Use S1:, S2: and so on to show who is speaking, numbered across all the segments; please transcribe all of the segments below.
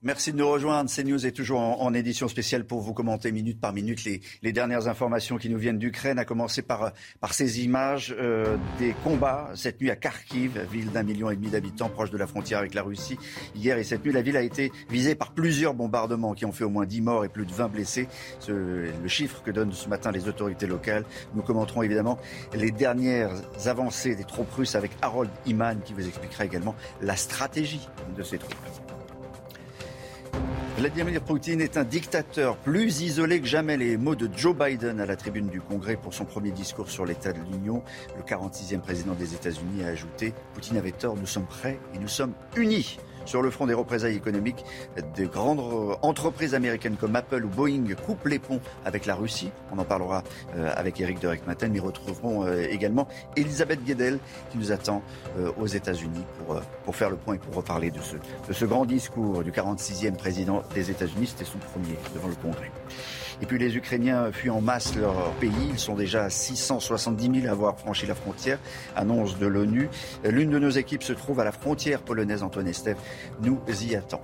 S1: Merci de nous rejoindre. CNews est toujours en, édition spéciale pour vous commenter minute par minute les, les dernières informations qui nous viennent d'Ukraine, à commencer par, par ces images euh, des combats cette nuit à Kharkiv, ville d'un million et demi d'habitants proche de la frontière avec la Russie. Hier et cette nuit, la ville a été visée par plusieurs bombardements qui ont fait au moins 10 morts et plus de 20 blessés. Ce, le chiffre que donnent ce matin les autorités locales. Nous commenterons évidemment les dernières avancées des troupes russes avec Harold Iman qui vous expliquera également la stratégie de ces troupes. Vladimir Poutine est un dictateur plus isolé que jamais. Les mots de Joe Biden à la tribune du Congrès pour son premier discours sur l'état de l'Union. Le 46e président des États-Unis a ajouté Poutine avait tort, nous sommes prêts et nous sommes unis. Sur le front des représailles économiques, de grandes entreprises américaines comme Apple ou Boeing coupent les ponts avec la Russie. On en parlera avec Eric de Reckmatten, mais retrouverons également Elisabeth Guedel qui nous attend aux États-Unis pour, pour faire le point et pour reparler de ce, de ce grand discours du 46e président des États-Unis. C'était son premier devant le Congrès. Et puis les Ukrainiens fuient en masse leur pays. Ils sont déjà 670 000 à avoir franchi la frontière, annonce de l'ONU. L'une de nos équipes se trouve à la frontière polonaise, Antoine Estève. Nous y attend.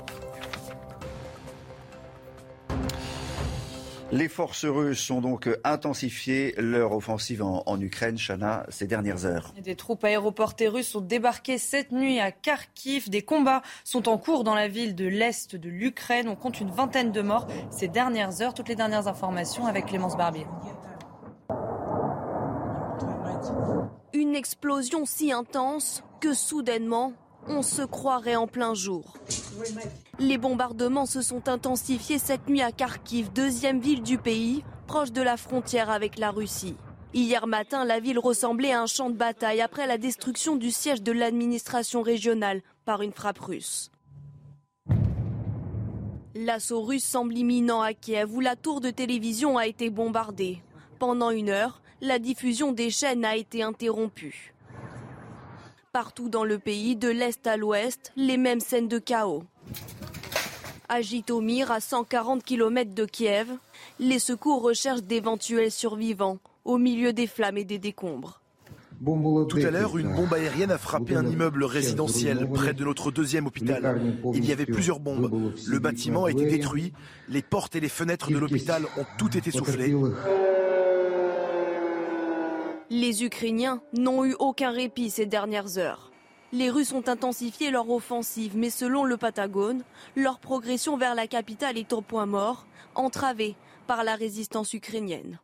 S1: Les forces russes ont donc intensifié leur offensive en, en, Ukraine, Chana, ces dernières heures.
S2: Des troupes aéroportées russes ont débarqué cette nuit à Kharkiv. Des combats sont en cours dans la ville de l'Est de l'Ukraine. On compte une vingtaine de morts ces dernières heures. Toutes les dernières informations avec Clémence Barbier.
S3: Une explosion si intense que soudainement, on se croirait en plein jour. Les bombardements se sont intensifiés cette nuit à Kharkiv, deuxième ville du pays, proche de la frontière avec la Russie. Hier matin, la ville ressemblait à un champ de bataille après la destruction du siège de l'administration régionale par une frappe russe. L'assaut russe semble imminent à Kiev où la tour de télévision a été bombardée. Pendant une heure, la diffusion des chaînes a été interrompue. Partout dans le pays, de l'est à l'ouest, les mêmes scènes de chaos. À Jitomir, à 140 km de Kiev, les secours recherchent d'éventuels survivants au milieu des flammes et des décombres.
S4: Tout à l'heure, une bombe aérienne a frappé un immeuble résidentiel près de notre deuxième hôpital. Il y avait plusieurs bombes. Le bâtiment a été détruit. Les portes et les fenêtres de l'hôpital ont toutes été soufflées.
S3: Les Ukrainiens n'ont eu aucun répit ces dernières heures. Les Russes ont intensifié leur offensive, mais selon le Patagone, leur progression vers la capitale est au point mort, entravée par la résistance ukrainienne.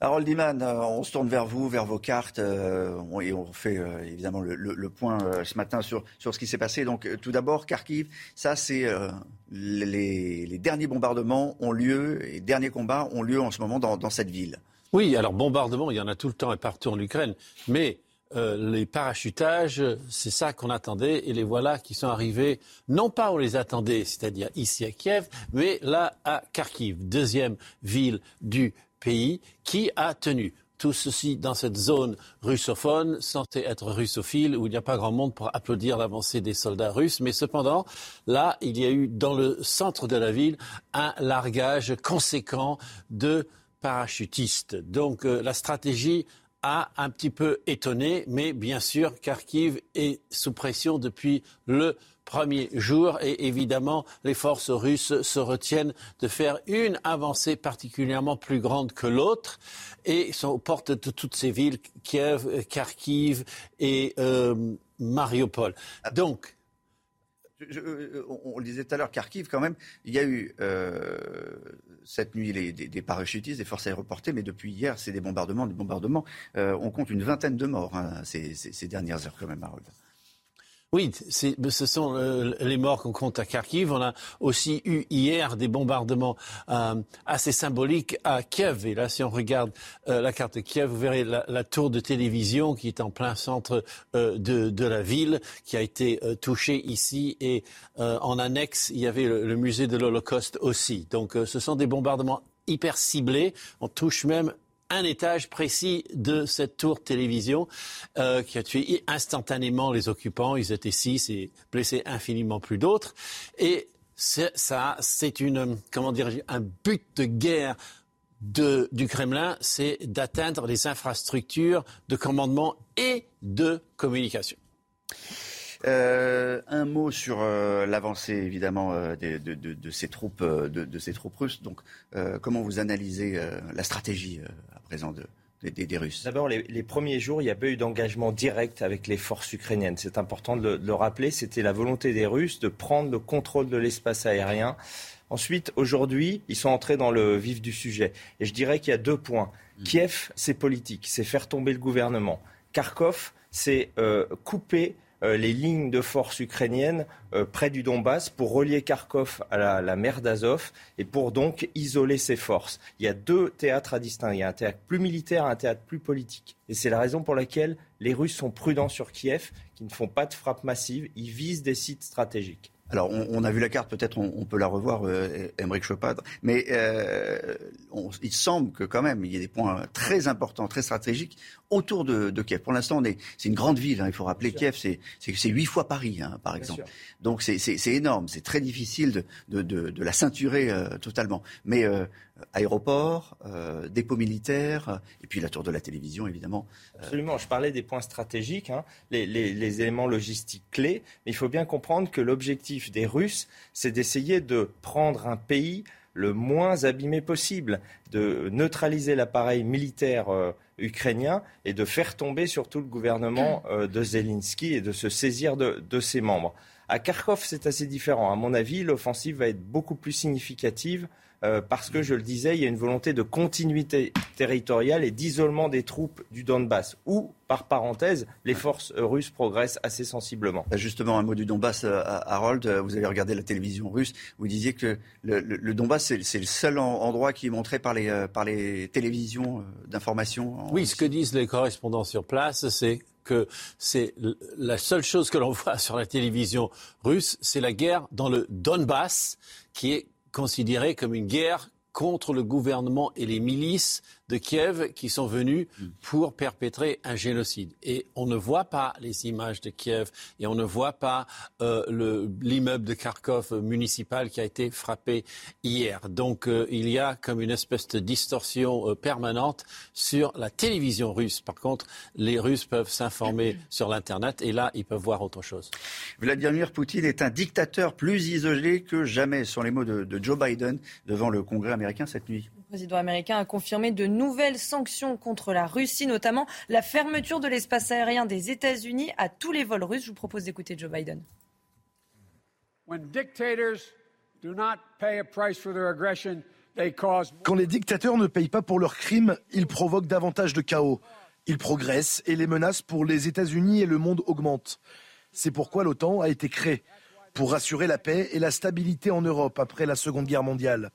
S1: Harold Iman, on se tourne vers vous, vers vos cartes, euh, et on fait euh, évidemment le, le, le point euh, ce matin sur, sur ce qui s'est passé. Donc tout d'abord, Kharkiv, ça c'est les, les, derniers bombardements ont lieu, et derniers combats ont lieu en ce moment dans, dans cette ville.
S5: Oui, alors bombardement, il y en a tout le temps et partout en Ukraine, mais euh, les parachutages, c'est ça qu'on attendait et les voilà qui sont arrivés, non pas on les attendait, c'est-à-dire ici à Kiev, mais là à Kharkiv, deuxième ville du pays, qui a tenu. Tout ceci dans cette zone russophone, censée être russophile, où il n'y a pas grand monde pour applaudir l'avancée des soldats russes. Mais cependant, là, il y a eu dans le centre de la ville un largage conséquent de parachutistes. Donc euh, la stratégie a un petit peu étonné, mais bien sûr, Kharkiv est sous pression depuis le premier jour et évidemment, les forces russes se retiennent de faire une avancée particulièrement plus grande que l'autre et sont aux portes de toutes ces villes, Kiev, Kharkiv et euh, Mariupol. Donc,
S1: je, je, on, le disait tout à l'heure, Kharkiv, quand même, il y a eu euh, cette nuit les, des, parachutistes, des forces aéroportées, mais depuis hier, c'est des bombardements, des bombardements. Euh, on compte une vingtaine de morts hein, ces, ces, ces, dernières heures, quand même, Harold.
S5: Oui, ce sont euh, les morts qu'on compte à Kharkiv. On a aussi eu hier des bombardements euh, assez symboliques à Kiev. Et là, si on regarde euh, la carte de Kiev, vous verrez la, tour de télévision qui est en plein centre de, la ville, qui a été touchée ici. Et en annexe, il y avait le, le musée de l'Holocauste aussi. Donc, ce sont des bombardements hyper ciblés. On touche même un étage précis de cette tour télévision euh, qui a tué instantanément les occupants. Ils étaient six et blessé infiniment plus d'autres. Et ça, c'est une, comment dire, un but de guerre du Kremlin, c'est d'atteindre les infrastructures de commandement et de communication.
S1: Euh, un mot sur euh, l'avancée évidemment euh, de, ces troupes, de, ces troupes russes. Donc, comment vous analysez la stratégie à présent des, Russes?
S6: D'abord, les, premiers jours, il n'y a pas eu d'engagement direct avec les forces ukrainiennes. C'est important de le, rappeler. C'était la volonté des Russes de prendre le contrôle de l'espace aérien. Ensuite, aujourd'hui, ils sont entrés dans le vif du sujet. Et je dirais qu'il y a deux points. Mm. Kiev, c'est politique, c'est faire tomber le gouvernement. Kharkov, c'est couper les lignes de force ukrainiennes euh, près du Donbass pour relier Kharkov à la, mer d'Azov et pour donc isoler ses forces. Il y a deux théâtres à distinguer, un théâtre plus militaire et un théâtre plus politique. Et c'est la raison pour laquelle les Russes sont prudents sur Kiev, qui ne font pas de frappe massive, ils visent des sites stratégiques.
S1: Alors, on, a vu la carte, peut-être on, peut la revoir, euh, Émeric Chopard, mais euh, il semble que quand même, il y ait des points très importants, très stratégiques autour de, Kiev. Pour l'instant, c'est une grande ville, hein, il faut rappeler Kiev, c'est huit fois Paris, hein, par exemple. Donc c'est énorme, c'est très difficile de, la ceinturer euh, totalement. Mais euh, aéroport, euh, dépôt militaire, et puis la tour de la télévision, évidemment.
S6: Absolument, je parlais des points stratégiques, hein, les, les éléments logistiques clés, mais il faut bien comprendre que l'objectif des Russes, c'est d'essayer de prendre un pays le moins abîmé possible, de neutraliser l'appareil militaire euh, ukrainien et de faire tomber surtout le gouvernement euh, de Zelensky et de se saisir de, de ses membres. À Kharkov, c'est assez différent. À mon avis, l'offensive va être beaucoup plus significative euh, parce que, je le disais, il y a une volonté de continuité territoriale et d'isolement des troupes du Donbass, où, par parenthèse, les forces russes progressent assez sensiblement.
S1: Bah, justement, un mot du Donbass, euh, Harold, euh, vous avez regardé la télévision russe, vous disiez que le, Donbass, c'est le seul endroit qui est montré par les, par les télévisions d'information.
S5: Oui, ce que disent les correspondants sur place, c'est que c'est la seule chose que l'on voit sur la télévision russe, c'est la guerre dans le Donbass, qui est considéré comme une guerre contre le gouvernement et les milices de Kiev qui sont venus mm. pour perpétrer un génocide. Et on ne voit pas les images de Kiev et on ne voit pas euh, l'immeuble de Kharkov municipal qui a été frappé hier. Donc euh, il y a comme une espèce de distorsion euh, permanente sur la télévision russe. Par contre, les Russes peuvent s'informer sur l'Internet et là, ils peuvent voir autre chose.
S1: Vladimir Poutine est un dictateur plus isolé que jamais, sont les mots de Joe Biden devant le Congrès américain cette nuit.
S2: Le président américain a confirmé de nouvelles sanctions contre la Russie, notamment la fermeture de l'espace aérien des États-Unis à tous les vols russes. Je vous propose d'écouter Joe Biden.
S4: Quand les dictateurs ne payent pas pour leurs crimes, ils provoquent davantage de chaos. Ils progressent et les menaces pour les États-Unis et le monde augmentent. C'est pourquoi l'OTAN a été créée, pour assurer la paix et la stabilité en Europe après la Seconde Guerre mondiale.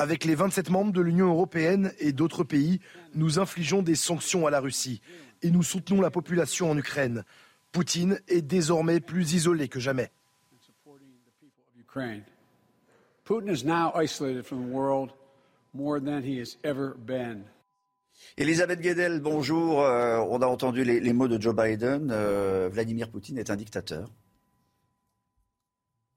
S4: Avec les 27 membres de l'Union européenne et d'autres pays, nous infligeons des sanctions à la Russie et nous soutenons la population en Ukraine. Poutine est désormais plus isolé que jamais.
S1: Elisabeth Guedel, bonjour. Euh, on a entendu les, mots de Joe Biden. Euh, Vladimir Poutine est un dictateur.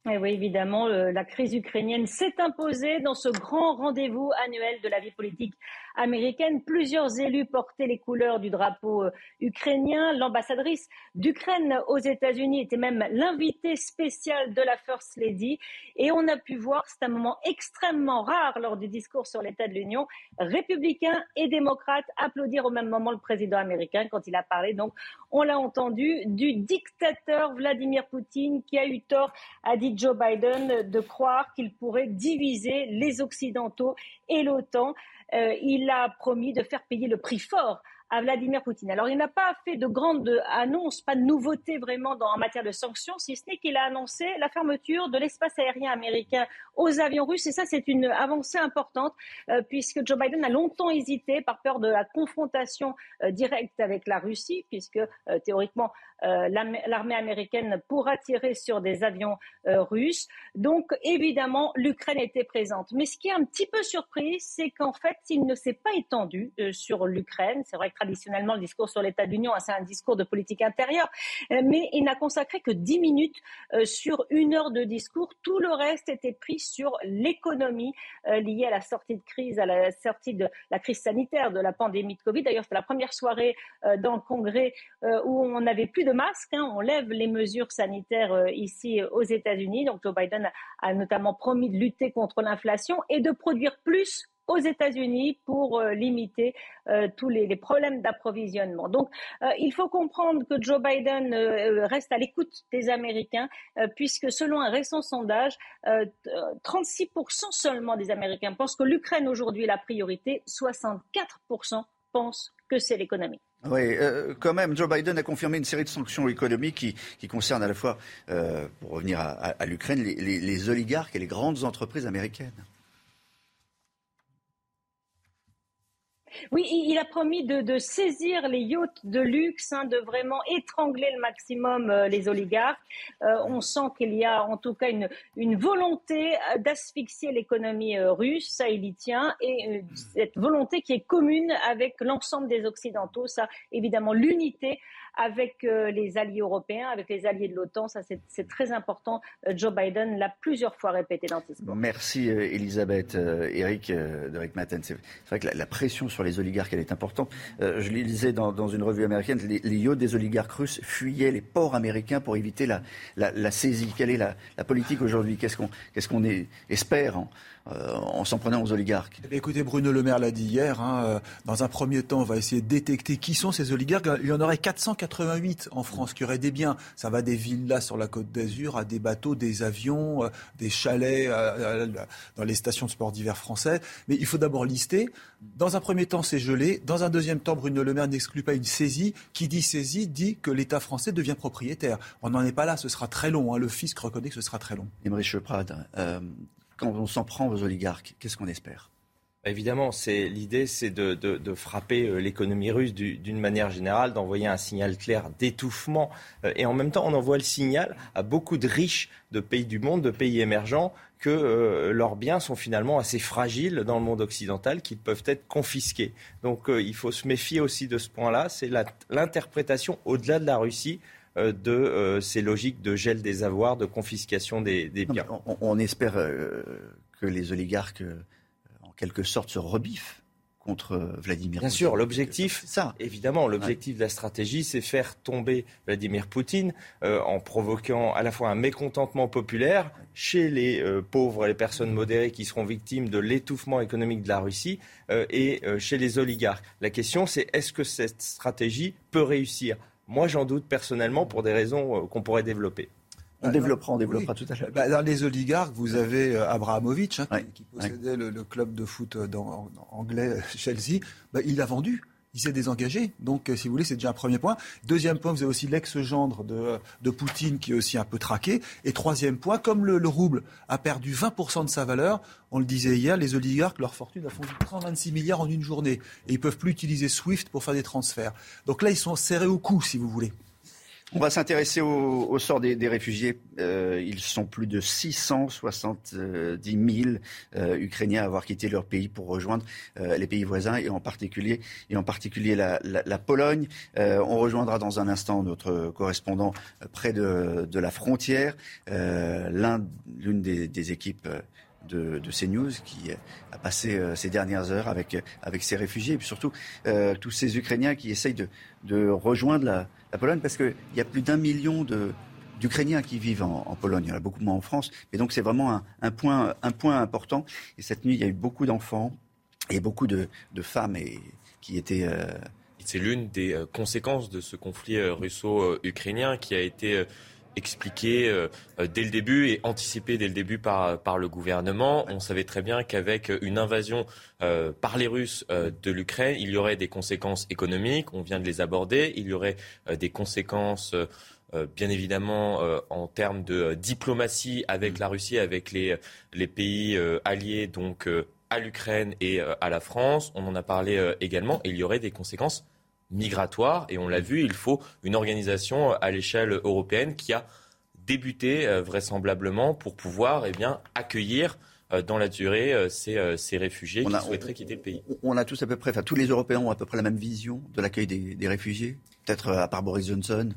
S7: Et eh oui, évidemment, la crise ukrainienne s'est imposée dans ce grand rendez-vous annuel de la vie politique américaine. Plusieurs élus portaient les couleurs du drapeau euh, ukrainien. L'ambassadrice d'Ukraine aux États-Unis était même l'invité spécial de la First Lady. Et on a pu voir, c'est un moment extrêmement rare lors du discours sur l'état de l'Union, républicains et démocrates applaudir au même moment le président américain quand il a parlé. Donc, on l'a entendu, du dictateur Vladimir Poutine qui a eu tort, a dit Joe Biden, de croire qu'il pourrait diviser les Occidentaux et l'OTAN. Euh, il a promis de faire payer le prix fort Vladimir Poutine. Alors, il n'a pas fait de grandes annonces, pas de nouveautés vraiment dans, en matière de sanctions, si ce n'est qu'il a annoncé la fermeture de l'espace aérien américain aux avions russes. Et ça, c'est une avancée importante, euh, puisque Joe Biden a longtemps hésité par peur de la confrontation euh, directe avec la Russie, puisque euh, théoriquement, l'armée américaine pourra tirer sur des avions russes. Donc, évidemment, l'Ukraine était présente. Mais ce qui est un petit peu surpris, c'est qu'en fait, il ne s'est pas étendu sur l'Ukraine. C'est vrai que traditionnellement, le discours sur l'état de l'Union, c'est un discours de politique intérieure, mais il n'a consacré que dix minutes sur une heure de discours. Tout le reste était pris sur l'économie euh, liée à la sortie de crise, à la sortie de la crise sanitaire, de la pandémie de Covid. D'ailleurs, c'était la première soirée euh, dans le Congrès euh, où on n'avait plus de masques. Hein. on lève les mesures sanitaires ici aux États-Unis. Donc, Joe Biden a notamment promis de lutter contre l'inflation et de produire plus aux États-Unis pour euh, limiter euh, tous les, problèmes d'approvisionnement. Donc, euh, il faut comprendre que Joe Biden reste à l'écoute des Américains, puisque selon un récent sondage, 36% seulement des Américains pensent que l'Ukraine aujourd'hui est la priorité, 64% pensent que c'est l'économie.
S1: Oui, quand même, Joe Biden a confirmé une série de sanctions économiques qui, qui concernent à la fois, pour revenir à, l'Ukraine, les oligarques et les grandes entreprises américaines.
S7: Oui, il a promis de, saisir les yachts de luxe, hein, de vraiment étrangler le maximum euh, les oligarques. Euh, on sent qu'il y a en tout cas une, volonté euh, d'asphyxier l'économie russe, ça il y tient, et cette volonté qui est commune avec l'ensemble des Occidentaux, ça évidemment l'unité avec euh, les alliés européens, avec les alliés de l'OTAN. Ça, c'est très important. Euh, Joe Biden l'a plusieurs fois répété dans ce discours.
S1: Merci, euh, Elisabeth. Eric de Rick Matten. C'est vrai que la, pression sur les oligarques, elle est importante. je lisais dans, dans, une revue américaine, les, les yachts des oligarques russes fuyaient les ports américains pour éviter la, la, la saisie. Quelle est la, politique aujourd'hui? Qu'est-ce qu'on qu'est-ce qu'on espère euh, en s'en prenant aux oligarques.
S8: Eh écoutez, Bruno Le Maire l'a dit hier. Hein, euh, dans un premier temps, on va essayer de détecter qui sont ces oligarques. Il y en aurait 488 en France qui auraient des biens. Ça va des villas sur la côte d'Azur à des bateaux, des avions, euh, des chalets dans les stations de sport d'hiver français. Mais il faut d'abord lister. Dans un premier temps, c'est gelé. Dans un deuxième temps, Bruno Le Maire n'exclut pas une saisie. Qui dit saisie dit que l'État français devient propriétaire. On n'en est pas là. Ce sera très long. Hein. Le fisc reconnaît que ce sera très long.
S1: Euh, quand on s'en prend aux oligarques, qu'est-ce qu'on espère?
S6: Bah, Évidemment, l'idée, c'est de, frapper euh, l'économie russe d'une manière générale, d'envoyer un signal clair d'étouffement, euh, et en même temps, on envoie le signal à beaucoup de riches de pays du monde, de pays émergents, que euh, leurs biens sont finalement assez fragiles dans le monde occidental, qu'ils peuvent être confisqués. Donc, il faut se méfier aussi de ce point-là. C'est l'interprétation au-delà de la Russie de euh, ces logiques de gel des avoirs, de confiscation des, biens.
S1: on, espère euh, que les oligarques, en quelque sorte, se rebiffent contre Vladimir
S6: Bien sûr, l'objectif, ça. évidemment, l'objectif de la stratégie, c'est faire tomber Vladimir Poutine en provoquant à la fois un mécontentement populaire chez les pauvres et les personnes modérées qui seront victimes de l'étouffement économique de la Russie et chez les oligarques. La question, c'est est-ce que cette stratégie peut réussir moi, j'en doute personnellement pour des raisons euh, qu'on pourrait développer.
S1: On développera, on développera tout à l'heure.
S8: Bah, dans les oligarques, vous avez euh, Abrahamovic, hein, qui, possédait le, club de foot euh, anglais Chelsea. Bah, il l'a vendu il s'est désengagé. Donc, si vous voulez, c'est déjà un premier point. Deuxième point, vous avez aussi l'ex-gendre de, de, Poutine qui est aussi un peu traqué. Et troisième point, comme le, rouble a perdu 20% de sa valeur, on le disait hier, les oligarques, leur fortune a fondu 126 milliards en une journée. Et ils peuvent plus utiliser SWIFT pour faire des transferts. Donc là, ils sont serrés au cou, si vous voulez.
S1: On va s'intéresser au, sort des, réfugiés. Euh, ils sont plus de 670 000 euh, Ukrainiens à avoir quitté leur pays pour rejoindre euh, les pays voisins et en particulier, et en particulier la, Pologne. on rejoindra dans un instant notre correspondant près de, la frontière, l'une des, équipes de, de, CNews qui a passé ces dernières heures avec, avec ces réfugiés et puis surtout tous ces Ukrainiens qui essayent de, de rejoindre la, la Pologne parce qu'il y a plus d'un million d'Ukrainiens qui vivent en, Pologne. Il y en a beaucoup moins en France. Mais donc c'est vraiment un, point, important. Et cette nuit, il y a eu beaucoup d'enfants et beaucoup de, femmes et, qui étaient... Euh,
S9: c'est l'une des euh, conséquences de ce conflit euh, russo-ukrainien qui a été expliqué euh, dès le début et anticipé dès le début par, par le gouvernement. On savait très bien qu'avec une invasion par les Russes de l'Ukraine, il y aurait des conséquences économiques. On vient de les aborder. Il y aurait des conséquences. bien évidemment, en termes de diplomatie avec la Russie, avec les, les pays alliés, donc à l'Ukraine et à la France. On en a parlé également. il y aurait des conséquences migratoire. Et on l'a vu, il faut une organisation à l'échelle européenne qui a débuté euh, vraisemblablement pour pouvoir eh bien, accueillir euh, dans la durée euh, ces, ces réfugiés qui souhaiteraient quitter le pays.
S1: On a tous à peu près, enfin tous les Européens ont à peu près la même vision de l'accueil des, des réfugiés, peut-être à part Boris Johnson.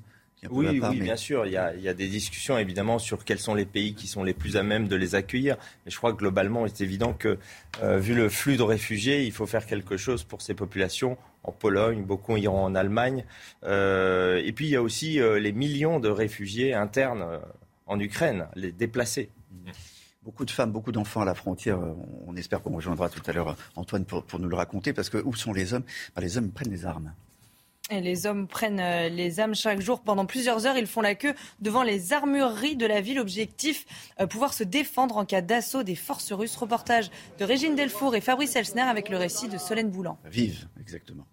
S6: Oui, oui bien sûr. Il y, a, il y, a, des discussions évidemment sur quels sont les pays qui sont les plus à même de les accueillir. Mais je crois que globalement, c'est évident que, vu le flux de réfugiés, il faut faire quelque chose pour ces populations en Pologne, beaucoup iront en Allemagne. Euh, et puis il y a aussi euh, les millions de réfugiés internes euh, en Ukraine, les déplacés.
S1: Beaucoup de femmes, beaucoup d'enfants à la frontière. On espère qu'on rejoindra tout à l'heure Antoine pour, nous le raconter, parce que où sont les hommes? Bah, Les hommes prennent les armes.
S2: Et les hommes prennent les armes chaque jour pendant plusieurs heures. Ils font la queue devant les armureries de la ville. Objectif pouvoir se défendre en cas d'assaut des forces russes. Reportage de Régine Delfour et Fabrice Elsner avec le récit de Solène Boulan.
S1: Vive, exactement.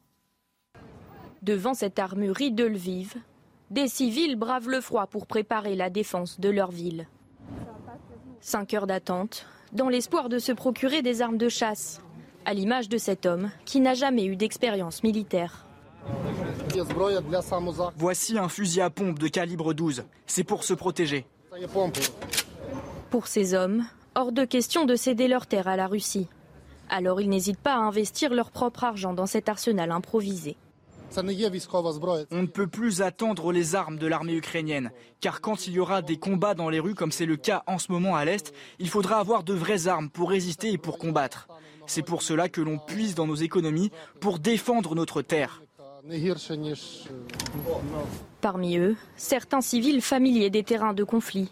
S10: Devant cette armurerie de Lviv, des civils bravent le froid pour préparer la défense de leur ville. Cinq heures d'attente, dans l'espoir de se procurer des armes de chasse, à l'image de cet homme qui n'a jamais eu d'expérience militaire.
S11: Voici un fusil à pompe de calibre 12. C'est pour se protéger.
S10: Pour ces hommes, hors de question de céder leur terre à la Russie. Alors ils n'hésitent pas à investir leur propre argent dans cet arsenal improvisé.
S11: On ne peut plus attendre les armes de l'armée ukrainienne, car quand il y aura des combats dans les rues, comme c'est le cas en ce moment à l'Est, il faudra avoir de vraies armes pour résister et pour combattre. C'est pour cela que l'on puise dans nos économies pour défendre notre terre.
S10: Parmi eux, certains civils familiers des terrains de conflit,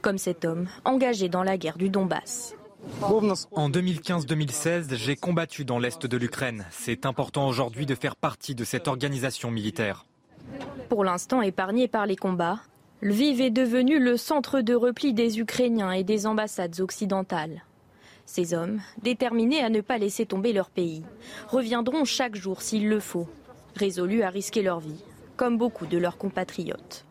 S10: comme cet homme engagé dans la guerre du Donbass.
S12: En 2015-2016, j'ai combattu dans l'Est de l'Ukraine. C'est important aujourd'hui de faire partie de cette organisation militaire.
S10: Pour l'instant épargné par les combats, Lviv est devenu le centre de repli des Ukrainiens et des ambassades occidentales. Ces hommes, déterminés à ne pas laisser tomber leur pays, reviendront chaque jour s'il le faut, résolus à risquer leur vie, comme beaucoup de leurs compatriotes.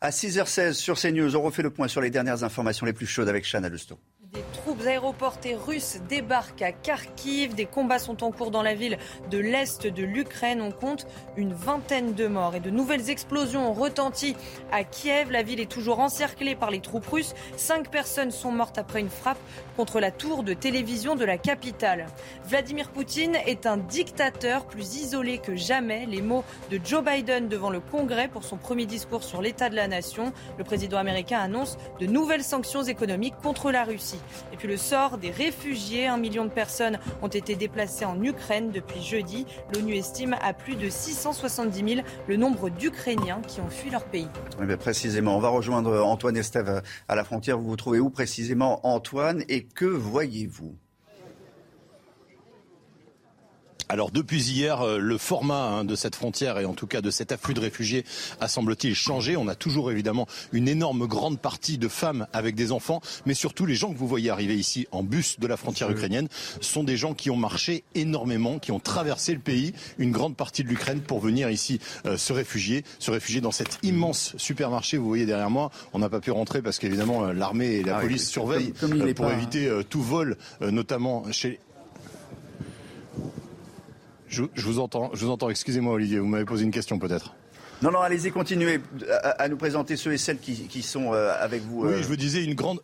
S1: À 6h16 sur CNews, on refait le point sur les dernières informations les plus chaudes avec Chana Luston.
S2: Des troupes aéroportées russes débarquent à Kharkiv. Des combats sont en cours dans la ville de l'Est de l'Ukraine. On compte une vingtaine de morts et de nouvelles explosions ont retenti à Kiev. La ville est toujours encerclée par les troupes russes. Cinq personnes sont mortes après une frappe contre la tour de télévision de la capitale. Vladimir Poutine est un dictateur plus isolé que jamais. Les mots de Joe Biden devant le Congrès pour son premier discours sur l'état de la nation. Le président américain annonce de nouvelles sanctions économiques contre la Russie. Et puis le sort des réfugiés. Un million de personnes ont été déplacées en Ukraine depuis jeudi. L'ONU estime à plus de 670 000 le nombre d'Ukrainiens qui ont fui leur pays.
S1: Oui, précisément, on va rejoindre Antoine Estève à la frontière. Vous vous trouvez où précisément, Antoine, et que voyez-vous?
S13: Alors depuis hier, euh, le format hein, de cette frontière et en tout cas de cet afflux de réfugiés a semble-t-il changé. On a toujours évidemment une énorme grande partie de femmes avec des enfants, mais surtout les gens que vous voyez arriver ici en bus de la frontière ukrainienne sont des gens qui ont marché énormément, qui ont traversé le pays, une grande partie de l'Ukraine pour venir ici euh, se réfugier, se réfugier dans cet immense supermarché. Vous voyez derrière moi, on n'a pas pu rentrer parce qu'évidemment euh, l'armée et la ah police surveillent pour éviter tout vol, notamment chez je, vous entends, je vous entends. Excusez-moi, Olivier, vous m'avez posé une question peut-être.
S1: Non, non, allez-y, continuez à, nous présenter ceux et celles qui, sont euh, avec vous.
S13: Oui, euh. je vous disais une grande.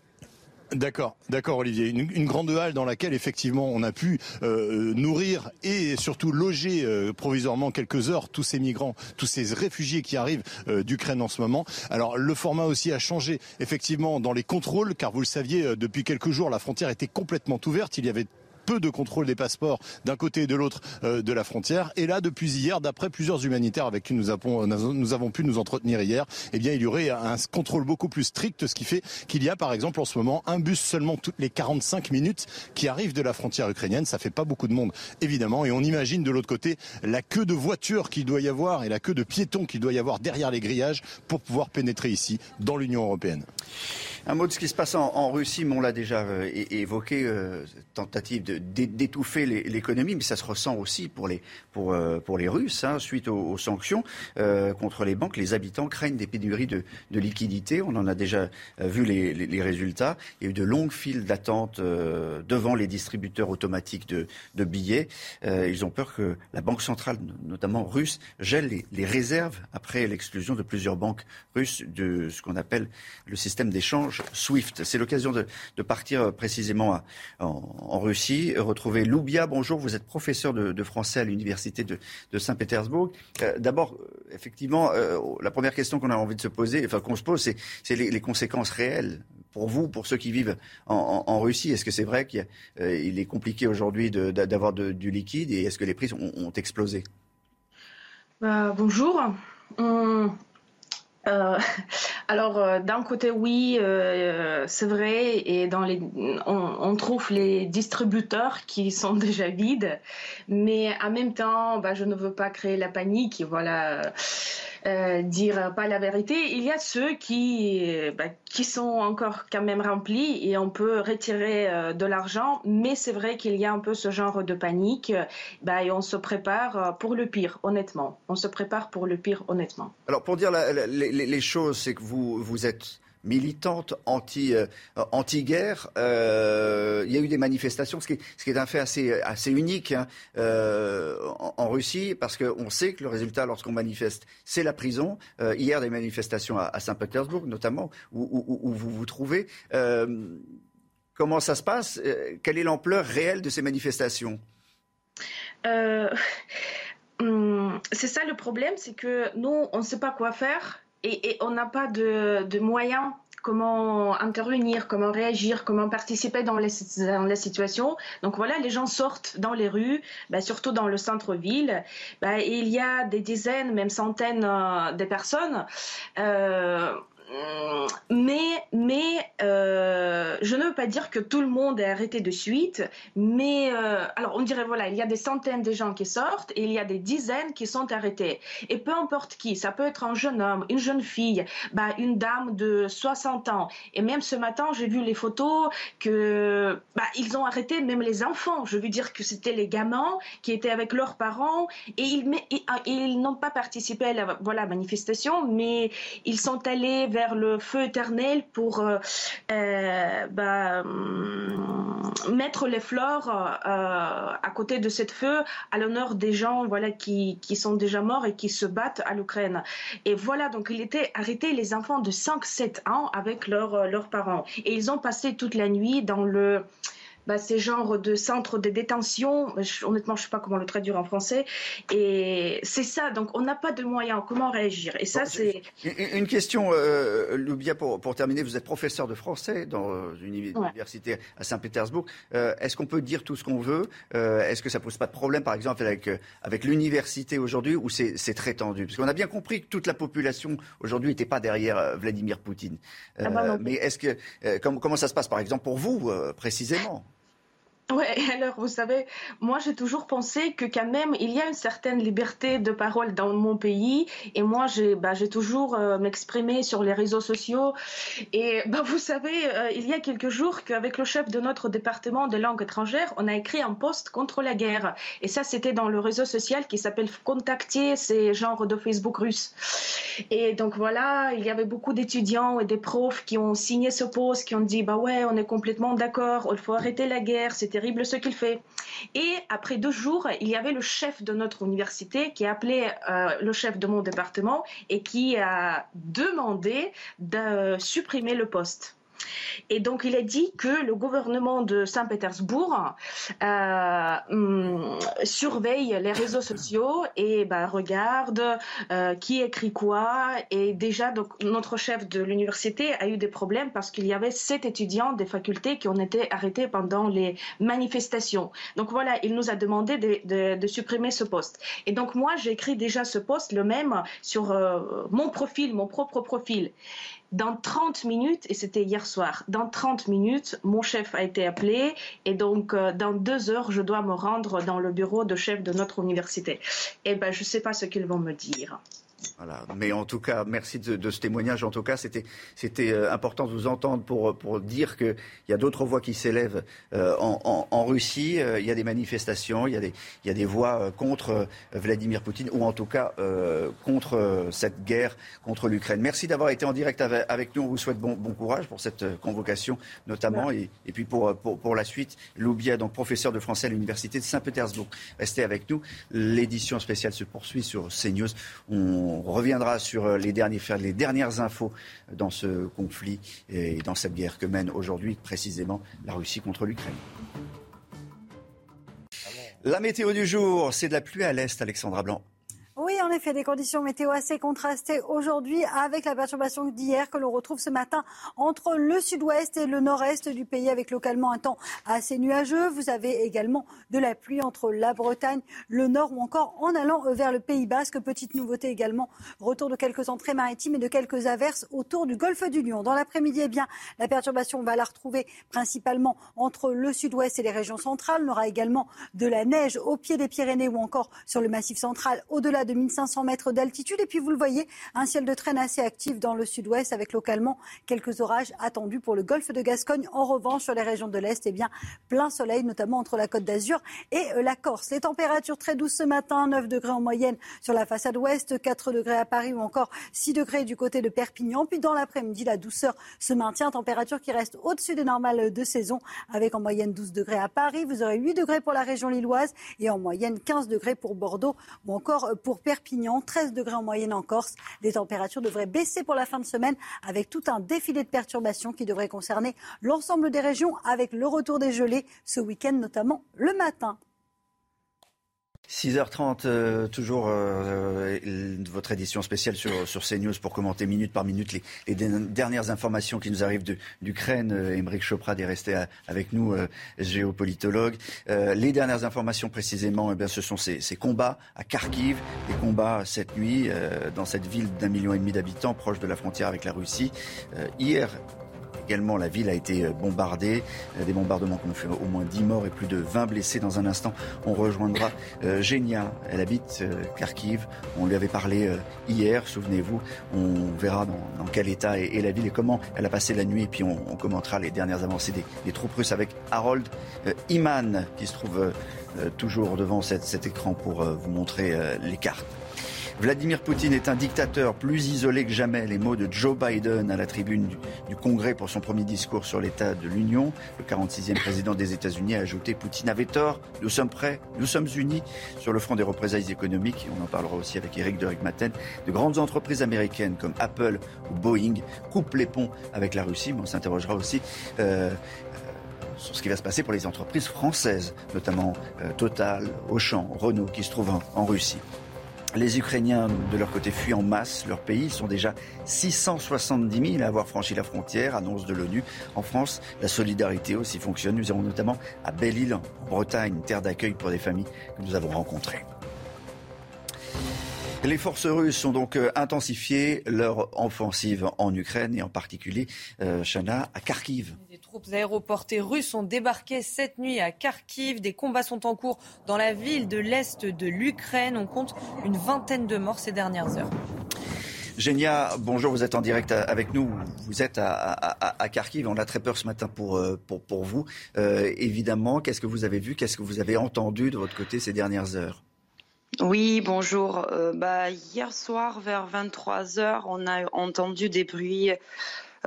S13: D'accord, d'accord Olivier. Une, grande halle dans laquelle effectivement on a pu euh, nourrir et surtout loger provisoirement quelques heures tous ces migrants, tous ces réfugiés qui arrivent d'Ukraine en ce moment. Alors le format aussi a changé effectivement dans les contrôles car vous le saviez depuis quelques jours la frontière était complètement ouverte. Il y avait peu de contrôle des passeports d'un côté et de l'autre de la frontière. Et là, depuis hier, d'après plusieurs humanitaires avec qui nous avons, nous avons pu nous entretenir hier, eh bien, il y aurait un contrôle beaucoup plus strict, ce qui fait qu'il y a, par exemple, en ce moment, un bus seulement toutes les 45 minutes qui arrive de la frontière ukrainienne. Ça fait pas beaucoup de monde, évidemment. Et on imagine de l'autre côté la queue de voitures qu'il doit y avoir et la queue de piétons qu'il doit y avoir derrière les grillages pour pouvoir pénétrer ici, dans l'Union européenne.
S1: Un mot de ce qui se passe en, Russie, mais on l'a déjà euh, évoqué, euh, tentative d'étouffer l'économie, mais ça se ressent aussi pour les, pour, euh, pour les Russes, hein, suite aux, sanctions contre les banques. Les habitants craignent des pénuries de, de liquidités. On en a déjà vu les, les, résultats. Il y a eu de longues files d'attente devant les distributeurs automatiques de, de billets. ils ont peur que la Banque centrale, notamment russe, gèle les, les réserves après l'exclusion de plusieurs banques russes de ce qu'on appelle le système d'échange SWIFT. C'est l'occasion de, partir euh, précisément en, Russie, retrouver Loubia. Bonjour, vous êtes professeur de, français à l'université de, Saint-Pétersbourg. Euh, d'abord, euh, effectivement, la première question qu'on a envie de se poser, enfin qu'on se pose, c'est les, conséquences réelles pour vous, pour ceux qui vivent en, Russie Est-ce que c'est vrai qu'il est compliqué aujourd'hui d'avoir du liquide et est-ce que les prix ont, explosé?
S14: Bah, Bonjour. Euh, alors, euh, d'un côté, oui, euh, c'est vrai, et dans les, on, trouve les distributeurs qui sont déjà vides, mais en même temps, bah, je ne veux pas créer la panique, voilà. Euh, dire pas la vérité. Il y a ceux qui, bah, qui sont encore quand même remplis et on peut retirer euh, de l'argent, mais c'est vrai qu'il y a un peu ce genre de panique bah, et on se prépare euh, pour le pire, honnêtement. On se prépare pour le pire, honnêtement.
S1: Alors pour dire les, les, choses, c'est que vous, vous êtes militante anti, euh, anti-guerre. Euh, il y a eu des manifestations, ce qui, est, un fait assez, assez unique hein, euh, en, Russie, parce qu'on sait que le résultat, lorsqu'on manifeste, c'est la prison. hier, des manifestations à, Saint-Pétersbourg, notamment, où, vous vous trouvez. comment ça se passe? Quelle est l'ampleur réelle de ces manifestations?
S14: Hum, c'est ça le problème, c'est que nous, on ne sait pas quoi faire et, on n'a pas de, moyens comment intervenir, comment réagir, comment participer dans les, dans les, situations. Donc voilà, les gens sortent dans les rues, bah, surtout dans le centre-ville. Bah, il y a des dizaines, même centaines euh, de personnes. Euh, mais, mais euh, je ne veux pas dire que tout le monde est arrêté de suite, mais euh, alors on dirait voilà, il y a des centaines de gens qui sortent et il y a des dizaines qui sont arrêtés. Et peu importe qui, ça peut être un jeune homme, une jeune fille, bah, une dame de 60 ans. Et même ce matin, j'ai vu les photos que bah, ils ont arrêté même les enfants. Je veux dire que c'était les gamins qui étaient avec leurs parents et ils, ils n'ont pas participé à la voilà, manifestation, mais ils sont allés vers le feu éternel pour euh, euh, bah, hum, mettre les fleurs euh, à côté de cette feu à l'honneur des gens voilà, qui, qui, sont déjà morts et qui se battent à l'Ukraine. Et voilà, donc il était arrêté les enfants de 5-7 ans avec leurs parents. Et ils ont passé toute la nuit dans le bah, ces genres de centres de détention. honnêtement, je ne sais pas comment le traduire en français. Et c'est ça. Donc, on n'a pas de moyens. Comment réagir? Et ça, c'est.
S1: Une question, euh, Loubia, pour, pour, terminer. Vous êtes professeur de français dans une université à Saint-Pétersbourg. Euh, est-ce qu'on peut dire tout ce qu'on veut? Euh, Est-ce que ça pose pas de problème, par exemple, avec, euh, avec l'université aujourd'hui, où c'est très tendu? Parce qu'on a bien compris que toute la population aujourd'hui n'était pas derrière Vladimir Poutine. Ah bah mais est-ce que comment, comment ça se passe, par exemple, pour vous, précisément?
S14: Oui, alors vous savez, moi j'ai toujours pensé que quand même il y a une certaine liberté de parole dans mon pays. Et moi j'ai bah, toujours euh, m'exprimé sur les réseaux sociaux. Et bah, vous savez, euh, il y a quelques jours qu'avec le chef de notre département des langues étrangères, on a écrit un post contre la guerre. Et ça c'était dans le réseau social qui s'appelle Contactier, c'est genre de Facebook russe. Et donc voilà, il y avait beaucoup d'étudiants et des profs qui ont signé ce post, qui ont dit bah ouais, on est complètement d'accord, il faut arrêter la guerre, c'était terrible ce qu'il fait. Et après deux jours, il y avait le chef de notre université qui a appelé euh, le chef de mon département et qui a demandé de supprimer le poste. Et donc, il a dit que le gouvernement de Saint-Pétersbourg euh, hum, surveille les réseaux sociaux et bah, regarde euh, qui écrit quoi. Et déjà, donc, notre chef de l'université a eu des problèmes parce qu'il y avait sept étudiants des facultés qui ont été arrêtés pendant les manifestations. Donc voilà, il nous a demandé de, supprimer ce poste. Et donc moi, j'ai écrit déjà ce poste, le même, sur euh, mon profil, mon propre profil. Dans 30 minutes, et c'était hier soir, dans 30 minutes, mon chef a été appelé et donc euh, dans deux heures, je dois me rendre dans le bureau de chef de notre université. Eh ben, je ne sais pas ce qu'ils vont me dire.
S1: Voilà. Mais en tout cas, merci de, ce témoignage. En tout cas, c'était euh, important de vous entendre pour, pour dire qu'il y a d'autres voix qui s'élèvent euh, en, Russie. Euh, il y a des manifestations, il y a des, il y a des voix contre Vladimir Poutine ou en tout cas contre cette guerre contre l'Ukraine. Merci d'avoir été en direct avec, nous. On vous souhaite bon, bon courage pour cette convocation notamment et, et, puis pour, pour, pour, la suite. Loubia, donc professeur de français à l'Université de Saint-Pétersbourg. Restez avec nous. L'édition spéciale se poursuit sur CNews. On on reviendra sur euh, les, les dernières infos dans ce conflit et dans cette guerre que mène aujourd'hui précisément la Russie contre l'Ukraine. La météo du jour, c'est de la pluie à l'est, Alexandra Blanc.
S15: Effet, des conditions météo assez contrastées aujourd'hui avec la perturbation d'hier que l'on retrouve ce matin entre le sud-ouest et le nord-est du pays avec localement un temps assez nuageux. Vous avez également de la pluie entre la Bretagne, le nord ou encore en allant vers le Pays Basque. Petite nouveauté également, retour de quelques entrées maritimes et de quelques averses autour du golfe du Lion. Dans l'après-midi, eh bien, la perturbation, on va la retrouver principalement entre le sud-ouest et les régions centrales. On aura également de la neige au pied des Pyrénées ou encore sur le massif central au-delà de 1500 mètres d'altitude. Et puis vous le voyez, un ciel de traîne assez actif dans le sud-ouest avec localement quelques orages attendus pour le golfe de Gascogne. En revanche, sur les régions de l'Est, eh bien, plein soleil, notamment entre la côte d'Azur et euh, la Corse. Les températures très douces ce matin, 9 degrés en moyenne sur la façade ouest, 4 degrés à Paris ou encore 6 degrés du côté de Perpignan. Puis dans l'après-midi, la douceur se maintient, température qui reste au-dessus des normales de saison avec en moyenne 12 degrés à Paris. Vous aurez 8 degrés pour la région lilloise et en moyenne 15 degrés pour Bordeaux ou encore pour Perpignan, 13 degrés en moyenne en Corse. Les températures devraient baisser pour la fin de semaine avec tout un défilé de perturbations qui devrait concerner l'ensemble des régions avec le retour des gelées ce week-end, notamment le matin.
S1: 6h30, euh, toujours euh, votre édition spéciale sur, sur CNews pour commenter minute par minute les, dernières informations qui nous arrivent d'Ukraine. Euh, Émeric Choprad est resté avec nous, géopolitologue. les dernières informations précisément, eh bien, ce sont ces, ces, combats à Kharkiv, des combats cette nuit dans cette ville d'un million et demi d'habitants proche de la frontière avec la Russie. hier, également, la ville a été euh, bombardée. Euh, des bombardements qui ont fait au moins 10 morts et plus de 20 blessés. Dans un instant, on rejoindra euh, Genia. Elle habite Kharkiv. On lui avait parlé hier, souvenez-vous. On verra dans, quel état est, la ville et comment elle a passé la nuit. Et puis on, commentera les dernières avancées des, troupes russes avec Harold Iman, qui se trouve toujours devant cet écran pour vous montrer les cartes. Vladimir Poutine est un dictateur plus isolé que jamais. Les mots de Joe Biden à la tribune du, Congrès pour son premier discours sur l'état de l'Union. Le 46e président des États-Unis a ajouté Poutine avait tort, nous sommes prêts, nous sommes unis sur le front des représailles économiques. On en parlera aussi avec Eric de Maten. De grandes entreprises américaines comme Apple ou Boeing coupent les ponts avec la Russie, mais on s'interrogera aussi. Euh, sur ce qui va se passer pour les entreprises françaises, notamment euh, Total, Auchan, Renault, qui se trouvent en Russie. Les Ukrainiens, de leur côté, fuient en masse leur pays. Ils sont déjà 670 000 à avoir franchi la frontière, annonce de l'ONU. En France, la solidarité aussi fonctionne. Nous irons notamment à Belle-Île, en Bretagne, terre d'accueil pour des familles que nous avons rencontrées. Les forces russes ont donc euh, intensifié leur offensive en Ukraine et en particulier, euh, à Kharkiv
S2: troupes aéroportées russes ont débarqué cette nuit à Kharkiv. Des combats sont en cours dans la ville de l'Est de l'Ukraine. On compte une vingtaine de morts ces dernières heures.
S1: Genia, bonjour, vous êtes en direct avec nous. Vous êtes à, Kharkiv. On a très peur ce matin pour, euh, pour, pour vous. Euh, évidemment, qu'est-ce que vous avez vu? Qu'est-ce que vous avez entendu de votre côté ces dernières heures?
S16: Oui, bonjour. Euh, bah, hier soir, vers 23 heures, on a entendu des bruits euh,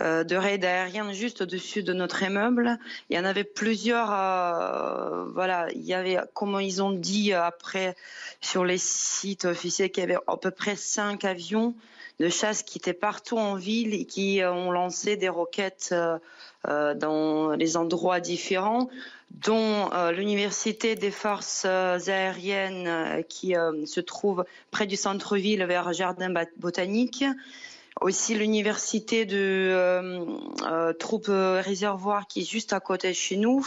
S16: de raids aériens juste au-dessus de notre immeuble. Il y en avait plusieurs. Euh, voilà, il y avait, comme ils ont dit après sur les sites officiels, qu'il y avait à peu près cinq avions de chasse qui étaient partout en ville et qui ont lancé des roquettes dans les endroits différents, dont l'université des forces aériennes qui se trouve près du centre-ville vers Jardin botanique aussi l'université de euh, euh, troupes euh, réservoir qui est juste à côté de chez nous.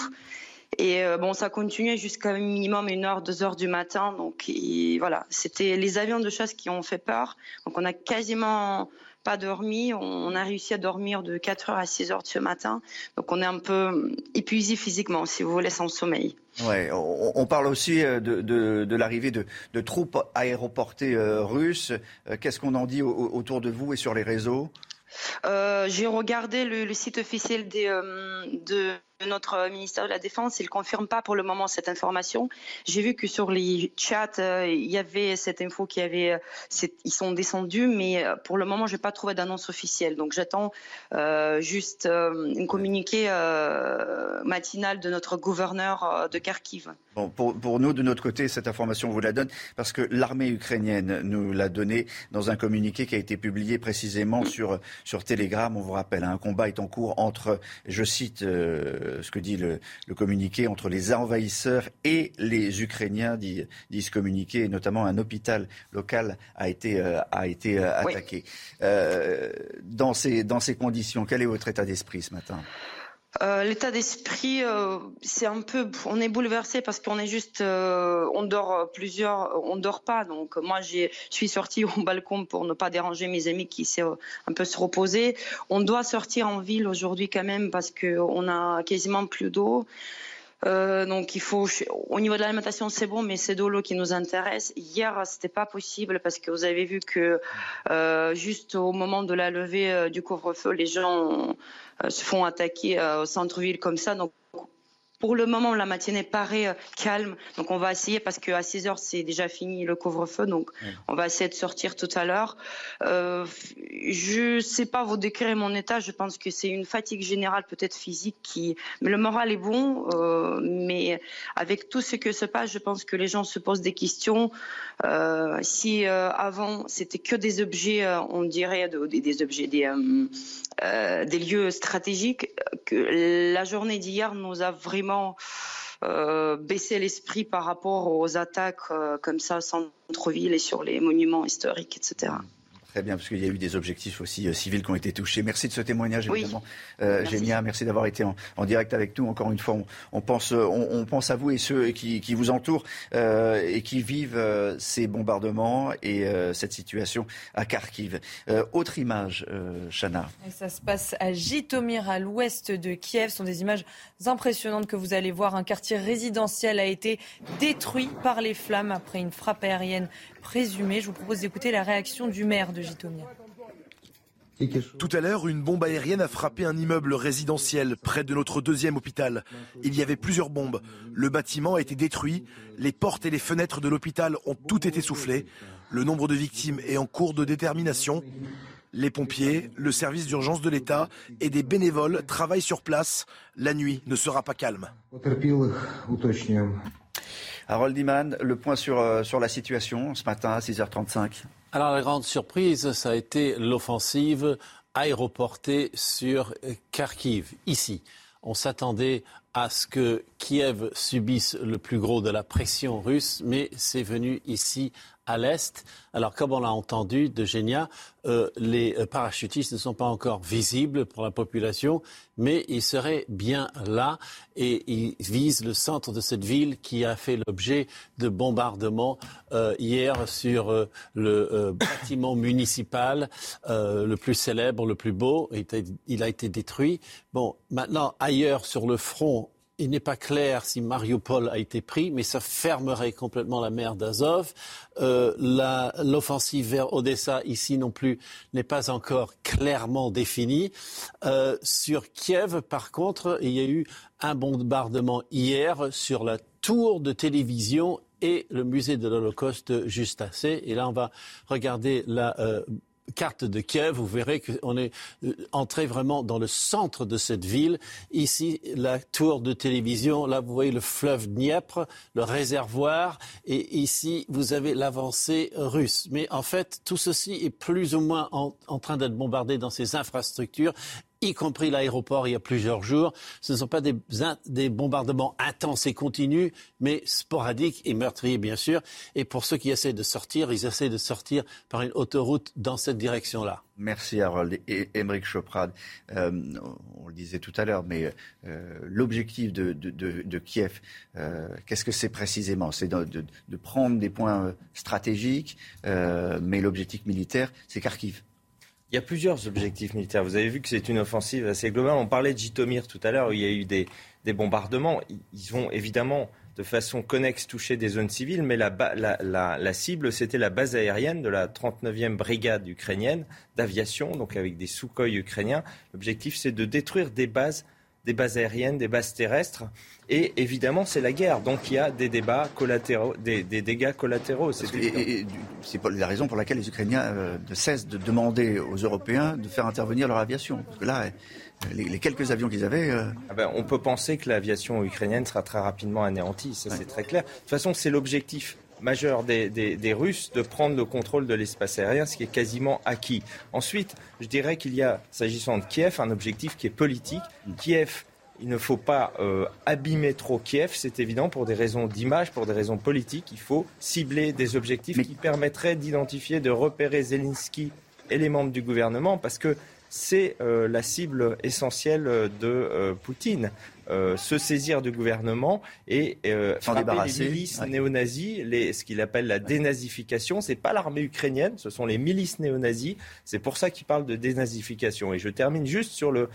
S16: Et bon, ça continuait jusqu'à minimum une heure, deux heures du matin. Donc voilà, c'était les avions de chasse qui ont fait peur. Donc on a quasiment pas dormi. On a réussi à dormir de 4 heures à 6 heures ce matin. Donc on est un peu épuisé physiquement, si vous voulez, sans sommeil.
S1: Ouais, on, parle aussi euh, de, l'arrivée de, troupes aéroportées euh, russes. Euh, qu'est-ce qu'on en dit autour de vous et sur les réseaux?
S16: J'ai regardé le, site officiel des, de notre ministère de la Défense, il ne confirme pas pour le moment cette information. J'ai vu que sur les chats, euh, il y avait cette info qui avait, euh, ils sont descendus, mais euh, pour le moment, je n'ai pas trouvé d'annonce officielle. Donc j'attends juste une communiqué matinale de notre gouverneur de Kharkiv.
S1: Pour, nous, de notre côté, cette information, on vous la donne parce que l'armée ukrainienne nous l'a donnée dans un communiqué qui a été publié précisément sur, sur Telegram. On vous rappelle, hein, un combat est en cours entre, je cite, euh, ce que dit le, communiqué entre les envahisseurs et les Ukrainiens, dit, ce communiqué, et notamment un hôpital local a été, euh, a été euh, attaqué. dans, ces, dans ces conditions, quel est votre état d'esprit ce matin?
S16: L'état d'esprit, c'est un peu, on est bouleversé parce qu'on est juste, on dort plusieurs, on dort pas. Donc moi, je suis sortie au balcon pour ne pas déranger mes amis qui essaient un peu se reposer. On doit sortir en ville aujourd'hui quand même parce qu'on a quasiment plus d'eau. Euh, donc il faut au niveau de l'alimentation c'est bon mais c'est de l'eau qui nous intéresse. Hier c'était pas possible parce que vous avez vu que euh, juste au moment de la levée euh, du couvre-feu les gens se font attaquer au centre-ville comme ça pour le moment, la matinée paraît euh, calme, donc on va essayer parce qu'à 6 heures c'est déjà fini le couvre-feu, donc on va essayer de sortir tout à l'heure. Euh, je sais pas vous décrire mon état, je pense que c'est une fatigue générale, peut-être physique, qui, mais le moral est bon, euh, mais avec tout ce que se passe, je pense que les gens se posent des questions. Euh, si avant c'était que des objets, on dirait des, des objets, des, des lieux stratégiques, que la journée d'hier nous a vraiment euh, baisser l'esprit par rapport aux attaques euh, comme ça, centre-ville et sur les monuments historiques, etc.
S1: Très bien, parce qu'il y a eu des objectifs aussi euh, civils qui ont été touchés. Merci de ce témoignage, évidemment. Euh, Génia, merci d'avoir été en, direct avec nous. Encore une fois, on, pense, on, pense à vous et ceux qui, vous entourent euh, et qui vivent ces bombardements et cette situation à Kharkiv. autre image, Chana.
S2: ça se passe à Jitomir, à l'ouest de Kiev. Ce sont des images impressionnantes que vous allez voir. Un quartier résidentiel a été détruit par les flammes après une frappe aérienne présumée. Je vous propose d'écouter la réaction du maire de Jitomir.
S4: Tout à l'heure, une bombe aérienne a frappé un immeuble résidentiel près de notre deuxième hôpital. Il y avait plusieurs bombes. Le bâtiment a été détruit. Les portes et les fenêtres de l'hôpital ont tout été soufflées. Le nombre de victimes est en cours de détermination. Les pompiers, le service d'urgence de l'État et des bénévoles travaillent sur place. La nuit ne sera pas calme.
S1: Harold Iman, le point sur, euh, sur la situation ce matin à 6h35.
S5: Alors la grande surprise, ça a été l'offensive aéroportée sur Kharkiv, ici. On s'attendait à ce que Kiev subisse le plus gros de la pression russe, mais c'est venu ici à l'est. Alors, comme on l'a entendu de Génia, euh, les euh, parachutistes ne sont pas encore visibles pour la population, mais ils seraient bien là et ils visent le centre de cette ville qui a fait l'objet de bombardements euh, hier sur le bâtiment municipal le plus célèbre, le plus beau. Il a été détruit. Bon, maintenant, ailleurs sur le front, il n'est pas clair si Mariupol a été pris, mais ça fermerait complètement la mer d'Azov. Euh, l'offensive vers Odessa, ici non plus, n'est pas encore clairement définie. Euh, sur Kiev, par contre, il y a eu un bombardement hier sur la tour de télévision et le musée de l'Holocauste juste assez. Et là, on va regarder la carte de Kiev, vous verrez qu'on est euh, entré vraiment dans le centre de cette ville. Ici, la tour de télévision, là, vous voyez le fleuve Dniepr, le réservoir, et ici, vous avez l'avancée russe. Mais en fait, tout ceci est plus ou moins en, en train d'être bombardé dans ces infrastructures y compris l'aéroport il y a plusieurs jours. Ce ne sont pas des, des, bombardements intenses et continus, mais sporadiques et meurtriers, bien sûr. Et pour ceux qui essaient de sortir, ils essaient de sortir par une autoroute dans cette direction-là.
S1: Merci Harold. Et Émeric Choprad, euh, on le disait tout à l'heure, mais euh, l'objectif de, de, de, de, Kiev, euh, qu'est-ce que c'est précisément? C'est de, prendre des points stratégiques, mais l'objectif militaire, c'est Kharkiv.
S6: Il y a plusieurs objectifs militaires. Vous avez vu que c'est une offensive assez globale. On parlait de Jitomir tout à l'heure, où il y a eu des, bombardements. Ils vont évidemment de façon connexe toucher des zones civiles, mais la, la cible, c'était la base aérienne de la 39e brigade ukrainienne d'aviation, donc avec des Sukhoi ukrainiens. L'objectif, c'est de détruire des bases des bases aériennes, des bases terrestres. Et évidemment, c'est la guerre. Donc il y a des débats collatéraux, des, dégâts collatéraux.
S1: C'est la raison pour laquelle les Ukrainiens euh, ne cessent de demander aux Européens de faire intervenir leur aviation. Parce que là, les, quelques avions qu'ils avaient. Euh,
S6: ah ben, on peut penser que l'aviation ukrainienne sera très rapidement anéantie. Ça, c'est très clair. De toute façon, c'est l'objectif majeur des, des, Russes de prendre le contrôle de l'espace aérien, ce qui est quasiment acquis. Ensuite, je dirais qu'il y a, s'agissant de Kiev, un objectif qui est politique. Kiev, il ne faut pas euh, abîmer trop Kiev, c'est évident, pour des raisons d'image, pour des raisons politiques. Il faut cibler des objectifs qui permettraient d'identifier, de repérer Zelensky et les membres du gouvernement, parce que c'est euh, la cible essentielle de euh, Poutine. Euh, se saisir du gouvernement et frapper les milices néo-nazis, ce qu'il appelle la dénazification. C'est pas l'armée ukrainienne, ce sont les milices néo-nazis. C'est pour ça qu'il parle de dénazification. Et je termine juste sur le,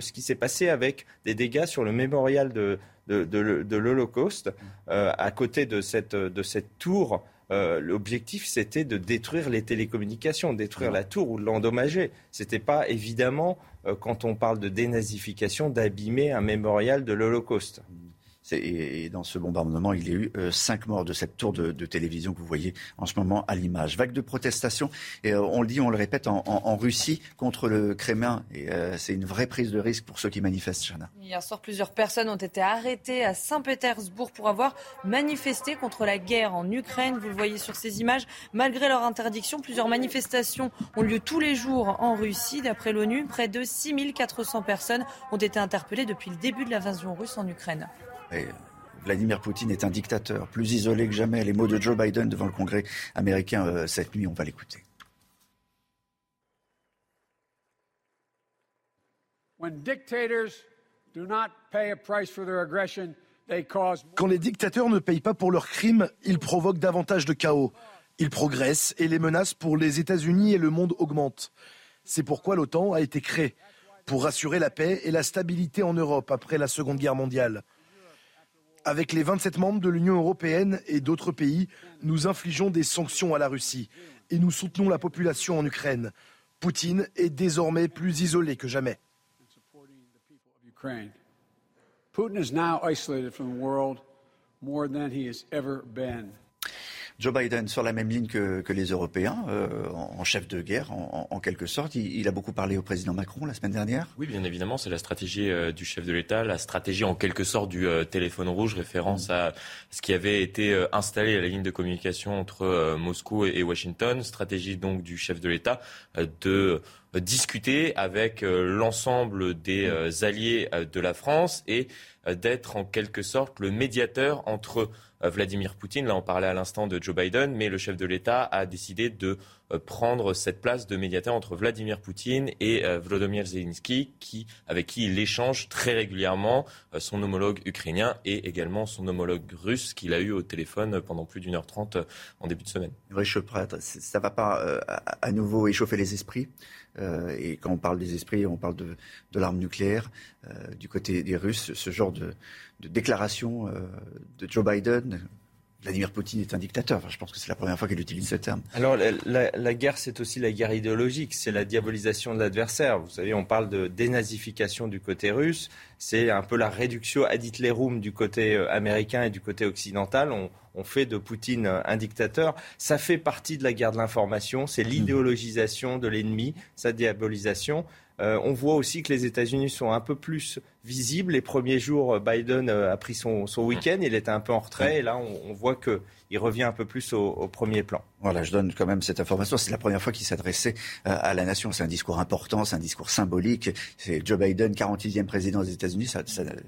S6: ce qui s'est passé avec des dégâts sur le mémorial de, de, l'Holocauste, à côté de cette, de cette tour euh, l'objectif c'était de détruire les télécommunications, détruire la tour ou de l'endommager. C'était pas évidemment, euh, quand on parle de dénazification, d'abîmer un mémorial de l'Holocauste.
S1: Et dans ce bombardement, il y a eu euh, cinq morts de cette tour de, télévision que vous voyez en ce moment à l'image. Vague de protestation, et euh, on le dit, on le répète, en, Russie contre le Kremlin. Et euh, c'est une vraie prise de risque pour ceux qui manifestent, Chana.
S2: Hier soir, plusieurs personnes ont été arrêtées à Saint-Pétersbourg pour avoir manifesté contre la guerre en Ukraine. Vous le voyez sur ces images. Malgré leur interdiction, plusieurs manifestations ont lieu tous les jours en Russie. D'après l'ONU, près de 6400 personnes ont été interpellées depuis le début de l'invasion russe en Ukraine.
S1: Vladimir Poutine est un dictateur, plus isolé que jamais. Les mots de Joe Biden devant le Congrès américain euh, cette nuit, on va l'écouter.
S4: Quand les dictateurs ne payent pas pour leurs crimes, ils provoquent davantage de chaos. Ils progressent et les menaces pour les États-Unis et le monde augmentent. C'est pourquoi l'OTAN a été créée, pour assurer la paix et la stabilité en Europe après la Seconde Guerre mondiale. Avec les 27 membres de l'Union européenne et d'autres pays, nous infligeons des sanctions à la Russie et nous soutenons la population en Ukraine. Poutine est désormais plus isolé que jamais.
S1: Putin is now isolated from the world more than he has ever been. Joe Biden sur la même ligne que, les Européens, euh, en, chef de guerre, en, quelque sorte. Il, a beaucoup parlé au président Macron la semaine dernière.
S9: Oui, bien évidemment, c'est la stratégie euh, du chef de l'État, la stratégie en quelque sorte du euh, téléphone rouge, référence à ce qui avait été installé à la ligne de communication entre Moscou et, Washington. Stratégie donc du chef de l'État de discuter avec l'ensemble des alliés de la France et d'être en quelque sorte le médiateur entre euh, Vladimir Poutine. Là, on parlait à l'instant de Joe Biden, mais le chef de l'État a décidé de euh, prendre cette place de médiateur entre Vladimir Poutine et euh, Volodymyr Zelensky, qui, avec qui il échange très régulièrement son homologue ukrainien et également son homologue russe qu'il a eu au téléphone pendant plus d'une heure trente en début de semaine.
S1: ça ne va pas à nouveau échauffer les esprits et quand on parle des esprits, on parle de, l'arme nucléaire. du côté des Russes, ce genre de, de déclaration de Joe Biden Vladimir Poutine est un dictateur. je pense que c'est la première fois qu'il utilise ce terme.
S6: Alors la, guerre, c'est aussi la guerre idéologique, c'est la diabolisation de l'adversaire. Vous savez, on parle de dénazification du côté russe, c'est un peu la réduction ad Hitlerum du côté euh, américain et du côté occidental. On, on fait de Poutine un dictateur. Ça fait partie de la guerre de l'information, c'est l'idéologisation de l'ennemi, sa diabolisation. Euh, on voit aussi que les États-Unis sont un peu plus visibles. Les premiers jours, Biden euh, a pris son, week-end, il était un peu en retrait, et là, on, on voit que il revient un peu plus au, premier plan.
S1: Voilà, je donne quand même cette information. C'est la première fois qu'il s'adressait euh, à la nation. C'est un discours important, c'est un discours symbolique. C'est Joe Biden, 46e président des États-Unis,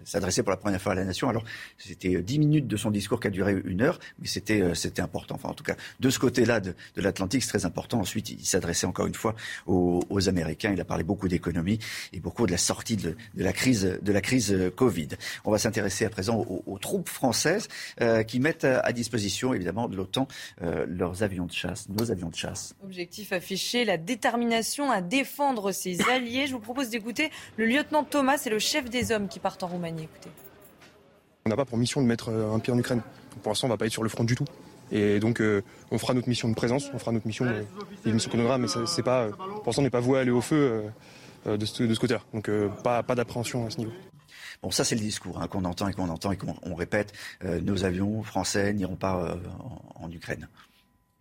S1: s'adressait pour la première fois à la nation. Alors, c'était 10 minutes de son discours qui a duré une heure, mais c'était euh, c'était important. Enfin, en tout cas, de ce côté-là de, l'Atlantique, c'est très important. Ensuite, il s'adressait encore une fois aux, Américains. Il a parlé beaucoup d'économie et beaucoup de la sortie de, la crise de la crise euh, Covid. On va s'intéresser à présent aux, troupes françaises qui mettent à disposition évidemment de l'OTAN euh, leurs avions de chasse, nos avions de chasse.
S2: Objectif affiché, la détermination à défendre ses alliés. Je vous propose d'écouter le lieutenant Thomas, c'est le chef des hommes qui partent en Roumanie. Écoutez.
S17: On n'a pas pour mission de mettre euh, un pied en Ukraine. Pour l'instant, on ne va pas être sur le front du tout. Et donc, euh, on fera notre mission de présence, on fera notre mission, de, mission chronogramme, mais c'est pas, pour l'instant, on n'est pas voué à aller au feu de ce, de ce côté-là. Donc, pas, pas d'appréhension à ce niveau.
S1: Bon, ça c'est le discours hein, qu'on entend et qu'on entend et qu'on répète. Euh, nos avions français n'iront pas euh, en, Ukraine.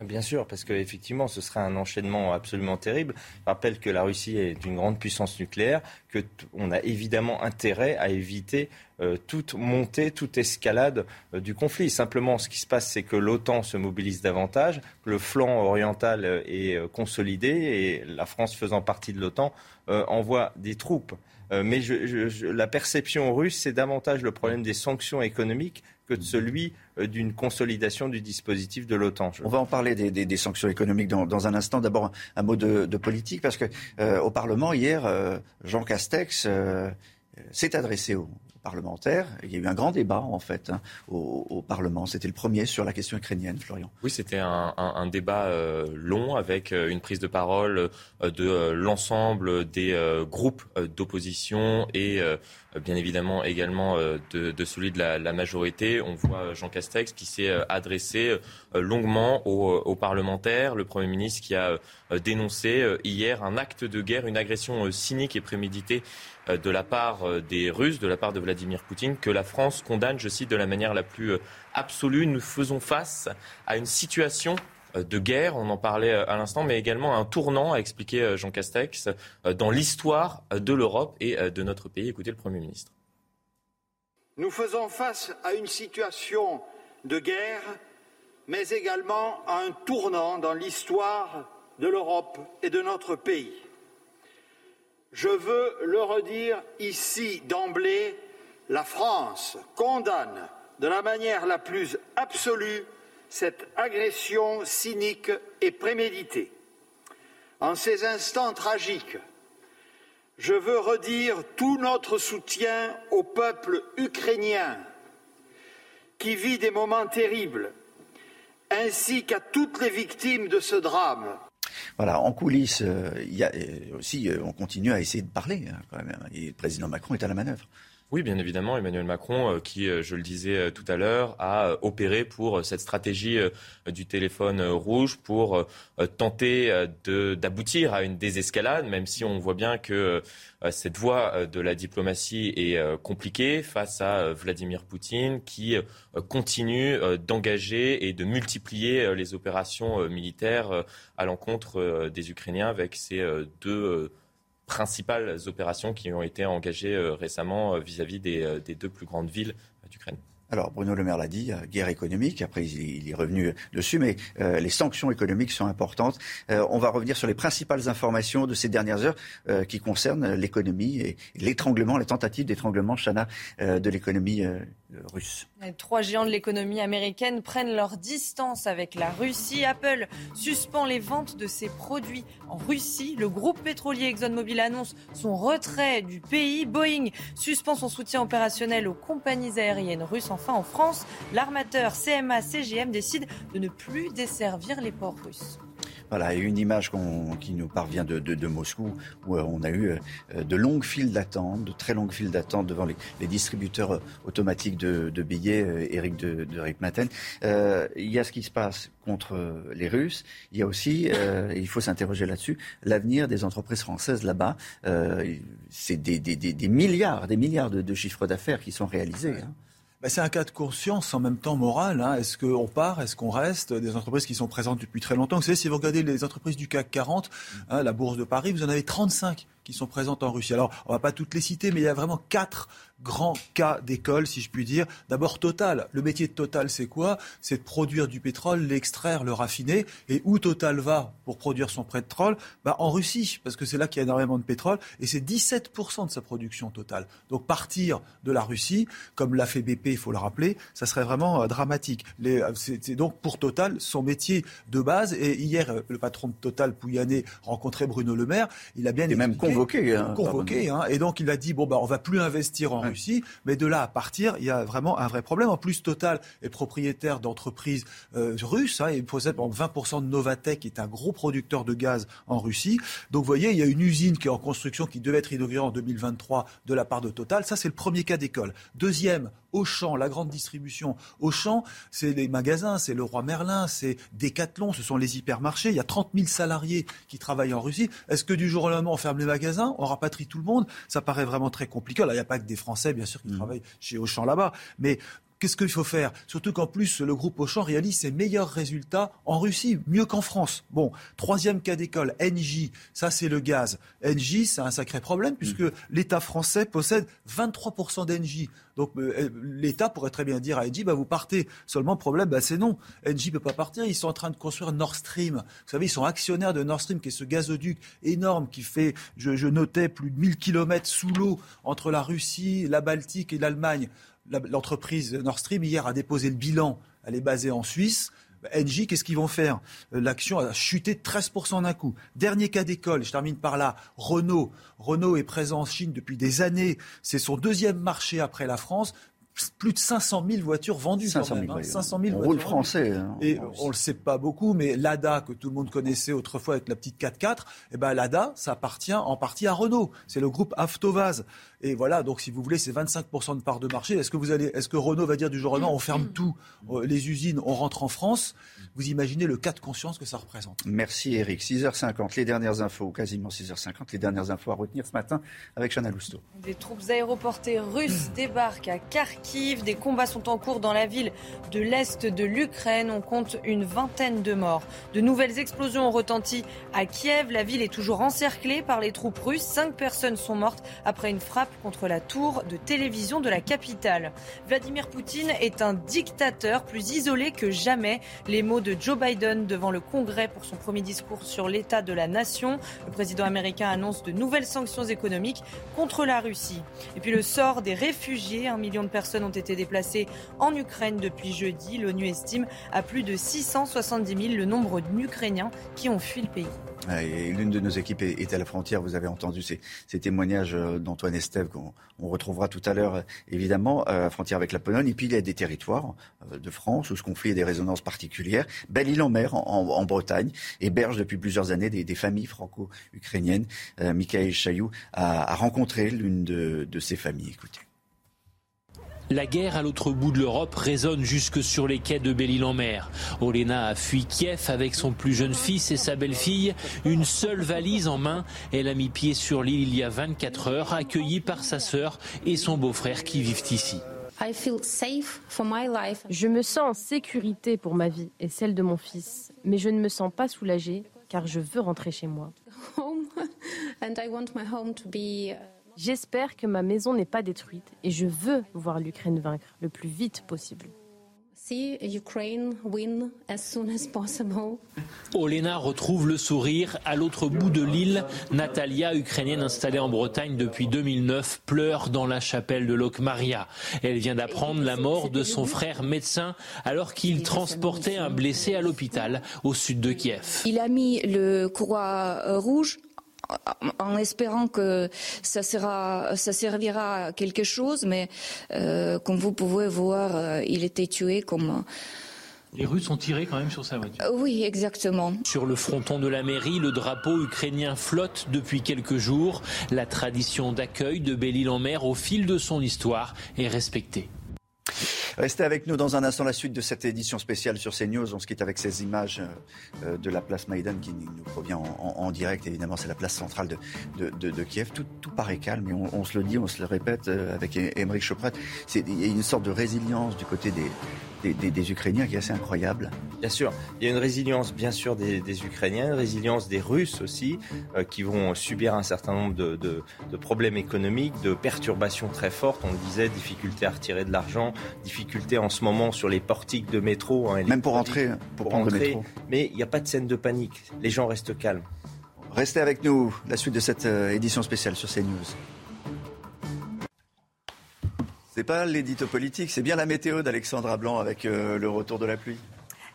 S6: Bien sûr, parce qu'effectivement, ce serait un enchaînement absolument terrible. Je rappelle que la Russie est une grande puissance nucléaire, qu'on a évidemment intérêt à éviter euh, toute montée, toute escalade du conflit. Simplement, ce qui se passe, c'est que l'OTAN se mobilise davantage, que le flanc oriental est consolidé et la France faisant partie de l'OTAN envoie des troupes. Euh, mais la perception russe, c'est davantage le problème des sanctions économiques que de celui euh, d'une consolidation du dispositif de l'OTAN.
S1: On va en parler des, sanctions économiques dans, un instant. D'abord, un, mot de, politique, parce que euh, au Parlement, hier, Jean Castex s'est adressé au, parlementaire. Il y a eu un grand débat, en fait, hein, au, Parlement. C'était le premier sur la question ukrainienne, Florian.
S9: Oui, c'était un, débat euh, long avec euh, une prise de parole euh, de l'ensemble des groupes d'opposition et bien évidemment également de, celui de la, majorité. On voit Jean Castex qui s'est adressé longuement aux, parlementaires, le Premier ministre qui a dénoncé hier un acte de guerre, une agression cynique et préméditée de la part euh, des Russes, de la part de Vladimir Poutine, que la France condamne, je cite, de la manière la plus euh, absolue. Nous faisons face à une situation de guerre, on en parlait à l'instant, mais également un tournant, a expliqué Jean Castex, dans l'histoire de l'Europe et de notre pays. Écoutez le Premier ministre.
S18: Nous faisons face à une situation de guerre, mais également à un tournant dans l'histoire de l'Europe et de notre pays. Je veux le redire ici d'emblée, la France condamne de la manière la plus absolue cette agression cynique et préméditée. En ces instants tragiques, je veux redire tout notre soutien au peuple ukrainien qui vit des moments terribles, ainsi qu'à toutes les victimes de ce drame.
S1: Voilà, en coulisses, euh, y a euh, aussi, euh, on continue à essayer de parler hein, quand même. Et le président Macron est à la manœuvre.
S9: Oui, bien évidemment, Emmanuel Macron, qui, je le disais tout à l'heure, a opéré pour cette stratégie du téléphone rouge pour tenter d'aboutir à une désescalade, même si on voit bien que cette voie de la diplomatie est compliquée face à Vladimir Poutine, qui continue d'engager et de multiplier les opérations militaires à l'encontre des Ukrainiens avec ces deux principales opérations qui ont été engagées euh, récemment euh, vis-à-vis des, des deux plus grandes villes d'Ukraine.
S1: Alors Bruno Le Maire l'a dit, guerre économique, après il est revenu dessus, mais euh, les sanctions économiques sont importantes. Euh, on va revenir sur les principales informations de ces dernières heures euh, qui concernent l'économie et l'étranglement, la tentative d'étranglement, Chana, de l'économie russe.
S2: Les trois géants de l'économie américaine prennent leur distance avec la Russie. Apple suspend les ventes de ses produits en Russie. Le groupe pétrolier ExxonMobil annonce son retrait du pays. Boeing suspend son soutien opérationnel aux compagnies aériennes russes en Enfin, en France, l'armateur CMA-CGM décide de ne plus desservir les ports russes.
S1: Voilà, et une image qui nous parvient de, Moscou, où euh, on a eu euh, de longues files d'attente, de très longues files d'attente devant les, distributeurs automatiques de, billets, Eric de, de Rick Maten. il y a ce qui se passe contre les Russes. Il y a aussi, il faut s'interroger là-dessus, l'avenir des entreprises françaises là-bas. c'est des, milliards, des milliards de, chiffres d'affaires qui sont réalisés. Hein.
S8: Bah, c'est un cas de conscience en même temps moral. Hein. Est-ce qu'on part, est-ce qu'on reste? Des entreprises qui sont présentes depuis très longtemps. Vous savez, si vous regardez les entreprises du CAC 40, hein, la bourse de Paris, vous en avez 35 qui sont présentes en Russie. Alors, on va pas toutes les citer, mais il y a vraiment quatre grands cas d'école, si je puis dire. D'abord, Total. Le métier de Total, c'est quoi? C'est de produire du pétrole, l'extraire, le raffiner. Et où Total va pour produire son pétrole? Bah, En Russie, parce que c'est là qu'il y a énormément de pétrole. Et c'est 17% de sa production totale. Donc partir de la Russie, comme l'a fait BP, il faut le rappeler, ça serait vraiment euh, dramatique. Euh, c'est donc pour Total son métier de base. Et hier, euh, le patron de Total, Pouyanné, rencontrait Bruno Le Maire. Il a bien
S1: et même convoqué.
S8: Hein, convoqué. Hein, et donc il a dit, bon, bah, on va plus investir en Russie. Mais de là à partir, il y a vraiment un vrai problème. En plus, Total est propriétaire d'entreprises euh, russes. Hein, il possède 20% de Novatec, qui est un gros producteur de gaz en Russie. Donc, vous voyez, il y a une usine qui est en construction, qui devait être inaugurée en 2023 de la part de Total. Ça, c'est le premier cas d'école. Deuxième, Auchan, la grande distribution. Auchan, c'est les magasins, c'est le roi Merlin, c'est Decathlon, ce sont les hypermarchés. Il y a 30 000 salariés qui travaillent en Russie. Est-ce que du jour au lendemain, on ferme les magasins, on rapatrie tout le monde? Ça paraît vraiment très compliqué. Alors, il n'y a pas que des Français, bien sûr, qui mmh. travaillent chez Auchan là-bas. Mais Qu'est-ce qu'il faut faire? Surtout qu'en plus, le groupe Auchan réalise ses meilleurs résultats en Russie, mieux qu'en France. Bon, troisième cas d'école, NJ, ça c'est le gaz. NJ, c'est un sacré problème puisque mm. l'État français possède 23% d'NJ. Donc euh, euh, l'État pourrait très bien dire à NJ, bah, vous partez. Seulement, problème, bah, c'est non. NJ ne peut pas partir. Ils sont en train de construire Nord Stream. Vous savez, ils sont actionnaires de Nord Stream, qui est ce gazoduc énorme qui fait, je, je notais, plus de 1000 kilomètres sous l'eau entre la Russie, la Baltique et l'Allemagne l'entreprise Nord Stream hier a déposé le bilan. Elle est basée en Suisse. Engie, qu'est-ce qu'ils vont faire? Euh, L'action a chuté de 13% d'un coup. Dernier cas d'école, je termine par là. Renault. Renault est présent en Chine depuis des années. C'est son deuxième marché après la France plus de 500 000 voitures vendues 500 000,
S1: même, 500 000 voitures français. Hein,
S8: et on le sait pas beaucoup, mais l'ADA que tout le monde connaissait autrefois avec la petite 4x4, eh ben l'ADA, ça appartient en partie à Renault. C'est le groupe Avtovaz. Et voilà, donc si vous voulez, c'est 25% de part de marché. Est-ce que vous allez, est-ce que Renault va dire du jour au lendemain, on ferme tout, euh, les usines, on rentre en France? Vous imaginez le cas de conscience que ça représente.
S1: Merci Eric. 6h50, les dernières infos, quasiment 6h50, les dernières infos à retenir ce matin avec Chana Lousteau.
S2: Des troupes aéroportées russes débarquent à Kharkiv. Des combats sont en cours dans la ville de l'est de l'Ukraine. On compte une vingtaine de morts. De nouvelles explosions ont retenti à Kiev. La ville est toujours encerclée par les troupes russes. Cinq personnes sont mortes après une frappe contre la tour de télévision de la capitale. Vladimir Poutine est un dictateur plus isolé que jamais. Les mots de Joe Biden devant le Congrès pour son premier discours sur l'état de la nation. Le président américain annonce de nouvelles sanctions économiques contre la Russie. Et puis le sort des réfugiés. Un million de personnes ont été déplacées en Ukraine depuis jeudi. L'ONU estime à plus de 670 000 le nombre d'Ukrainiens qui ont fui le pays.
S1: L'une de nos équipes est à la frontière. Vous avez entendu ces, témoignages euh, d'Antoine Estève qu'on retrouvera tout à l'heure, euh, évidemment, à la frontière avec la Pologne. Et puis, il y a des territoires euh, de France où ce conflit a des résonances particulières. Belle-Île-en-Mer, en, Bretagne, héberge depuis plusieurs années des, familles franco-ukrainiennes. Michael Chailloux a, rencontré l'une de, de ces familles. Écoutez.
S19: La guerre à l'autre bout de l'Europe résonne jusque sur les quais de Belle-Île-en-Mer. Olena a fui Kiev avec son plus jeune fils et sa belle-fille, une seule valise en main. Elle a mis pied sur l'île il y a 24 heures, accueillie par sa sœur et son beau-frère qui vivent ici.
S10: Je me sens en sécurité pour ma vie et celle de mon fils, mais je ne me sens pas soulagée car je veux rentrer chez moi. J'espère que ma maison n'est pas détruite et je veux voir l'Ukraine vaincre le plus vite possible.
S19: Olena retrouve le sourire à l'autre bout de l'île. Natalia, ukrainienne installée en Bretagne depuis 2009, pleure dans la chapelle de Lokmaria. Elle vient d'apprendre la mort de son frère médecin alors qu'il transportait un blessé à l'hôpital au sud de Kiev.
S20: Il a mis le croix rouge en espérant que ça, sera, ça servira à quelque chose, mais euh, comme vous pouvez voir, euh, il était tué comme
S19: Les Russes ont tiré quand même sur sa voiture.
S20: Oui, exactement.
S19: Sur le fronton de la mairie, le drapeau ukrainien flotte depuis quelques jours. La tradition d'accueil de Belle-Île-en-Mer au fil de son histoire est respectée.
S1: Restez avec nous dans un instant la suite de cette édition spéciale sur CNews. On se quitte avec ces images euh, de la place Maïdan qui nous provient en, direct. Évidemment, c'est la place centrale de, Kiev. Tout, tout, paraît calme et on, se le dit, on se le répète euh, avec Émeric Choprat. Il y a une sorte de résilience du côté des, des, Ukrainiens qui est assez incroyable.
S6: Bien sûr, il y a une résilience bien sûr des, Ukrainiens, une résilience des Russes aussi, euh, qui vont subir un certain nombre de, problèmes économiques, de perturbations très fortes. On le disait, difficultés à retirer de l'argent, difficultés en ce moment sur les portiques de métro.
S1: Hein, Même pour rentrer, pour, prendre le métro.
S6: Mais il n'y a pas de scène de panique. Les gens restent calmes.
S1: Restez avec nous, la suite de cette euh, édition spéciale sur CNews. C'est pas l'édito politique, c'est bien la météo d'Alexandra Blanc avec euh, le retour de la pluie.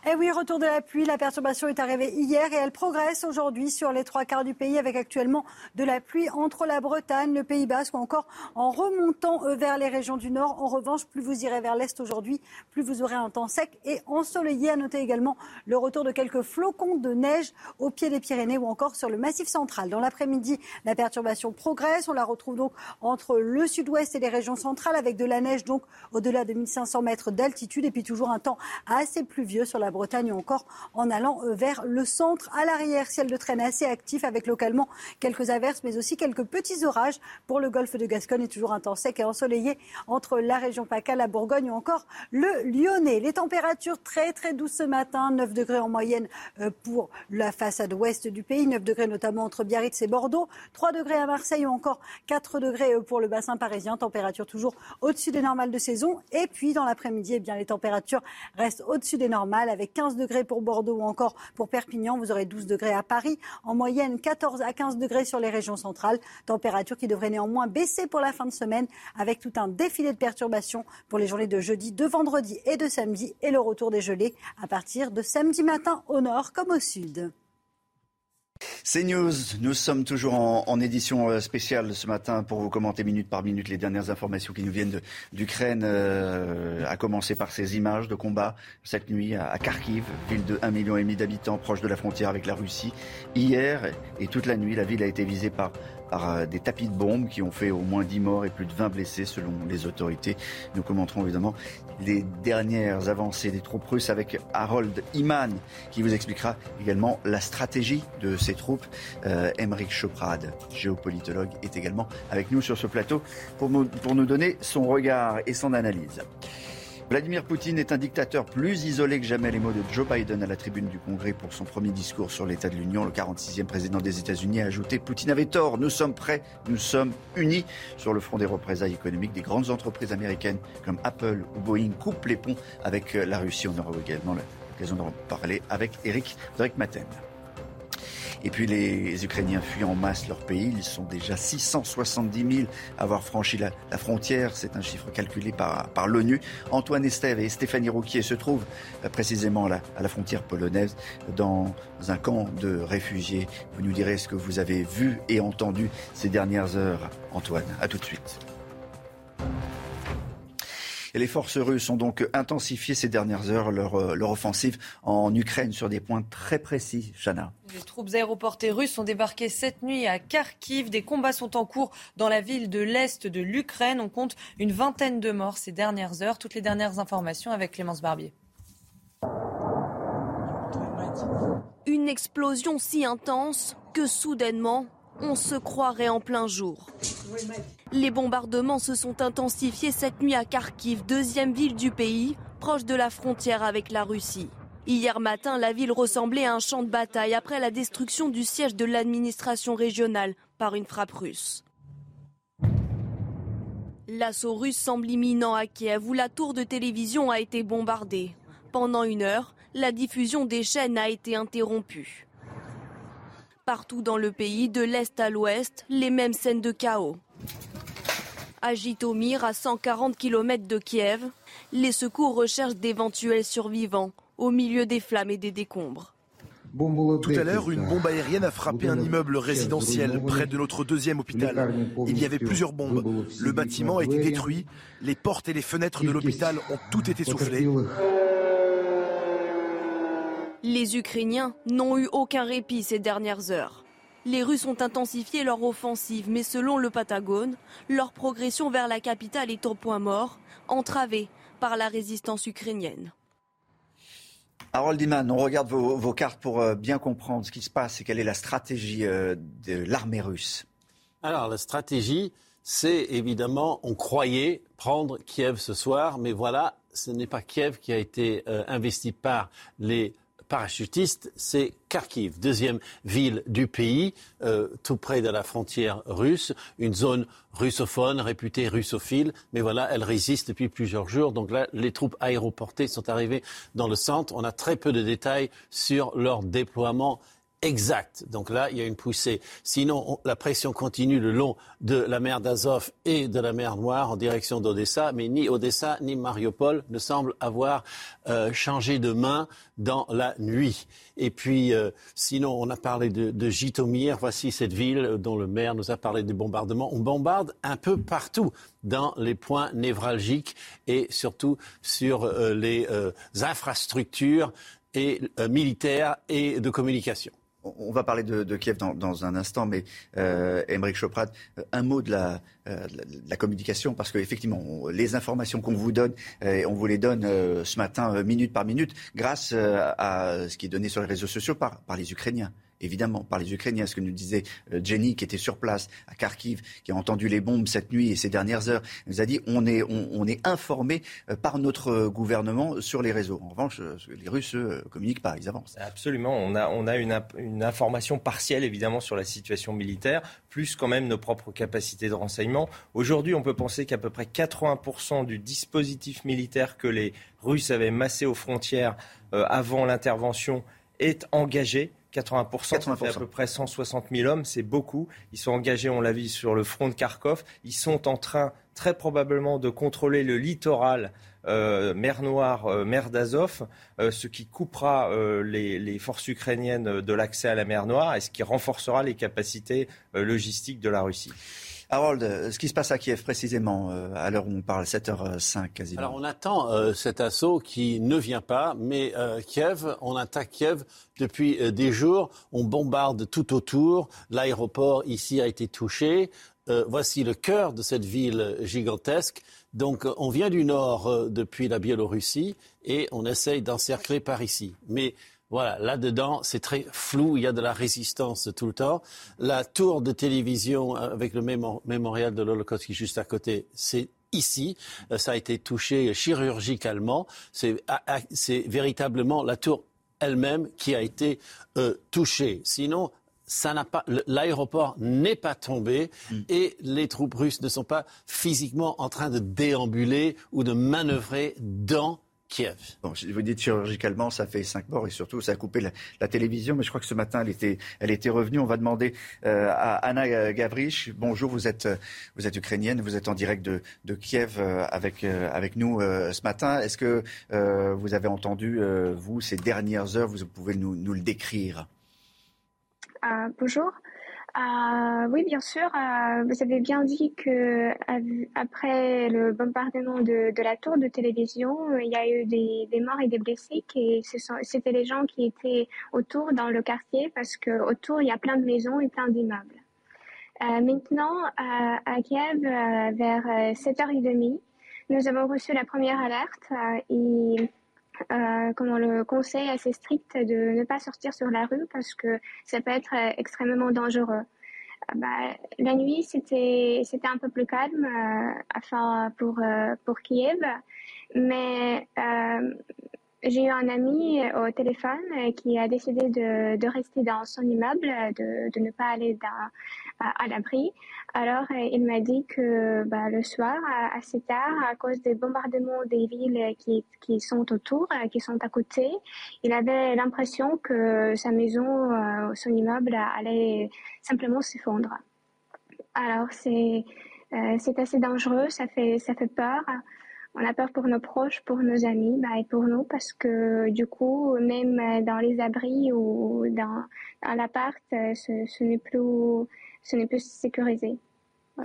S15: Eh oui, retour de la pluie. La perturbation est arrivée hier et elle progresse aujourd'hui sur les trois quarts du pays avec actuellement de la pluie entre la Bretagne, le Pays Basque ou encore en remontant euh, vers les régions du Nord. En revanche, plus vous irez vers l'Est aujourd'hui, plus vous aurez un temps sec et ensoleillé. À noter également le retour de quelques flocons de neige au pied des Pyrénées ou encore sur le Massif central. Dans l'après-midi, la perturbation progresse. On la retrouve donc entre le sud-ouest et les régions centrales avec de la neige donc au-delà de 1500 mètres d'altitude et puis toujours un temps assez pluvieux sur la Bretagne ou encore en allant euh, vers le centre. À l'arrière, ciel de traîne assez actif avec localement quelques averses, mais aussi quelques petits orages pour le golfe de Gascogne et toujours un temps sec et ensoleillé entre la région PACA, la Bourgogne ou encore le Lyonnais. Les températures très très douces ce matin, 9 degrés en moyenne euh, pour la façade ouest du pays, 9 degrés notamment entre Biarritz et Bordeaux, 3 degrés à Marseille ou encore 4 degrés euh, pour le bassin parisien, température toujours au-dessus des normales de saison. Et puis dans l'après-midi, eh bien les températures restent au-dessus des normales avec 15 degrés pour Bordeaux ou encore pour Perpignan. Vous aurez 12 degrés à Paris. En moyenne, 14 à 15 degrés sur les régions centrales. Température qui devrait néanmoins baisser pour la fin de semaine avec tout un défilé de perturbations pour les journées de jeudi, de vendredi et de samedi et le retour des gelées à partir de samedi matin au nord comme au sud.
S1: C'est News, nous sommes toujours en, édition euh, spéciale ce matin pour vous commenter minute par minute les dernières informations qui nous viennent d'Ukraine, euh, à commencer par ces images de combat cette nuit à, Kharkiv, ville de 1,5 million d'habitants proche de la frontière avec la Russie. Hier et toute la nuit, la ville a été visée par par euh, des tapis de bombes qui ont fait au moins 10 morts et plus de 20 blessés selon les autorités. Nous commenterons évidemment les dernières avancées des troupes russes avec Harold Iman qui vous expliquera également la stratégie de ces troupes. Euh, Emmerich Choprad, géopolitologue, est également avec nous sur ce plateau pour pour nous donner son regard et son analyse. Vladimir Poutine est un dictateur plus isolé que jamais. Les mots de Joe Biden à la tribune du Congrès pour son premier discours sur l'état de l'Union. Le 46e président des États-Unis a ajouté Poutine avait tort. Nous sommes prêts. Nous sommes unis sur le front des représailles économiques. Des grandes entreprises américaines comme Apple ou Boeing coupent les ponts avec la Russie. On aura également l'occasion d'en parler avec Eric Maten. Et puis les Ukrainiens fuient en masse leur pays. Ils sont déjà 670 000 à avoir franchi la, frontière. C'est un chiffre calculé par, l'ONU. Antoine Estève et Stéphanie Rouquier se trouvent euh, précisément à la, à la frontière polonaise dans un camp de réfugiés. Vous nous direz ce que vous avez vu et entendu ces dernières heures. Antoine, à tout de suite. Et les forces russes ont donc intensifié ces dernières heures leur, euh, leur offensive en Ukraine sur des points très précis. Chana.
S2: Les troupes aéroportées russes ont débarqué cette nuit à Kharkiv. Des combats sont en cours dans la ville de l'Est de l'Ukraine. On compte une vingtaine de morts ces dernières heures. Toutes les dernières informations avec Clémence Barbier.
S3: Une explosion si intense que soudainement, on se croirait en plein jour. Les bombardements se sont intensifiés cette nuit à Kharkiv, deuxième ville du pays, proche de la frontière avec la Russie. Hier matin, la ville ressemblait à un champ de bataille après la destruction du siège de l'administration régionale par une frappe russe. L'assaut russe semble imminent à Kiev où la tour de télévision a été bombardée. Pendant une heure, la diffusion des chaînes a été interrompue. Partout dans le pays, de l'est à l'ouest, les mêmes scènes de chaos. À Jitomir, à 140 km de Kiev, les secours recherchent d'éventuels survivants au milieu des flammes et des décombres.
S4: Tout à l'heure, une bombe aérienne a frappé un immeuble résidentiel près de notre deuxième hôpital. Il y avait plusieurs bombes. Le bâtiment a été détruit. Les portes et les fenêtres de l'hôpital ont tout été soufflées.
S3: Les Ukrainiens n'ont eu aucun répit ces dernières heures. Les Russes ont intensifié leur offensive, mais selon le Patagone, leur progression vers la capitale est au point mort, entravée par la résistance ukrainienne.
S1: Harold Iman, on regarde vos, cartes pour euh, bien comprendre ce qui se passe et quelle est la stratégie euh, de l'armée russe.
S5: Alors, la stratégie, c'est évidemment, on croyait prendre Kiev ce soir, mais voilà, ce n'est pas Kiev qui a été euh, investi par les parachutiste, c'est Kharkiv, deuxième ville du pays, euh, tout près de la frontière russe, une zone russophone, réputée russophile, mais voilà, elle résiste depuis plusieurs jours. Donc là, les troupes aéroportées sont arrivées dans le centre. On a très peu de détails sur leur déploiement exact. Donc là, il y a une poussée. Sinon, la pression continue le long de la mer d'Azov et de la mer Noire en direction d'Odessa, mais ni Odessa ni Mariupol ne semblent avoir euh, changé de main dans la nuit. Et puis, euh, sinon, on a parlé de, de Jitomir. Voici cette ville dont le maire nous a parlé des bombardements. On bombarde un peu partout dans les points névralgiques et surtout sur euh, les infrastructures et, militaires et de communication
S1: on va parler de, Kiev dans, un instant, mais euh, Choprat, euh, un mot de la, euh, communication, parce qu'effectivement, les informations qu'on vous donne, euh, on vous les donne ce matin, minute par minute, grâce à ce qui est donné sur les réseaux sociaux par les Ukrainiens évidemment, par les Ukrainiens. Ce que nous disait euh, Jenny, qui était sur place à Kharkiv, qui a entendu les bombes cette nuit et ces dernières heures, nous a dit on est, on, informé euh, par notre gouvernement sur les réseaux. En revanche, euh, les Russes communiquent pas, ils avancent.
S6: Absolument. On a, une information partielle, évidemment, sur la situation militaire, plus quand même nos propres capacités de renseignement. Aujourd'hui, on peut penser qu'à peu près 80% du dispositif militaire que les Russes avaient massé aux frontières avant l'intervention est engagé 80%, ça fait à peu près 160 000 hommes, c'est beaucoup. Ils sont engagés, on l'a vu, sur le front de Kharkov. Ils sont en train, très probablement, de contrôler le littoral euh, mer Noire, euh, mer d'Azov, euh, ce qui coupera les, forces ukrainiennes de l'accès à la mer Noire et ce qui renforcera les capacités logistiques de la Russie.
S1: Harold, ce qui se passe à Kiev précisément, à l'heure où on parle, 7h05 quasiment.
S5: Alors on attend cet assaut qui ne vient pas, mais Kiev, on attaque Kiev depuis des jours, on bombarde tout autour, l'aéroport ici a été touché, voici le cœur de cette ville gigantesque. Donc on vient du nord depuis la Biélorussie et on essaye d'encercler par ici. Mais voilà, là-dedans, c'est très flou, il y a de la résistance tout le temps. La tour de télévision avec le mémorial de l'Holocauste qui est juste à côté, c'est ici. Euh, ça a été touché chirurgicalement. C'est véritablement la tour elle-même qui a été euh, touchée. Sinon, l'aéroport n'est pas tombé mm. et les troupes russes ne sont pas physiquement en train de déambuler ou de manœuvrer dans Kiev.
S1: Bon, vous dites chirurgicalement, ça fait cinq morts et surtout, ça a coupé la, télévision. Mais je crois que ce matin, elle était, elle était revenue. On va demander euh, à Anna Gavrich. Bonjour, vous êtes, vous êtes ukrainienne, vous êtes en direct de, de Kiev euh, avec, euh, avec nous ce matin. Est-ce que vous avez entendu, vous, ces dernières heures, vous pouvez nous, nous le décrire?
S21: Bonjour. Euh, oui, bien sûr. Euh, vous avez bien dit que après le bombardement de, la tour de télévision, euh, il y a eu des, morts et des blessés. Et c'était les gens qui étaient autour dans le quartier parce que autour il y a plein de maisons et plein d'immeubles. Maintenant, à Kiev, vers 7h30, nous avons reçu la première alerte euh, comment le conseil assez strict de ne pas sortir sur la rue parce que ça peut être euh, extrêmement dangereux. Euh, bah, la nuit, c'était c'était un peu plus calme, euh, enfin pour pour Kiev, mais j'ai eu un ami au téléphone qui a décidé de, rester dans son immeuble, de, de ne pas aller à, l'abri. Alors, euh, il m'a dit que bah, le soir, assez tard, à cause des bombardements des villes qui, sont autour, euh, qui sont à côté, il avait l'impression que sa maison, euh, son immeuble allait simplement s'effondrer. Alors, c'est c'est assez dangereux, ça fait, ça fait peur. On a peur pour nos proches, pour nos amis bah, et pour nous parce que du coup, même dans les abris ou dans, dans l'appart, ce, ce n'est plus ce n'est plus sécurisé.
S1: Euh,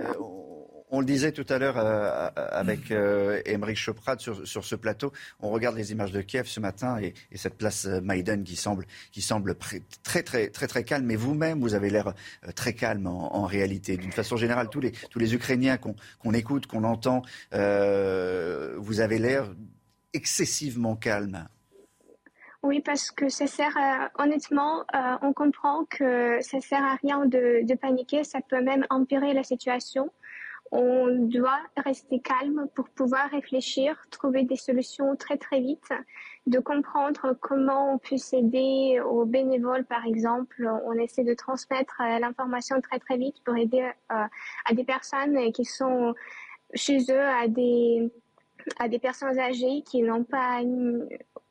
S1: On le disait tout à l'heure euh, avec euh, Émeric Choprat sur, ce plateau. On regarde les images de Kiev ce matin et, cette place euh, Maïden qui semble, très, calme. Mais vous-même, vous avez l'air très calme en, réalité. D'une façon générale, tous les, Ukrainiens qu'on écoute, qu'on entend, vous avez l'air excessivement calme.
S21: Oui, parce que ça sert, honnêtement, on comprend que ça sert à rien de, paniquer, ça peut même empirer la situation on doit rester calme pour pouvoir réfléchir, trouver des solutions très très vite, de comprendre comment on peut s'aider aux bénévoles par exemple. On essaie de transmettre euh, l'information très très vite pour aider euh, à des personnes qui sont chez eux, à des à des personnes âgées qui n'ont pas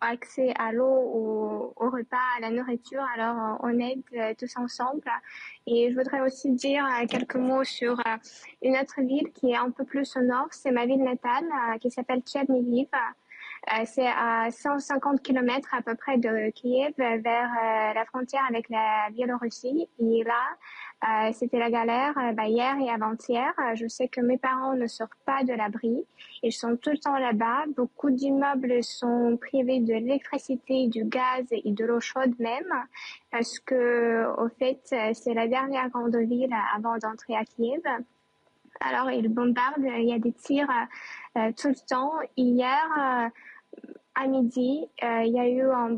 S21: accès à l'eau, au, repas, à la nourriture. Alors, on aide euh, tous ensemble. Et je voudrais aussi dire euh, quelques mots sur euh, une autre ville qui est un peu plus au nord. C'est ma ville natale qui s'appelle Tcherniviv. C'est à 150 km à peu près de Kiev vers la frontière avec la Biélorussie. Et là, euh, c'était la galère bah, hier et avant-hier. Euh, je sais que mes parents ne sortent pas de l'abri. Ils sont tout le temps là-bas. Beaucoup d'immeubles sont privés de l'électricité, du gaz et de l'eau chaude même, parce que au fait, c'est la dernière grande ville avant d'entrer à Kiev. Alors ils bombardent. Il y a des tirs tout le temps. Hier à midi, euh, il y a eu un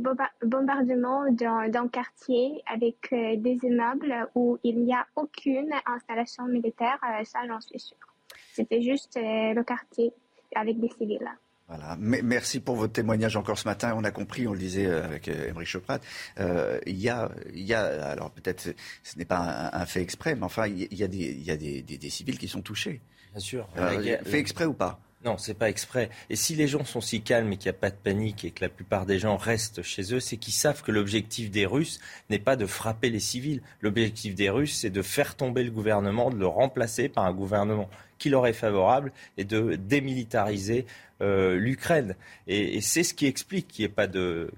S21: bombardement d'un quartier avec euh, des immeubles où il n'y a aucune installation militaire, euh, ça j'en suis sûre. C'était juste le quartier avec des civils.
S1: Voilà. Merci pour votre témoignage encore ce matin. On a compris, on le disait avec Emery Choprat, il y, a, y a, alors peut-être ce n'est pas un, fait exprès, mais enfin il y a, des, il y a des, des, civils qui sont touchés.
S6: Bien sûr.
S1: fait exprès ou pas?
S6: Non, c'est pas exprès. Et si les gens sont si calmes et qu'il n'y a pas de panique et que la plupart des gens restent chez eux, c'est qu'ils savent que l'objectif des Russes n'est pas de frapper les civils. L'objectif des Russes, c'est de faire tomber le gouvernement, de le remplacer par un gouvernement qui leur est favorable et de démilitariser euh, l'Ukraine. Et, c'est ce qui explique qu'il n'y ait, pas de,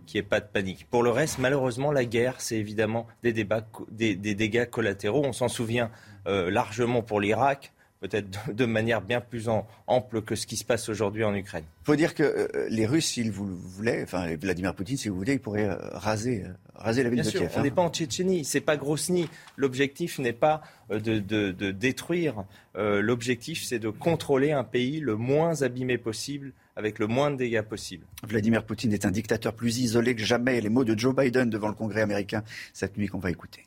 S6: panique. Pour le reste, malheureusement, la guerre, c'est évidemment des, des, dégâts collatéraux. On s'en souvient euh, largement pour l'Irak peut-être de, manière bien plus ample que ce qui se passe aujourd'hui en Ukraine.
S1: Il faut dire que euh, les Russes, s'ils vous voulaient, enfin Vladimir Poutine, si vous voulez, il pourrait euh, raser, euh, raser la ville
S6: bien
S1: de
S6: sûr, On n'est pas en Tchétchénie, c'est pas Grosny. L'objectif n'est pas de, de détruire. L'objectif, c'est de contrôler un pays le moins abîmé possible avec le moins de dégâts possible.
S1: Vladimir Poutine est un dictateur plus isolé que jamais. Les mots de Joe Biden devant le Congrès américain cette nuit qu'on va écouter.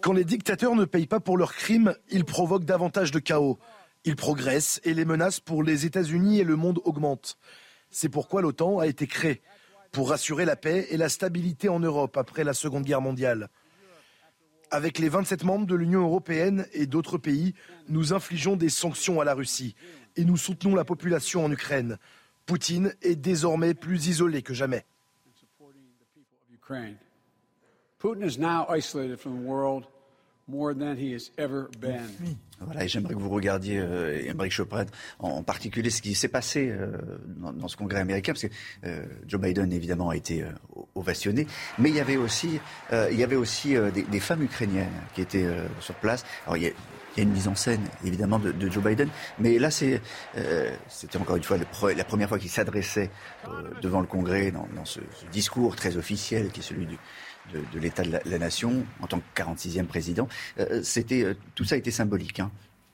S4: Quand les dictateurs ne payent pas pour leurs crimes, ils provoquent davantage de chaos. Ils progressent et les menaces pour les États-Unis et le monde augmentent. C'est pourquoi l'OTAN a été créée, pour assurer la paix et la stabilité en Europe après la Seconde Guerre mondiale. Avec les 27 membres de l'Union européenne et d'autres pays, nous infligeons des sanctions à la Russie et nous soutenons la population en Ukraine. Poutine est désormais plus isolé que jamais.
S1: Putin is now isolated from the world more than he has ever been. Voilà, et j'aimerais que vous regardiez, euh, Chopin, en, particulier ce qui s'est passé euh, dans, ce congrès américain, parce que euh, Joe Biden, évidemment, a été euh, ovationné, mais il y avait aussi, il y avait aussi des, des, femmes ukrainiennes qui étaient sur place. Alors, il y a, il y a une mise en scène, évidemment, de, Joe Biden. Mais là, euh, c'était encore une fois la première fois qu'il s'adressait euh, devant le Congrès dans, ce, discours très officiel qui est celui de, l'État de la, nation en tant que 46e président. Euh, tout ça été symbolique. Hein.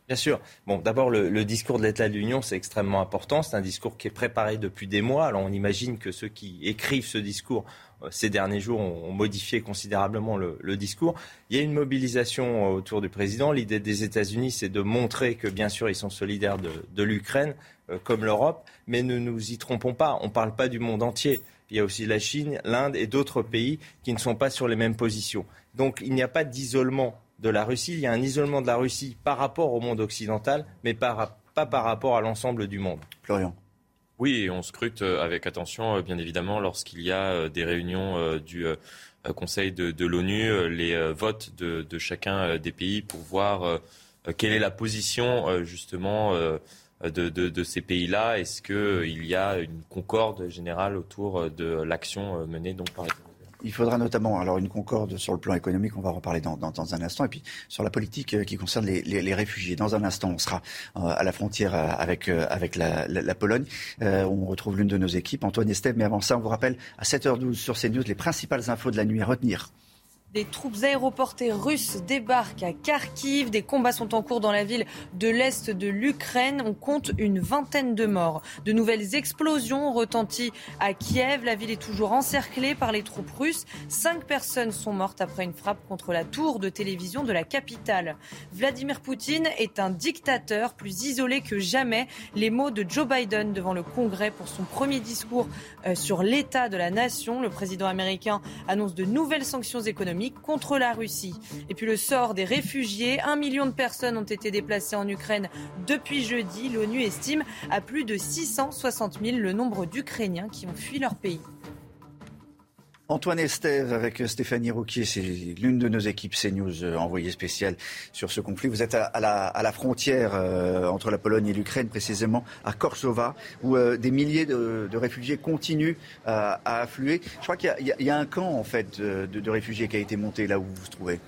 S6: Bien sûr. Bon, d'abord, le, discours de l'État de l'Union, c'est extrêmement important. C'est un discours qui est préparé depuis des mois. Alors, on imagine que ceux qui écrivent ce discours ces derniers jours ont, modifié considérablement le, discours. Il y a une mobilisation euh, autour du président. L'idée des États-Unis, c'est de montrer que, bien sûr, ils sont solidaires de, de l'Ukraine, euh, comme l'Europe, mais ne nous y trompons pas. On ne parle pas du monde entier. Il y a aussi la Chine, l'Inde et d'autres pays qui ne sont pas sur les mêmes positions. Donc, il n'y a pas d'isolement de la Russie. Il y a un isolement de la Russie par rapport au monde occidental, mais pas par rapport à l'ensemble du monde.
S1: Florian.
S9: Oui, on scrute euh, avec attention, euh, bien évidemment, lorsqu'il y a euh, des réunions du Conseil de, l'ONU, les votes de, chacun des pays pour voir quelle est la position justement de, ces pays-là. Est-ce qu'il y a une concorde générale autour de l'action menée donc, par les
S1: Il faudra notamment alors une concorde sur le plan économique, on va en reparler dans, dans, un instant, et puis sur la politique euh, qui concerne les, les, réfugiés. Dans un instant, on sera euh, à la frontière euh, avec, avec la, Pologne. on retrouve l'une de nos équipes, Antoine Estève, mais avant ça, on vous rappelle à 7h12 sur CNews les principales infos de la nuit à retenir.
S2: Des troupes aéroportées russes débarquent à Kharkiv. Des combats sont en cours dans la ville de l'Est de l'Ukraine. On compte une vingtaine de morts. De nouvelles explosions ont retenti à Kiev. La ville est toujours encerclée par les troupes russes. Cinq personnes sont mortes après une frappe contre la tour de télévision de la capitale. Vladimir Poutine est un dictateur plus isolé que jamais. Les mots de Joe Biden devant le Congrès pour son premier discours euh, sur l'état de la nation. Le président américain annonce de nouvelles sanctions économiques contre la Russie. Et puis le sort des réfugiés. Un million de personnes ont été déplacées en Ukraine depuis jeudi. L'ONU estime à plus de 660 000 le nombre d'Ukrainiens qui ont fui leur pays.
S1: Antoine Estève avec Stéphanie Rouquier, c'est l'une de nos équipes CNews euh, envoyée spéciale sur ce conflit. Vous êtes à, la, frontière euh, entre la Pologne et l'Ukraine, précisément à Korsova, où euh, des milliers de, réfugiés continuent à affluer. Je crois qu'il y, a un camp en fait de réfugiés qui a été monté là où vous vous trouvez.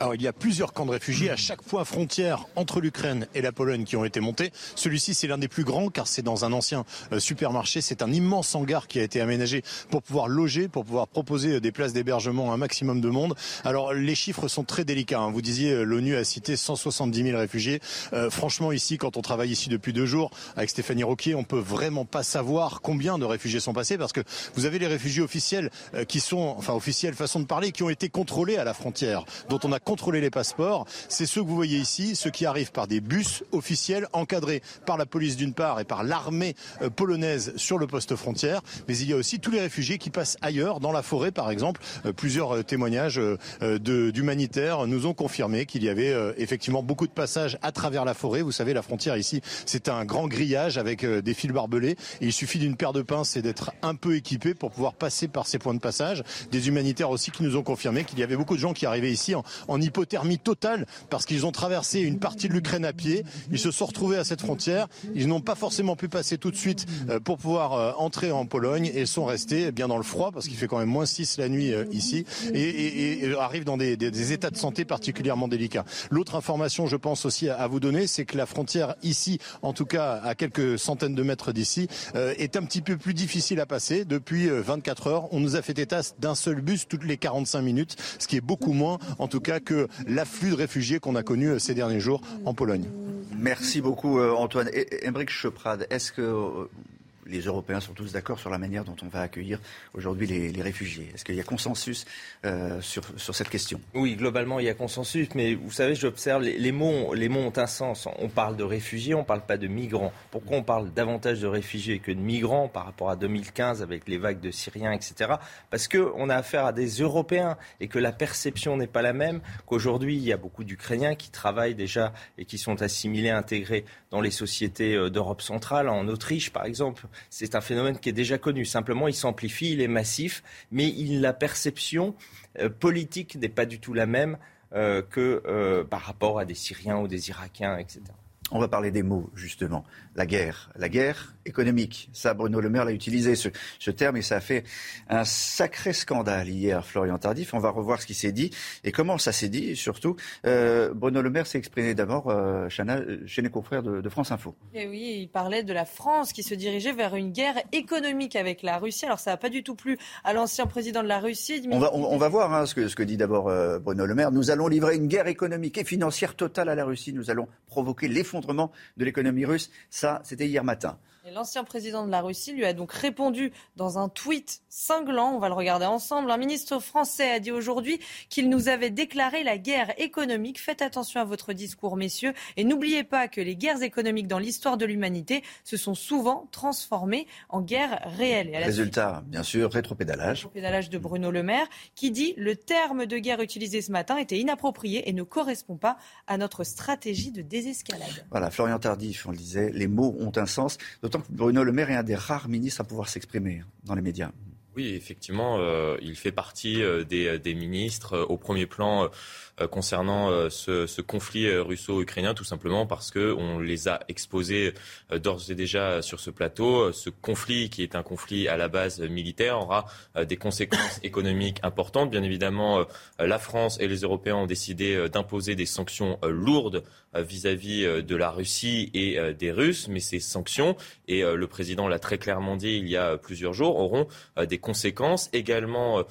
S13: Alors il y a plusieurs camps de réfugiés à chaque fois frontière entre l'Ukraine et la Pologne qui ont été montés. Celui-ci c'est l'un des plus grands car c'est dans un ancien euh, supermarché. C'est un immense hangar qui a été aménagé pour pouvoir loger, pour pouvoir proposer euh, des places d'hébergement à un maximum de monde. Alors les chiffres sont très délicats. Hein. Vous disiez euh, l'ONU a cité 170 000 réfugiés. franchement ici quand on travaille ici depuis deux jours avec Stéphanie Roquier, on peut vraiment pas savoir combien de réfugiés sont passés parce que vous avez les réfugiés officiels qui sont, enfin officiels façon de parler, qui ont été contrôlés à la frontière, dont on a contrôler les passeports. C'est ceux que vous voyez ici, ceux qui arrivent par des bus officiels encadrés par la police d'une part et par l'armée euh, polonaise sur le poste frontière. Mais il y a aussi tous les réfugiés qui passent ailleurs, dans la forêt par exemple. Euh, plusieurs euh, témoignages d'humanitaires nous ont confirmé qu'il y avait effectivement beaucoup de passages à travers la forêt. Vous savez, la frontière ici, c'est un grand grillage avec des fils barbelés. Il suffit d'une paire de pinces et d'être un peu équipé pour pouvoir passer par ces points de passage. Des humanitaires aussi qui nous ont confirmé qu'il y avait beaucoup de gens qui arrivaient ici en, en en hypothermie totale parce qu'ils ont traversé une partie de l'Ukraine à pied. Ils se sont retrouvés à cette frontière. Ils n'ont pas forcément pu passer tout de suite euh, pour pouvoir euh, entrer en Pologne et sont restés eh bien dans le froid parce qu'il fait quand même moins 6 la nuit euh, ici et, arrivent dans des, états de santé particulièrement délicats. L'autre information, je pense aussi à, vous donner, c'est que la frontière ici, en tout cas à quelques centaines de mètres d'ici, est un petit peu plus difficile à passer. Depuis 24 heures, on nous a fait état d'un seul bus toutes les 45 minutes, ce qui est beaucoup moins, en tout cas, l'afflux de réfugiés qu'on a connu euh, ces derniers jours en Pologne.
S1: Merci beaucoup euh, Antoine. Embrick Choprade, est-ce que euh, les Européens sont tous d'accord sur la manière dont on va accueillir aujourd'hui les, réfugiés. Est-ce qu'il y a consensus euh, sur, sur, cette question?
S6: Oui, globalement, il y a consensus, mais vous savez, j'observe, les, mots, les mots ont un sens. On parle de réfugiés, on ne parle pas de migrants. Pourquoi on parle davantage de réfugiés que de migrants par rapport à 2015 avec les vagues de Syriens, etc. Parce qu'on a affaire à des Européens et que la perception n'est pas la même, qu'aujourd'hui, il y a beaucoup d'Ukrainiens qui travaillent déjà et qui sont assimilés, intégrés dans les sociétés euh, d'Europe centrale, en Autriche par exemple. C'est un phénomène qui est déjà connu. Simplement, il s'amplifie, il est massif, mais la perception euh, politique n'est pas du tout la même euh, que par rapport à des Syriens ou des Irakiens, etc.
S1: On va parler des mots, justement. La guerre. La guerre économique. Ça, Bruno Le Maire l'a utilisé, ce, terme, et ça a fait un sacré scandale hier, Florian Tardif. On va revoir ce qui s'est dit et comment ça s'est dit, surtout. Euh, Bruno Le Maire s'est exprimé d'abord, euh, chez les confrères de, France Info.
S2: Et eh oui, il parlait de la France qui se dirigeait vers une guerre économique avec la Russie. Alors, ça n'a pas du tout plu à l'ancien président de la Russie.
S1: On va, on, va voir hein, ce, que, ce que dit d'abord euh, Bruno Le Maire. Nous allons livrer une guerre économique et financière totale à la Russie. Nous allons provoquer l'effondrement de l'économie russe. Ça, c'était hier matin.
S2: L'ancien président de la Russie lui a donc répondu dans un tweet cinglant. On va le regarder ensemble. Un ministre français a dit aujourd'hui qu'il nous avait déclaré la guerre économique. Faites attention à votre discours, messieurs. Et n'oubliez pas que les guerres économiques dans l'histoire de l'humanité se sont souvent transformées en guerres réelles.
S1: Résultat, bien sûr, rétropédalage.
S2: Rétropédalage de Bruno Le Maire qui dit le terme de guerre utilisé ce matin était inapproprié et ne correspond pas à notre stratégie de désescalade.
S1: Voilà, Florian Tardif, on le disait, les mots ont un sens. D'autant Bruno Le Maire est un des rares ministres à pouvoir s'exprimer dans les médias.
S9: Oui, effectivement, il fait partie des, des, ministres au premier plan euh, concernant euh, ce, ce, conflit euh, russo-ukrainien, tout simplement parce qu'on les a exposés d'ores et déjà sur ce plateau. Ce conflit, qui est un conflit à la base militaire, aura des conséquences économiques importantes. Bien évidemment, la France et les Européens ont décidé d'imposer des sanctions lourdes vis-à-vis de la Russie et des Russes, mais ces sanctions, et le président l'a très clairement dit il y a plusieurs jours, auront des conséquences également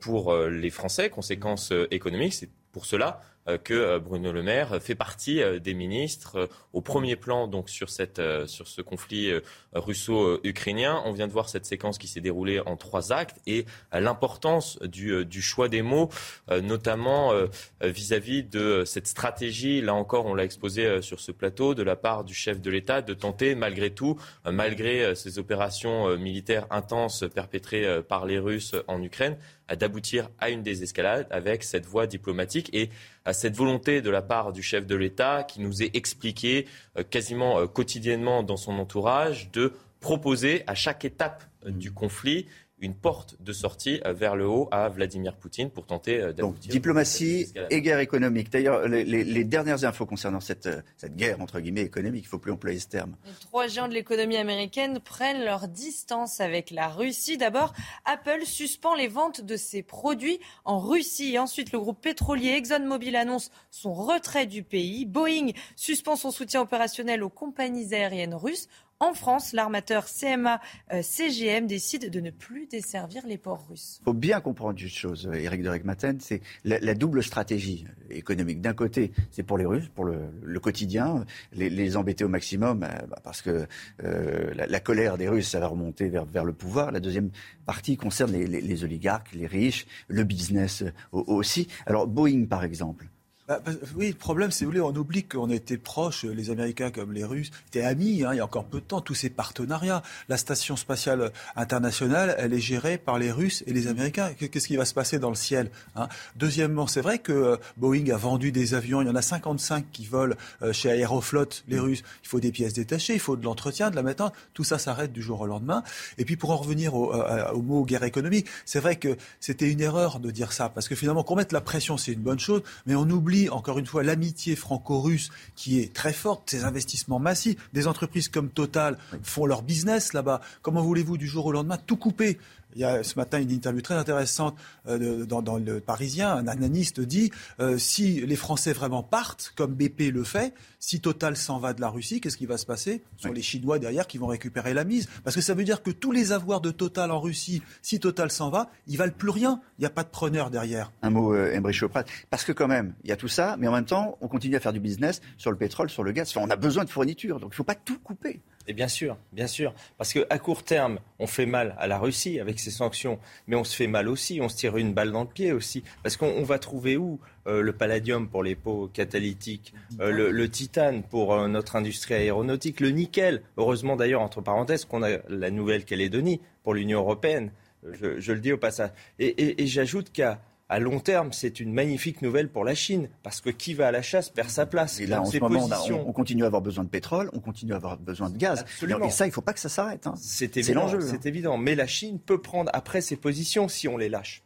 S9: pour les Français, conséquences économiques. Pour cela euh, que euh, Bruno Le Maire fait partie euh, des ministres au premier plan donc sur, cette, sur ce conflit russo-ukrainien. On vient de voir cette séquence qui s'est déroulée en trois actes et l'importance du, du, choix des mots, notamment vis-à-vis de cette stratégie, là encore on l'a exposé sur ce plateau, de la part du chef de l'État de tenter malgré tout, malgré ces opérations militaires intenses perpétrées par les Russes en Ukraine, d'aboutir à une désescalade avec cette voie diplomatique et à cette volonté de la part du chef de l'État qui nous est expliquée euh, quasiment euh, quotidiennement dans son entourage de proposer à chaque étape euh, du conflit une porte de sortie vers le haut à Vladimir Poutine pour tenter euh, d'aboutir.
S1: Diplomatie et guerre économique. D'ailleurs, les, dernières infos concernant cette, euh, cette guerre, entre guillemets, économique, il ne faut plus employer ce terme.
S2: Les trois géants de l'économie américaine prennent leur distance avec la Russie. D'abord, Apple suspend les ventes de ses produits en Russie. ensuite, le groupe pétrolier ExxonMobil annonce son retrait du pays. Boeing suspend son soutien opérationnel aux compagnies aériennes russes. En France, l'armateur CMA euh, CGM décide de ne plus desservir les ports russes.
S1: Il faut bien comprendre une chose, Eric de Regmaten, c'est la, double stratégie économique. D'un côté, c'est pour les Russes, pour le, quotidien, les, embêter au maximum, euh, bah, parce que euh, la, colère des Russes, ça va remonter vers, vers le pouvoir. La deuxième partie concerne les, les oligarques, les riches, le business aussi. Alors Boeing, par exemple.
S8: Bah, oui, le problème, c'est, on oublie qu'on était proches, les Américains comme les Russes, étaient amis, hein, il y a encore peu de temps, tous ces partenariats. La station spatiale internationale, elle est gérée par les Russes et les Américains. Qu'est-ce qui va se passer dans le ciel hein? Deuxièmement, c'est vrai que euh, Boeing a vendu des avions, il y en a 55 qui volent euh, chez Aeroflot, les mm. Russes. Il faut des pièces détachées, il faut de l'entretien, de la maintenance. Tout ça s'arrête du jour au lendemain. Et puis pour en revenir au, au mot guerre économique, c'est vrai que c'était une erreur de dire ça, parce que finalement, qu'on mette la pression, c'est une bonne chose, mais on oublie encore une fois l'amitié franco-russe qui est très forte, ces investissements massifs. Des entreprises comme Total font leur business là-bas. Comment voulez-vous du jour au lendemain tout couper? Il y a ce matin une interview très intéressante euh, dans, le Parisien. Un analyste dit euh, si les Français vraiment partent, comme BP le fait, si Total s'en va de la Russie, qu'est-ce qui va se passer? Ce sont les Chinois derrière qui vont récupérer la mise. Parce que ça veut dire que tous les avoirs de Total en Russie, si Total s'en va, ils valent plus rien. Il n'y a pas de preneur derrière.
S1: Un mot, euh, Choprat. Parce que quand même, il y a tout ça, mais en même temps, on continue à faire du business sur le pétrole, sur le gaz. on a besoin de fournitures, donc il ne faut pas tout couper.
S6: Et bien sûr, bien sûr. Parce qu'à court terme, on fait mal à la Russie avec ses sanctions, mais on se fait mal aussi, on se tire une balle dans le pied aussi. Parce qu'on va trouver où euh, le palladium pour les pots catalytiques, euh, le, titane pour euh, notre industrie aéronautique, le nickel. Heureusement d'ailleurs, entre parenthèses, qu'on a la Nouvelle-Calédonie pour l'Union européenne. Je, le dis au passage. Et, et j'ajoute qu'à à long terme, c'est une magnifique nouvelle pour la Chine, parce que qui va à la chasse perd sa place.
S1: Et là, en ce moment, on, continue à avoir besoin de pétrole, on continue à avoir besoin de gaz. Et ça, il ne faut pas que ça s'arrête. Hein.
S6: C'est l'enjeu. C'est évident. Mais la Chine peut prendre après ses positions si on les lâche.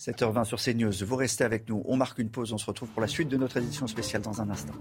S1: 7h20 sur CNews. Vous restez avec nous. On marque une pause. On se retrouve pour la suite de notre édition spéciale dans un instant.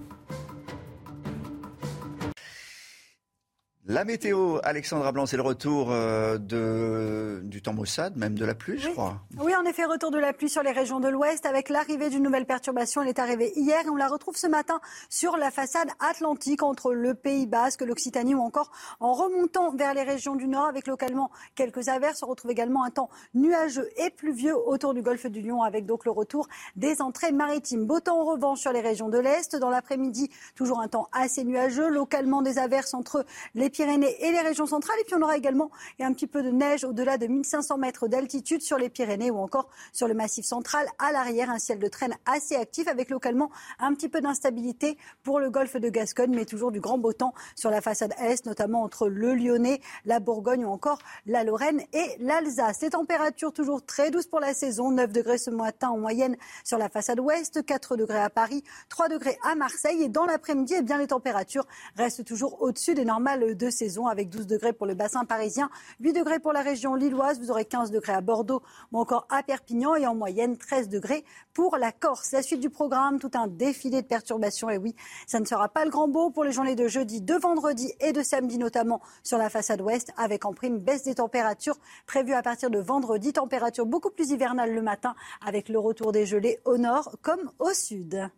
S1: La météo, Alexandra Blanc, c'est le retour euh, de, du temps maussade, même de la pluie, je crois.
S15: Oui, en effet, retour de la pluie sur les régions de l'Ouest avec l'arrivée d'une nouvelle perturbation. Elle est arrivée hier et on la retrouve ce matin sur la façade atlantique entre le Pays Basque, l'Occitanie ou encore en remontant vers les régions du Nord avec localement quelques averses. On retrouve également un temps nuageux et pluvieux autour du golfe du Lion avec donc le retour des entrées maritimes. Beau temps en revanche sur les régions de l'Est. Dans l'après-midi, toujours un temps assez nuageux. Localement des averses entre les Pyrénées et les régions centrales. Et puis on aura également un petit peu de neige au-delà de 1500 mètres d'altitude sur les Pyrénées ou encore sur le massif central. À l'arrière, un ciel de traîne assez actif avec localement un petit peu d'instabilité pour le golfe de Gascogne, mais toujours du grand beau temps sur la façade est, notamment entre le Lyonnais, la Bourgogne ou encore la Lorraine et l'Alsace. Les températures toujours très douces pour la saison. 9 degrés ce matin en moyenne sur la façade ouest, 4 degrés à Paris, 3 degrés à Marseille. Et dans l'après-midi, eh bien, les températures restent toujours au-dessus des normales de saison avec 12 degrés pour le bassin parisien, 8 degrés pour la région lilloise, vous aurez 15 degrés à Bordeaux ou encore à Perpignan et en moyenne 13 degrés pour la Corse. La suite du programme, tout un défilé de perturbations et oui, ça ne sera pas le grand beau pour les journées de jeudi, de vendredi et de samedi notamment sur la façade ouest avec en prime baisse des températures prévues à partir de vendredi, température beaucoup plus hivernale le matin avec le retour des gelées au nord comme au sud.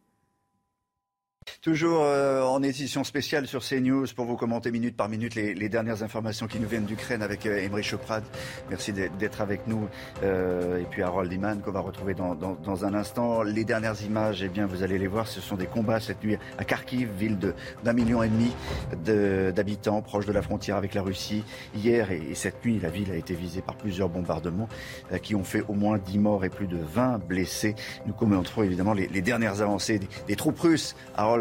S1: Toujours euh, en édition spéciale sur CNews pour vous commenter minute par minute les, dernières informations qui nous viennent d'Ukraine avec euh, Emery Choprad. Merci d'être avec nous. Euh, et puis Harold Iman qu'on va retrouver dans, un instant. Les dernières images, eh bien, vous allez les voir, ce sont des combats cette nuit à Kharkiv, ville d'un million et demi d'habitants proche de la frontière avec la Russie. Hier et, cette nuit, la ville a été visée par plusieurs bombardements qui ont fait au moins 10 morts et plus de 20 blessés. Nous commenterons évidemment les, dernières avancées des, troupes russes.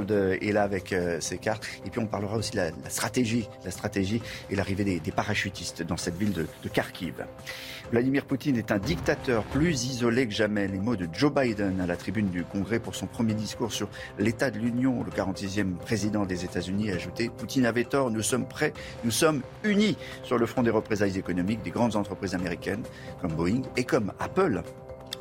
S1: Est là avec euh, ses cartes. Et puis on parlera aussi de la, stratégie, la stratégie et l'arrivée des, parachutistes dans cette ville de, Kharkiv. Vladimir Poutine est un dictateur plus isolé que jamais. Les mots de Joe Biden à la tribune du Congrès pour son premier discours sur l'état de l'Union, le 46e président des États-Unis, a ajouté Poutine avait tort, nous sommes prêts, nous sommes unis sur le front des représailles économiques des grandes entreprises américaines comme Boeing et comme Apple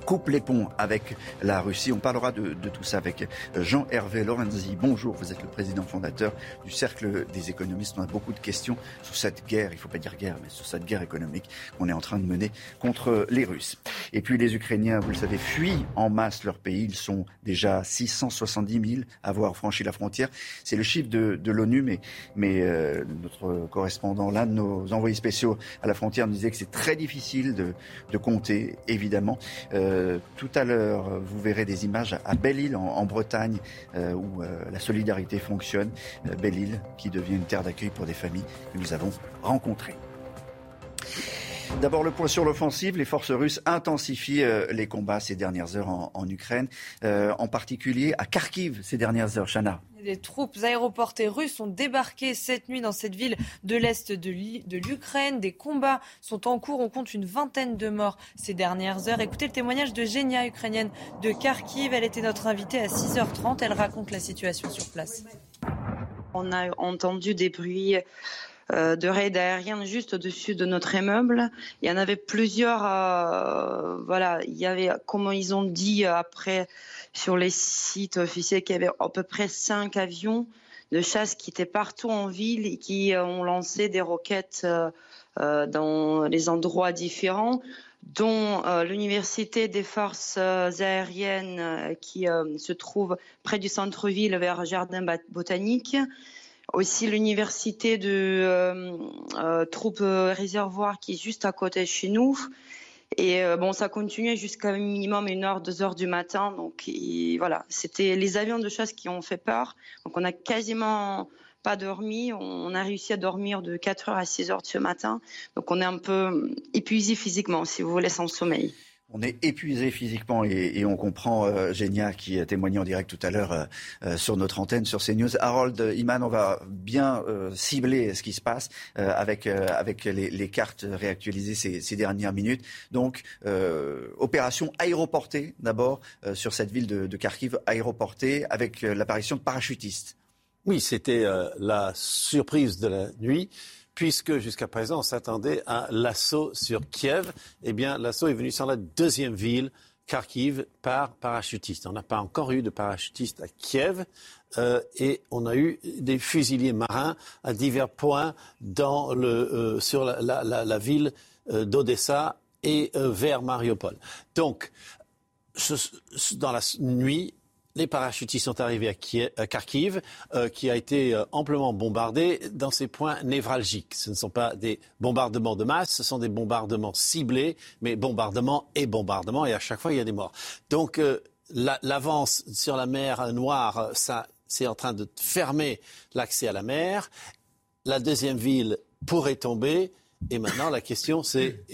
S1: coupe les ponts avec la Russie. On parlera de, tout ça avec Jean-Hervé Lorenzi. Bonjour, vous êtes le président fondateur du Cercle des économistes. On a beaucoup de questions sur cette guerre, il ne faut pas dire guerre, mais sur cette guerre économique qu'on est en train de mener contre les Russes. Et puis les Ukrainiens, vous le savez, fuient en masse leur pays. Ils sont déjà 670 000 à avoir franchi la frontière. C'est le chiffre de, l'ONU, mais, mais euh, notre correspondant, l'un de nos envoyés spéciaux à la frontière, nous disait que c'est très difficile de, compter, évidemment. Euh, tout à l'heure, vous verrez des images à Belle-Île, en, Bretagne, euh, où euh, la solidarité fonctionne. Belle-Île, qui devient une terre d'accueil pour des familles que nous avons rencontrées. D'abord, le point sur l'offensive. Les forces russes intensifient les combats ces dernières heures en, Ukraine, en particulier à Kharkiv ces dernières heures. Chana.
S2: Les troupes aéroportées russes ont débarqué cette nuit dans cette ville de l'Est de l'Ukraine. Des combats sont en cours. On compte une vingtaine de morts ces dernières heures. Écoutez le témoignage de Genia, ukrainienne de Kharkiv. Elle était notre invitée à 6h30. Elle raconte la situation sur place.
S16: On a entendu des bruits euh, de raids aériens juste au-dessus de notre immeuble. Il y en avait plusieurs. Euh, voilà, il y avait, comme ils ont dit après sur les sites officiels qu'il y avait à peu près cinq avions de chasse qui étaient partout en ville et qui ont lancé des roquettes euh, euh, dans les endroits différents, dont euh, l'université des forces aériennes qui se trouve près du centre-ville vers Jardin botanique, aussi l'université de troupes réservoirs qui est juste à côté de chez nous. Et euh, bon, ça continuait jusqu'à minimum une heure, deux heures du matin. Donc voilà, c'était les avions de chasse qui ont fait peur. Donc on a quasiment pas dormi. On a réussi à dormir de 4 heures à 6 heures ce matin. Donc on est un peu épuisé physiquement, si vous voulez, sans sommeil.
S1: On est épuisé physiquement et, on comprend euh, Génia qui a témoigné en direct tout à l'heure euh, euh, sur notre antenne, sur CNews. Harold Iman, on va bien cibler ce qui se passe avec, les, cartes réactualisées ces, dernières minutes. Donc, opération aéroportée d'abord sur cette ville de Kharkiv, aéroportée avec l'apparition de parachutistes.
S5: Oui, c'était la surprise de la nuit puisque jusqu'à présent on s'attendait à l'assaut sur Kiev. Eh bien, l'assaut est venu sur la deuxième ville, Kharkiv, par parachutistes. On n'a pas encore eu de parachutistes à Kiev. Euh, et on a eu des fusiliers marins à divers points dans le, euh, sur la, ville euh, d'Odessa et vers Mariupol. Donc, dans la nuit, les parachutistes sont arrivés à, Kharkiv, euh, qui a été euh, amplement bombardé dans ces points névralgiques. Ce ne sont pas des bombardements de masse, ce sont des bombardements ciblés, mais bombardement et bombardement, et à chaque fois, il y a des morts. Donc, euh, l'avance sur la mer Noire, c'est en train de fermer l'accès à la mer. La deuxième ville pourrait tomber. Et maintenant, la question, c'est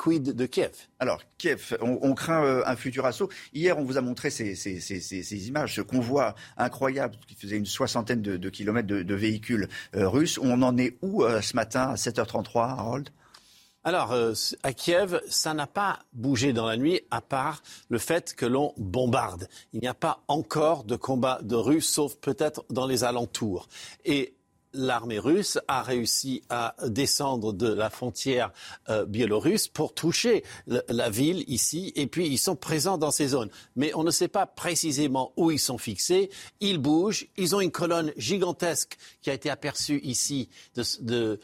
S5: quid de Kiev?
S1: Alors, Kiev, on, craint euh, un futur assaut. Hier, on vous a montré ces, images, ce convoi incroyable qui faisait une soixantaine de, kilomètres de, véhicules euh, russes. On en est où euh, ce matin à 7h33, Harold?
S5: Alors, à Kiev, ça n'a pas bougé dans la nuit, à part le fait que l'on bombarde. Il n'y a pas encore de combat de Russes, sauf peut-être dans les alentours. Et l'armée russe a réussi à descendre de la frontière euh, biélorusse pour toucher la ville ici, et puis ils sont présents dans ces zones. Mais on ne sait pas précisément où ils sont fixés. Ils bougent. Ils ont une colonne gigantesque qui a été aperçue ici de,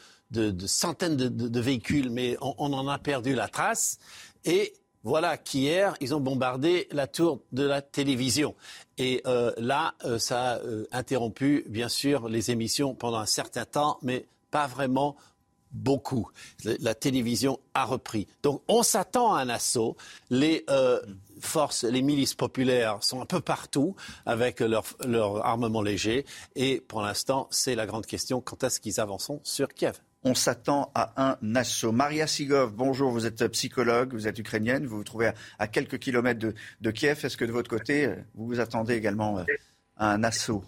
S5: centaines de, véhicules, mais on, on en a perdu la trace. Et voilà qu'hier, ils ont bombardé la tour de la télévision. Et euh, là, euh, ça a euh, interrompu, bien sûr, les émissions pendant un certain temps, mais pas vraiment beaucoup. La télévision a repris. Donc on s'attend à un assaut. Les forces, les milices populaires sont un peu partout avec leur, leur armement léger. Et pour l'instant, c'est la grande question. Quand est-ce qu'ils avanceront sur Kiev
S1: on s'attend à un assaut. Maria Sigov, bonjour, vous êtes psychologue, vous êtes ukrainienne, vous vous trouvez à, quelques kilomètres de, Kiev. Est-ce que de votre côté, vous vous attendez également à un assaut?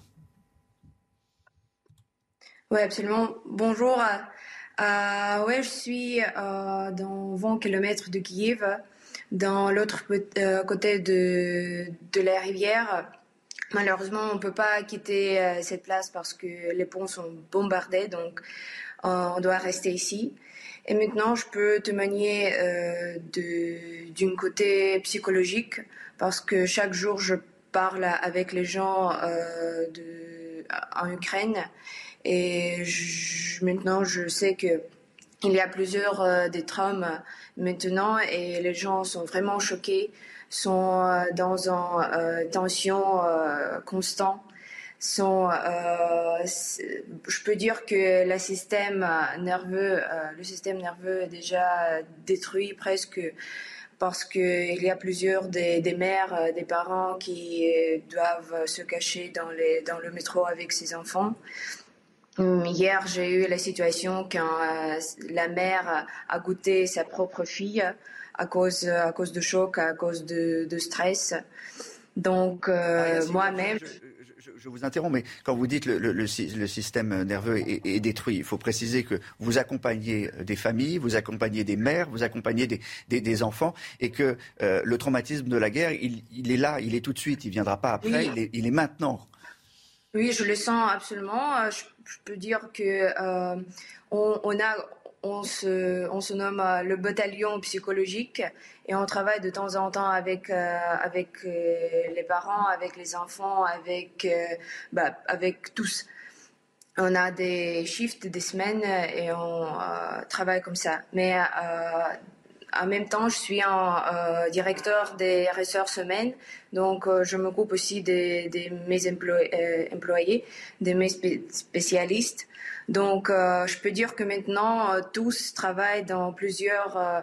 S22: Oui, absolument. Bonjour. Euh, je suis euh, dans 20 km de Kiev, dans l'autre euh, côté de, de la rivière. Malheureusement, on ne peut pas quitter euh, cette place parce que les ponts sont bombardés. Donc, euh, on doit rester ici. Et maintenant, je peux témoigner euh, d'une côté psychologique parce que chaque jour, je parle avec les gens euh, en Ukraine et maintenant, je sais que il y a plusieurs euh, des traumas maintenant et les gens sont vraiment choqués, sont dans une tension constante sont, euh, je peux dire que le système nerveux, euh, le système nerveux est déjà détruit presque parce qu'il y a plusieurs des, des, mères, euh, des parents qui doivent se cacher dans, les, dans le métro avec ses enfants. Hum, hier, j'ai eu la situation quand la mère a goûté sa propre fille à cause, à cause de choc, à cause de, de stress. Donc, ah, moi-même
S1: je vous interromps, mais quand vous dites le, le, système nerveux est, détruit, il faut préciser que vous accompagnez des familles, vous accompagnez des mères, vous accompagnez des, des, enfants, et que euh, le traumatisme de la guerre, il, est là, il est tout de suite, il ne viendra pas après, il, est, il, est, maintenant.
S22: Oui, je le sens absolument. Euh, je, peux dire que euh, on, on, a on se, on se nomme euh, le bataillon psychologique et on travaille de temps en temps avec, euh, avec euh, les parents, avec les enfants, avec, bah, avec tous. On a des shifts, des semaines et on travaille comme ça. Mais en même temps, je suis directeur des ressources semaines, donc je m'occupe aussi de, mes employés, de mes spécialistes. Donc, euh, je peux dire que maintenant, euh, tous travaillent dans plusieurs, euh,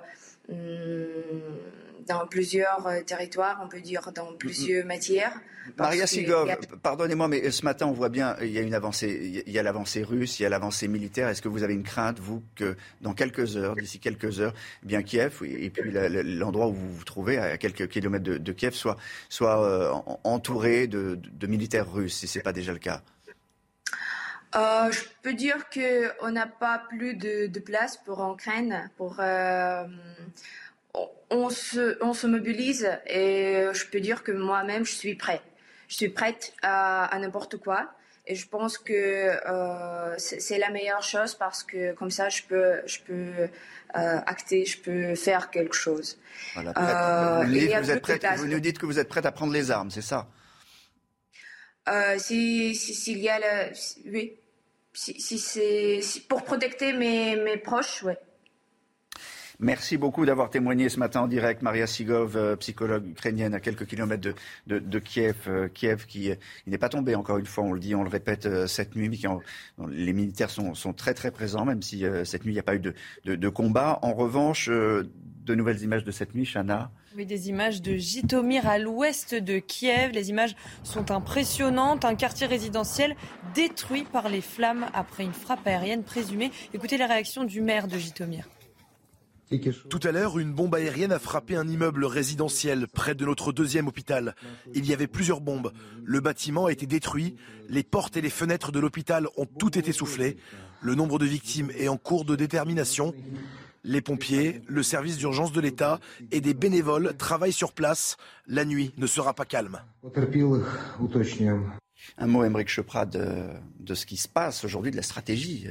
S22: hmm, dans plusieurs territoires, on peut dire dans plusieurs matières.
S1: Maria Sigov, pardonnez-moi, mais ce matin, on voit bien, il y a une avancée, il y a l'avancée russe, il y a l'avancée militaire. Est-ce que vous avez une crainte, vous, que dans quelques heures, d'ici quelques heures, eh bien Kiev et puis l'endroit où vous vous trouvez, à quelques kilomètres de, Kiev, soit, soit entouré de, de militaires russes, si ce n'est pas déjà le cas?
S22: Euh, je peux dire qu'on n'a pas plus de, place pour Ukraine. Pour, euh, on, se, on se mobilise et je peux dire que moi-même, je suis prête. Je suis prête à, n'importe quoi. Et je pense que euh, c'est la meilleure chose parce que comme ça, je peux, je peux acter, je peux faire quelque chose.
S1: Voilà, vous, vous, vous, nous dites que vous êtes prête à prendre les armes, c'est ça?
S22: S'il si, y a le, oui si, c'est pour protéger mes, proches, ouais.
S1: Merci beaucoup d'avoir témoigné ce matin en direct. Maria Sigov, euh, psychologue ukrainienne à quelques kilomètres de, Kiev. Euh, Kiev qui euh, n'est pas tombé, encore une fois, on le dit, on le répète cette nuit, mais qui les militaires sont, très très présents, même si cette nuit il n'y a pas eu de combat. En revanche, de nouvelles images de cette nuit, Chana
S2: oui, des images de Jitomir à l'ouest de Kiev. Les images sont impressionnantes. Un quartier résidentiel détruit par les flammes après une frappe aérienne présumée. Écoutez les réactions du maire de Jitomir.
S4: Tout à l'heure, une bombe aérienne a frappé un immeuble résidentiel près de notre deuxième hôpital. Il y avait plusieurs bombes. Le bâtiment a été détruit. Les portes et les fenêtres de l'hôpital ont tout été soufflées. Le nombre de victimes est en cours de détermination. Les pompiers, le service d'urgence de l'État et des bénévoles travaillent sur place. La nuit ne sera pas calme.
S1: Un mot, Émeric Chopra, de, de, ce qui se passe aujourd'hui, de la stratégie.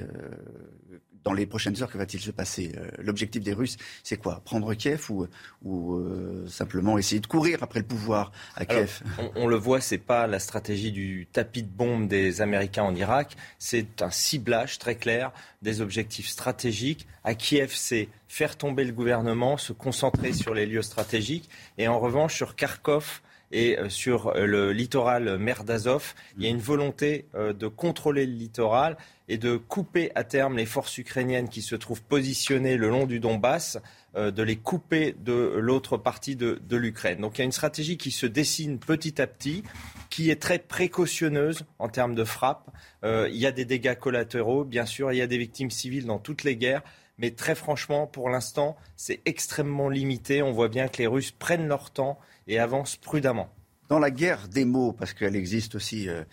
S1: Dans les prochaines heures, que va-t-il se passer euh, L'objectif des Russes, c'est quoi? Prendre Kiev ou, ou euh, simplement essayer de courir après le pouvoir à Kiev?
S6: on, le voit, c'est pas la stratégie du tapis de bombe des Américains en Irak, c'est un ciblage très clair des objectifs stratégiques. À Kiev, c'est faire tomber le gouvernement, se concentrer sur les lieux stratégiques, et en revanche, sur Kharkov, et euh, sur euh, le littoral mer d'Azov, il y a une volonté euh, de contrôler le littoral et de couper à terme les forces ukrainiennes qui se trouvent positionnées le long du Donbass, de les couper de l'autre partie de, l'Ukraine. Donc il y a une stratégie qui se dessine petit à petit, qui est très précautionneuse en termes de frappe. il y a des dégâts collatéraux, bien sûr, il y a des victimes civiles dans toutes les guerres. Mais très franchement, pour l'instant, c'est extrêmement limité. On voit bien que les Russes prennent leur temps et avance prudemment.
S1: Dans la guerre des mots, parce qu'elle existe aussi, euh,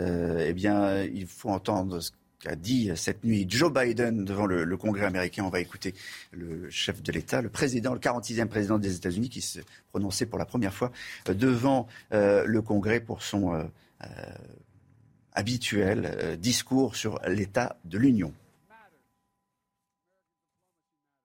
S1: euh, eh bien, il faut entendre ce qu'a dit cette nuit Joe Biden devant le, Congrès américain. On va écouter le chef de l'État, le président, le 46e président des États-Unis, qui se prononçait pour la première fois euh, devant le Congrès pour son habituel discours sur l'état de l'Union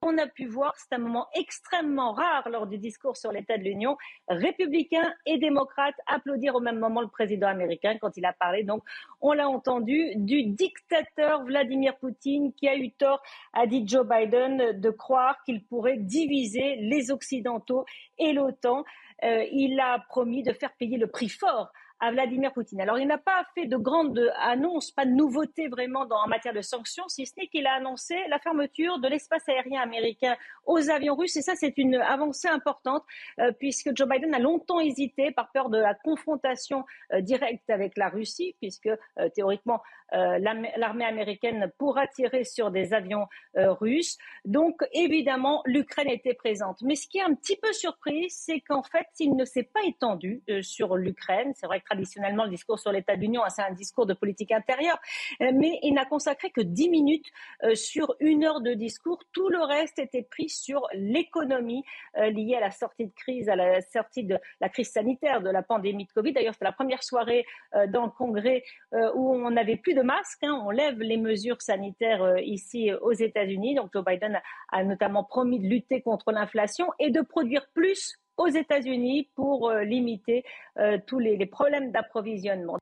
S7: on a pu voir, c'est un moment extrêmement rare lors du discours sur l'état de l'Union, républicains et démocrates applaudir au même moment le président américain quand il a parlé. Donc, on l'a entendu, du dictateur Vladimir Poutine qui a eu tort, a dit Joe Biden, de croire qu'il pourrait diviser les Occidentaux et l'OTAN. Euh, il a promis de faire payer le prix fort Vladimir Poutine. Alors, il n'a pas fait de grandes annonces, pas de nouveautés vraiment dans, en matière de sanctions, si ce n'est qu'il a annoncé la fermeture de l'espace aérien américain aux avions russes. Et ça, c'est une avancée importante, euh, puisque Joe Biden a longtemps hésité par peur de la confrontation euh, directe avec la Russie, puisque euh, théoriquement, l'armée américaine pourra tirer sur des avions russes. Donc, évidemment, l'Ukraine était présente. Mais ce qui est un petit peu surpris, c'est qu'en fait, il ne s'est pas étendu sur l'Ukraine. C'est vrai que traditionnellement, le discours sur l'état de l'Union, hein, c'est un discours de politique intérieure, euh, mais il n'a consacré que dix minutes euh, sur une heure de discours. Tout le reste était pris sur l'économie euh, liée à la sortie de crise, à la sortie de la crise sanitaire, de la pandémie de Covid. D'ailleurs, c'était la première soirée dans le Congrès où on n'avait plus de masques. Hein. on lève les mesures sanitaires ici aux États-Unis. Donc, Joe Biden a notamment promis de lutter contre l'inflation et de produire plus aux États-Unis pour euh, limiter euh, tous les, problèmes d'approvisionnement.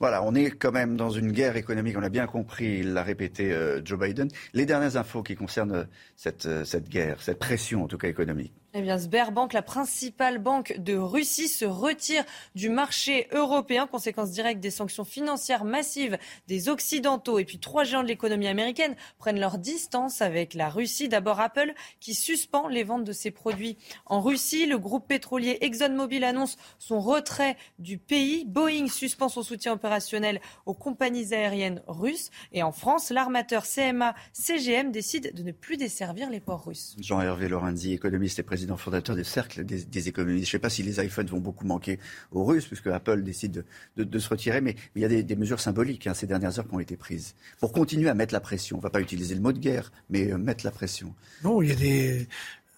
S1: Voilà, on est quand même dans une guerre économique, on l'a bien compris, l'a répété euh, Joe Biden. Les dernières infos qui concernent cette guerre, cette pression en tout cas économique.
S2: Eh bien, Sberbank, la principale banque de Russie, se retire du marché européen, conséquence directe des sanctions financières massives des Occidentaux. Et puis, trois géants de l'économie américaine prennent leur distance avec la Russie. D'abord, Apple, qui suspend les ventes de ses produits en Russie. Le groupe pétrolier ExxonMobil annonce son retrait du pays. Boeing suspend son soutien opérationnel aux compagnies aériennes russes. Et en France, l'armateur CMA CGM décide de ne plus desservir les ports russes.
S1: Jean-Hervé économiste et président président fondateur des cercles des, économistes. Je ne sais pas si les iPhones vont beaucoup manquer aux Russes, puisque Apple décide de, se retirer, mais, il y a des, mesures symboliques hein, ces dernières heures qui ont été prises pour continuer à mettre la pression. On ne va pas utiliser le mot de guerre, mais euh, mettre la pression.
S23: Non, il y a des,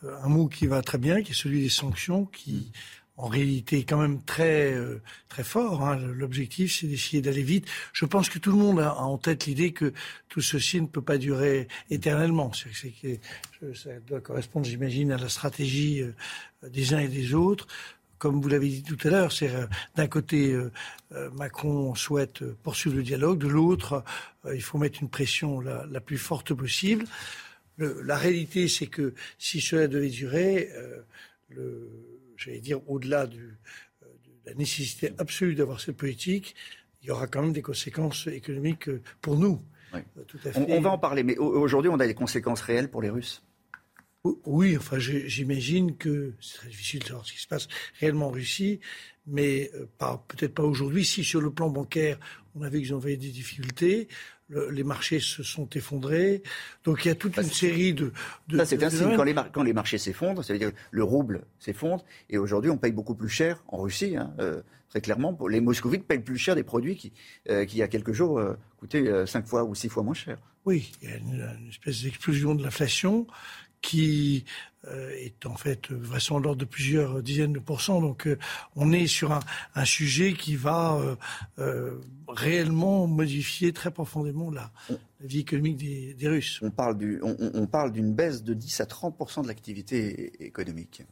S23: euh, un mot qui va très bien, qui est celui des sanctions, qui en réalité quand même très euh, très fort. Hein. L'objectif, c'est d'essayer d'aller vite. Je pense que tout le monde a en tête l'idée que tout ceci ne peut pas durer éternellement. C'est que ça doit correspondre, j'imagine, à la stratégie euh, des uns et des autres. Comme vous l'avez dit tout à l'heure, c'est euh, d'un côté Macron souhaite poursuivre le dialogue, de l'autre il faut mettre une pression la, plus forte possible. Le, la réalité, c'est que si cela devait durer, le j'allais dire, au-delà de la nécessité absolue d'avoir cette politique, il y aura quand même des conséquences économiques euh, pour nous.
S1: Euh, on, va en parler, mais aujourd'hui, on a des conséquences réelles pour les Russes?
S23: Oui, enfin, j'imagine que c'est très difficile de savoir ce qui se passe réellement en Russie, mais euh, peut-être pas aujourd'hui. Si sur le plan bancaire, on a vu qu'ils ont eu des difficultés, les marchés se sont effondrés. Donc il y a toute une série de.
S1: de c'est un signe. Quand les, marchés s'effondrent, ça veut dire que le rouble s'effondre. Et aujourd'hui, on paye beaucoup plus cher en Russie. Hein, euh, très clairement, les moscovites payent plus cher des produits qui, euh, qui il y a quelques jours, euh, coûtaient cinq fois ou six fois moins cher.
S23: Oui, il y a une, espèce d'explosion de l'inflation qui euh, est en fait de l'ordre de plusieurs dizaines de pourcents. Donc euh, on est sur un, sujet qui va euh, réellement modifier très profondément la, vie économique des, Russes.
S1: On parle, du, on, parle d'une baisse de 10 à 30 de l'activité économique.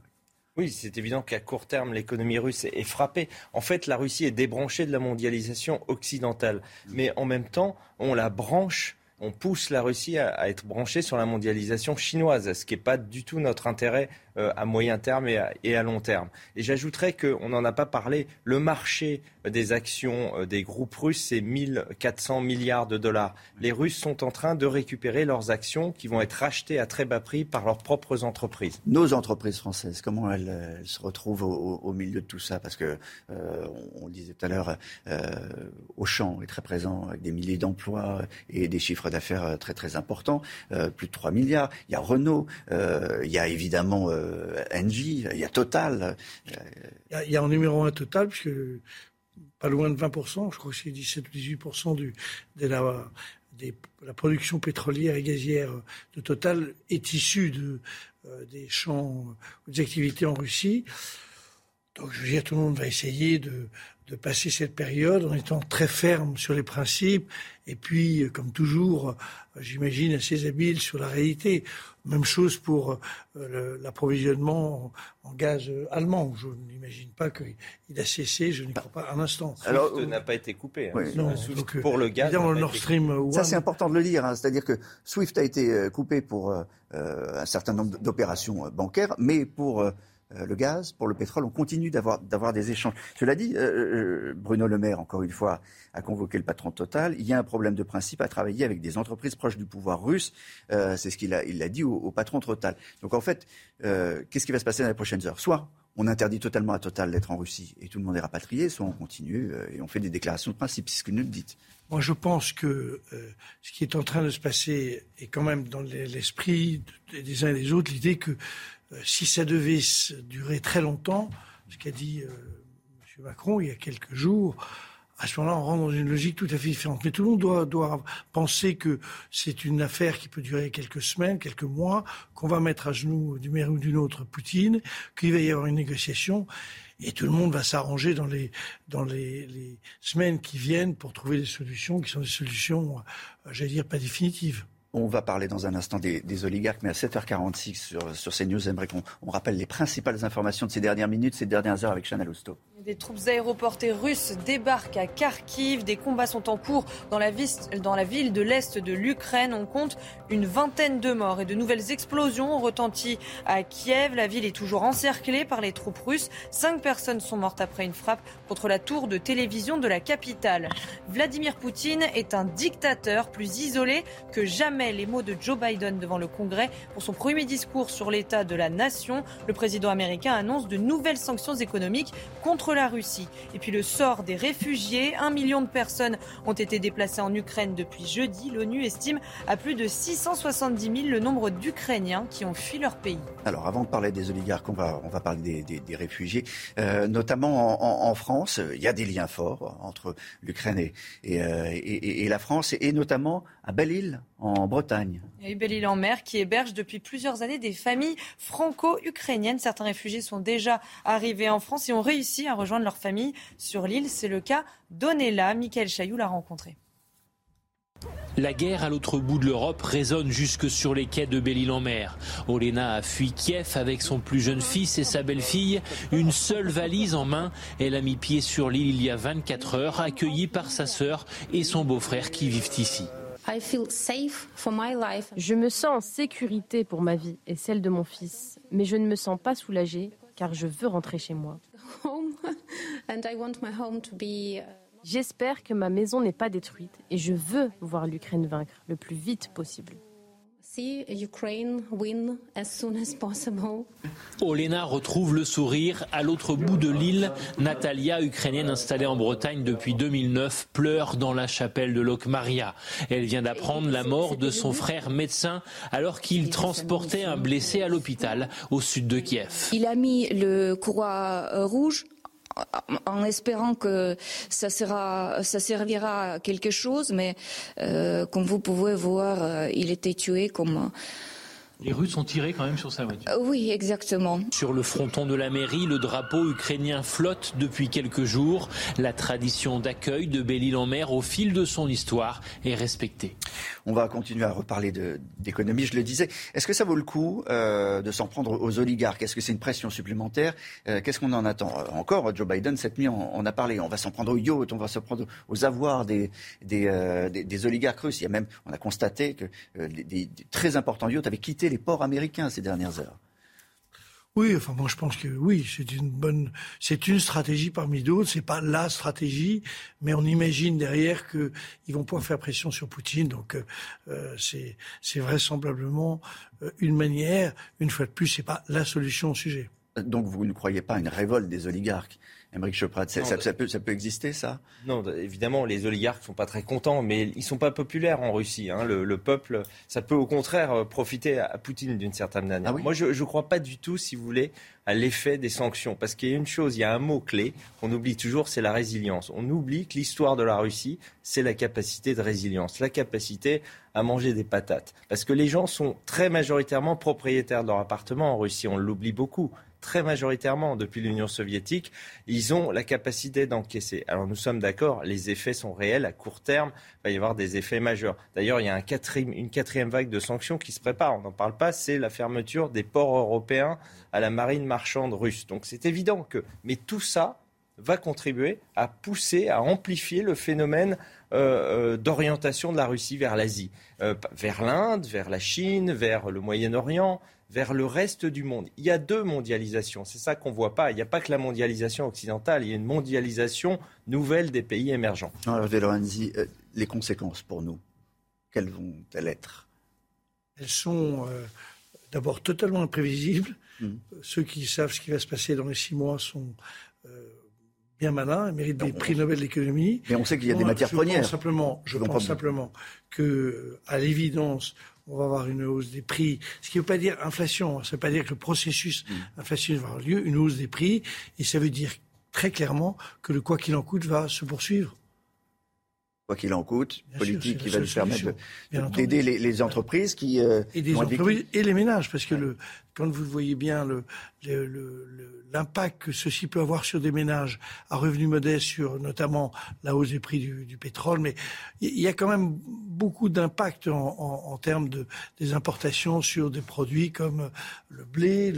S6: Oui, c'est évident qu'à court terme, l'économie russe est frappée. En fait, la Russie est débranchée de la mondialisation occidentale. Mais en même temps, on la branche on pousse la Russie à, être branchée sur la mondialisation chinoise, ce qui n'est pas du tout notre intérêt à moyen terme et à, long terme. Et j'ajouterais qu'on n'en a pas parlé, le marché des actions euh, des groupes russes, c'est 1400 milliards de dollars. Les Russes sont en train de récupérer leurs actions qui vont être rachetées à très bas prix par leurs propres entreprises.
S1: Nos entreprises françaises, comment elles, se retrouvent au, milieu de tout ça? Parce que, euh, on, disait tout à l'heure, Auchan est très présent avec des milliers d'emplois et des chiffres d'affaires très très importants, plus de 3 milliards. Il y a Renault, il y a évidemment euh, Engie, il y a Total.
S23: Il y a, en numéro un Total, puisque pas loin de 20%, je crois que c'est 17 ou 18% du, de la, production pétrolière et gazière de Total est issue euh, des champs, des activités en Russie. Donc je veux dire, tout le monde va essayer de, de passer cette période en étant très ferme sur les principes et puis, comme toujours, j'imagine assez habile sur la réalité. Même chose pour euh, l'approvisionnement en gaz allemand. Je n'imagine pas qu'il a cessé, je n'y crois pas un instant.
S6: Alors, n'a pas été coupé. Hein. non, donc, pour le gaz.
S23: Dans le Nord Stream
S1: Ça, c'est important de le dire. Hein. C'est-à-dire que SWIFT a été euh, coupé pour euh, un certain nombre d'opérations bancaires, mais pour euh, le gaz, pour le pétrole, on continue d'avoir, des échanges. Cela dit, euh, euh, Bruno Le Maire, encore une fois, a convoqué le patron Total. Il y a un problème de principe à travailler avec des entreprises proches du pouvoir russe. c'est ce qu'il a, il dit au, patron Total. Donc en fait, qu'est-ce qui va se passer dans les prochaines heures? Soit on interdit totalement à Total d'être en Russie et tout le monde est rapatrié, soit on continue et on fait des déclarations de principe, c'est ce que nous dites.
S23: Moi, je pense que ce qui est en train de se passer est quand même dans l'esprit des uns et des autres l'idée que euh, si ça devait durer très longtemps, ce qu'a dit euh, M. Macron il y a quelques jours, à ce moment-là, on rentre dans une logique tout à fait différente. Mais tout le monde doit, penser que c'est une affaire qui peut durer quelques semaines, quelques mois, qu'on va mettre à genoux d'une manière ou d'une autre Poutine, qu'il va y avoir une négociation, et tout le monde va s'arranger dans les, semaines qui viennent pour trouver des solutions qui sont des solutions, euh, j'allais dire, pas définitives.
S1: On va parler dans un instant des, oligarques, mais à 7h46 sur, sur CNews, j'aimerais qu'on on rappelle les principales informations de ces dernières minutes, ces dernières heures avec Chana Lousteau.
S2: Des troupes aéroportées russes débarquent à Kharkiv. Des combats sont en cours dans la, ville de l'Est de l'Ukraine. On compte une vingtaine de morts et de nouvelles explosions ont retenti à Kiev. La ville est toujours encerclée par les troupes russes. Cinq personnes sont mortes après une frappe contre la tour de télévision de la capitale. Vladimir Poutine est un dictateur plus isolé que jamais. Les mots de Joe Biden devant le Congrès pour son premier discours sur l'état de la nation. Le président américain annonce de nouvelles sanctions économiques contre la Russie. Et puis le sort des réfugiés. Un million de personnes ont été déplacées en Ukraine depuis jeudi. L'ONU estime à plus de 670 000 le nombre d'Ukrainiens qui ont fui leur pays.
S1: Alors avant de parler des oligarques, on va, on va parler des, réfugiés. Euh, notamment en, France, il y a des liens forts entre l'Ukraine et, euh, et, et, la France, et notamment à Belle-Île, en Bretagne.
S2: Il y a Belle-Île en mer qui héberge depuis plusieurs années des familles franco-ukrainiennes. Certains réfugiés sont déjà arrivés en France et ont réussi à rejoindre leur famille sur l'île. C'est le cas d'Onella. Michael Chailloux l'a rencontré.
S19: La guerre à l'autre bout de l'Europe résonne jusque sur les quais de Belle-Île-en-Mer. Olena a fui Kiev avec son plus jeune fils et sa belle-fille, une seule valise en main. Elle a mis pied sur l'île il y a 24 heures, accueillie par sa sœur et son beau-frère qui vivent ici.
S10: Je me sens en sécurité pour ma vie et celle de mon fils, mais je ne me sens pas soulagée car je veux rentrer chez moi. J'espère que ma maison n'est pas détruite et je veux voir l'Ukraine vaincre le plus vite possible.
S19: Olena retrouve le sourire à l'autre bout de l'île. Natalia, ukrainienne installée en Bretagne depuis 2009, pleure dans la chapelle de Lokmaria. Elle vient d'apprendre la mort de son frère médecin alors qu'il transportait un blessé à l'hôpital au sud de Kiev.
S20: Il a mis le croix rouge en espérant que ça, sera, ça servira à quelque chose, mais euh, comme vous pouvez voir, euh, il était tué comme
S19: Les Russes ont tiré quand même sur sa voiture.
S20: Oui, exactement.
S19: Sur le fronton de la mairie, le drapeau ukrainien flotte depuis quelques jours. La tradition d'accueil de Belle-Île-en-Mer au fil de son histoire est respectée.
S1: On va continuer à reparler d'économie, je le disais. Est-ce que ça vaut le coup euh, de s'en prendre aux oligarques? Est-ce que c'est une pression supplémentaire? Euh, Qu'est-ce qu'on en attend? Euh, Encore, Joe Biden, cette nuit, on, a parlé. On va s'en prendre aux yachts, on va s'en prendre aux avoirs des, des, des, oligarques russes. Il y a même, on a constaté que des, des très importants yachts avaient quitté les ports américains ces dernières heures.
S23: Oui, enfin moi je pense que oui, c'est une bonne, c'est une stratégie parmi d'autres. C'est pas la stratégie, mais on imagine derrière que ils vont pouvoir faire pression sur Poutine. Donc euh, c'est c'est vraisemblablement euh, une manière. Une fois de plus, c'est pas la solution au sujet.
S1: Donc vous ne croyez pas à une révolte des oligarques? Émeric Choprat, ça, ça, peut, ça peut exister, ça?
S6: Non, évidemment, les oligarques ne sont pas très contents, mais ils ne sont pas populaires en Russie. Hein. Le, peuple, ça peut au contraire euh, profiter à Poutine d'une certaine manière. Ah Moi, je ne crois pas du tout, si vous voulez, à l'effet des sanctions. Parce qu'il y a une chose, il y a un mot-clé qu'on oublie toujours, c'est la résilience. On oublie que l'histoire de la Russie, c'est la capacité de résilience, la capacité à manger des patates. Parce que les gens sont très majoritairement propriétaires de leur appartement en Russie, on l'oublie beaucoup très majoritairement depuis l'Union soviétique, ils ont la capacité d'encaisser. Alors nous sommes d'accord, les effets sont réels à court terme, il va y avoir des effets majeurs. D'ailleurs, il y a une quatrième vague de sanctions qui se prépare, on n'en parle pas, c'est la fermeture des ports européens à la marine marchande russe. Donc c'est évident que, mais tout ça va contribuer à pousser, à amplifier le phénomène euh, euh, d'orientation de la Russie vers l'Asie, euh, vers l'Inde, vers la Chine, vers le Moyen-Orient, vers le reste du monde. Il y a deux mondialisations, c'est ça qu'on ne voit pas. Il n'y a pas que la mondialisation occidentale, il y a une mondialisation nouvelle des pays émergents.
S1: Lorenzi, euh, les conséquences pour nous, quelles vont-elles être?
S23: Elles sont euh, d'abord totalement imprévisibles. Mmh. Ceux qui savent ce qui va se passer dans les six mois sont euh, bien malins, ils méritent des prix Nobel d'économie.
S1: Mais on sait qu'il y a des matières premières.
S23: simplement, je pense simplement que, à l'évidence, on va avoir une hausse des prix. Ce qui ne veut pas dire inflation, ça ne veut pas dire que le processus mmh. inflationniste va avoir lieu, une hausse des prix, et ça veut dire très clairement que le quoi qu'il en coûte va se poursuivre.
S1: Quoi qu'il en coûte, politique qui va nous permettre d'aider les, entreprises qui
S23: euh, et, et les ménages, parce que le, quand vous voyez bien le, l'impact que ceci peut avoir sur des ménages à revenus modestes, sur notamment la hausse des prix du, pétrole, mais il y a quand même beaucoup d'impact en, termes de, des importations sur des produits comme le blé,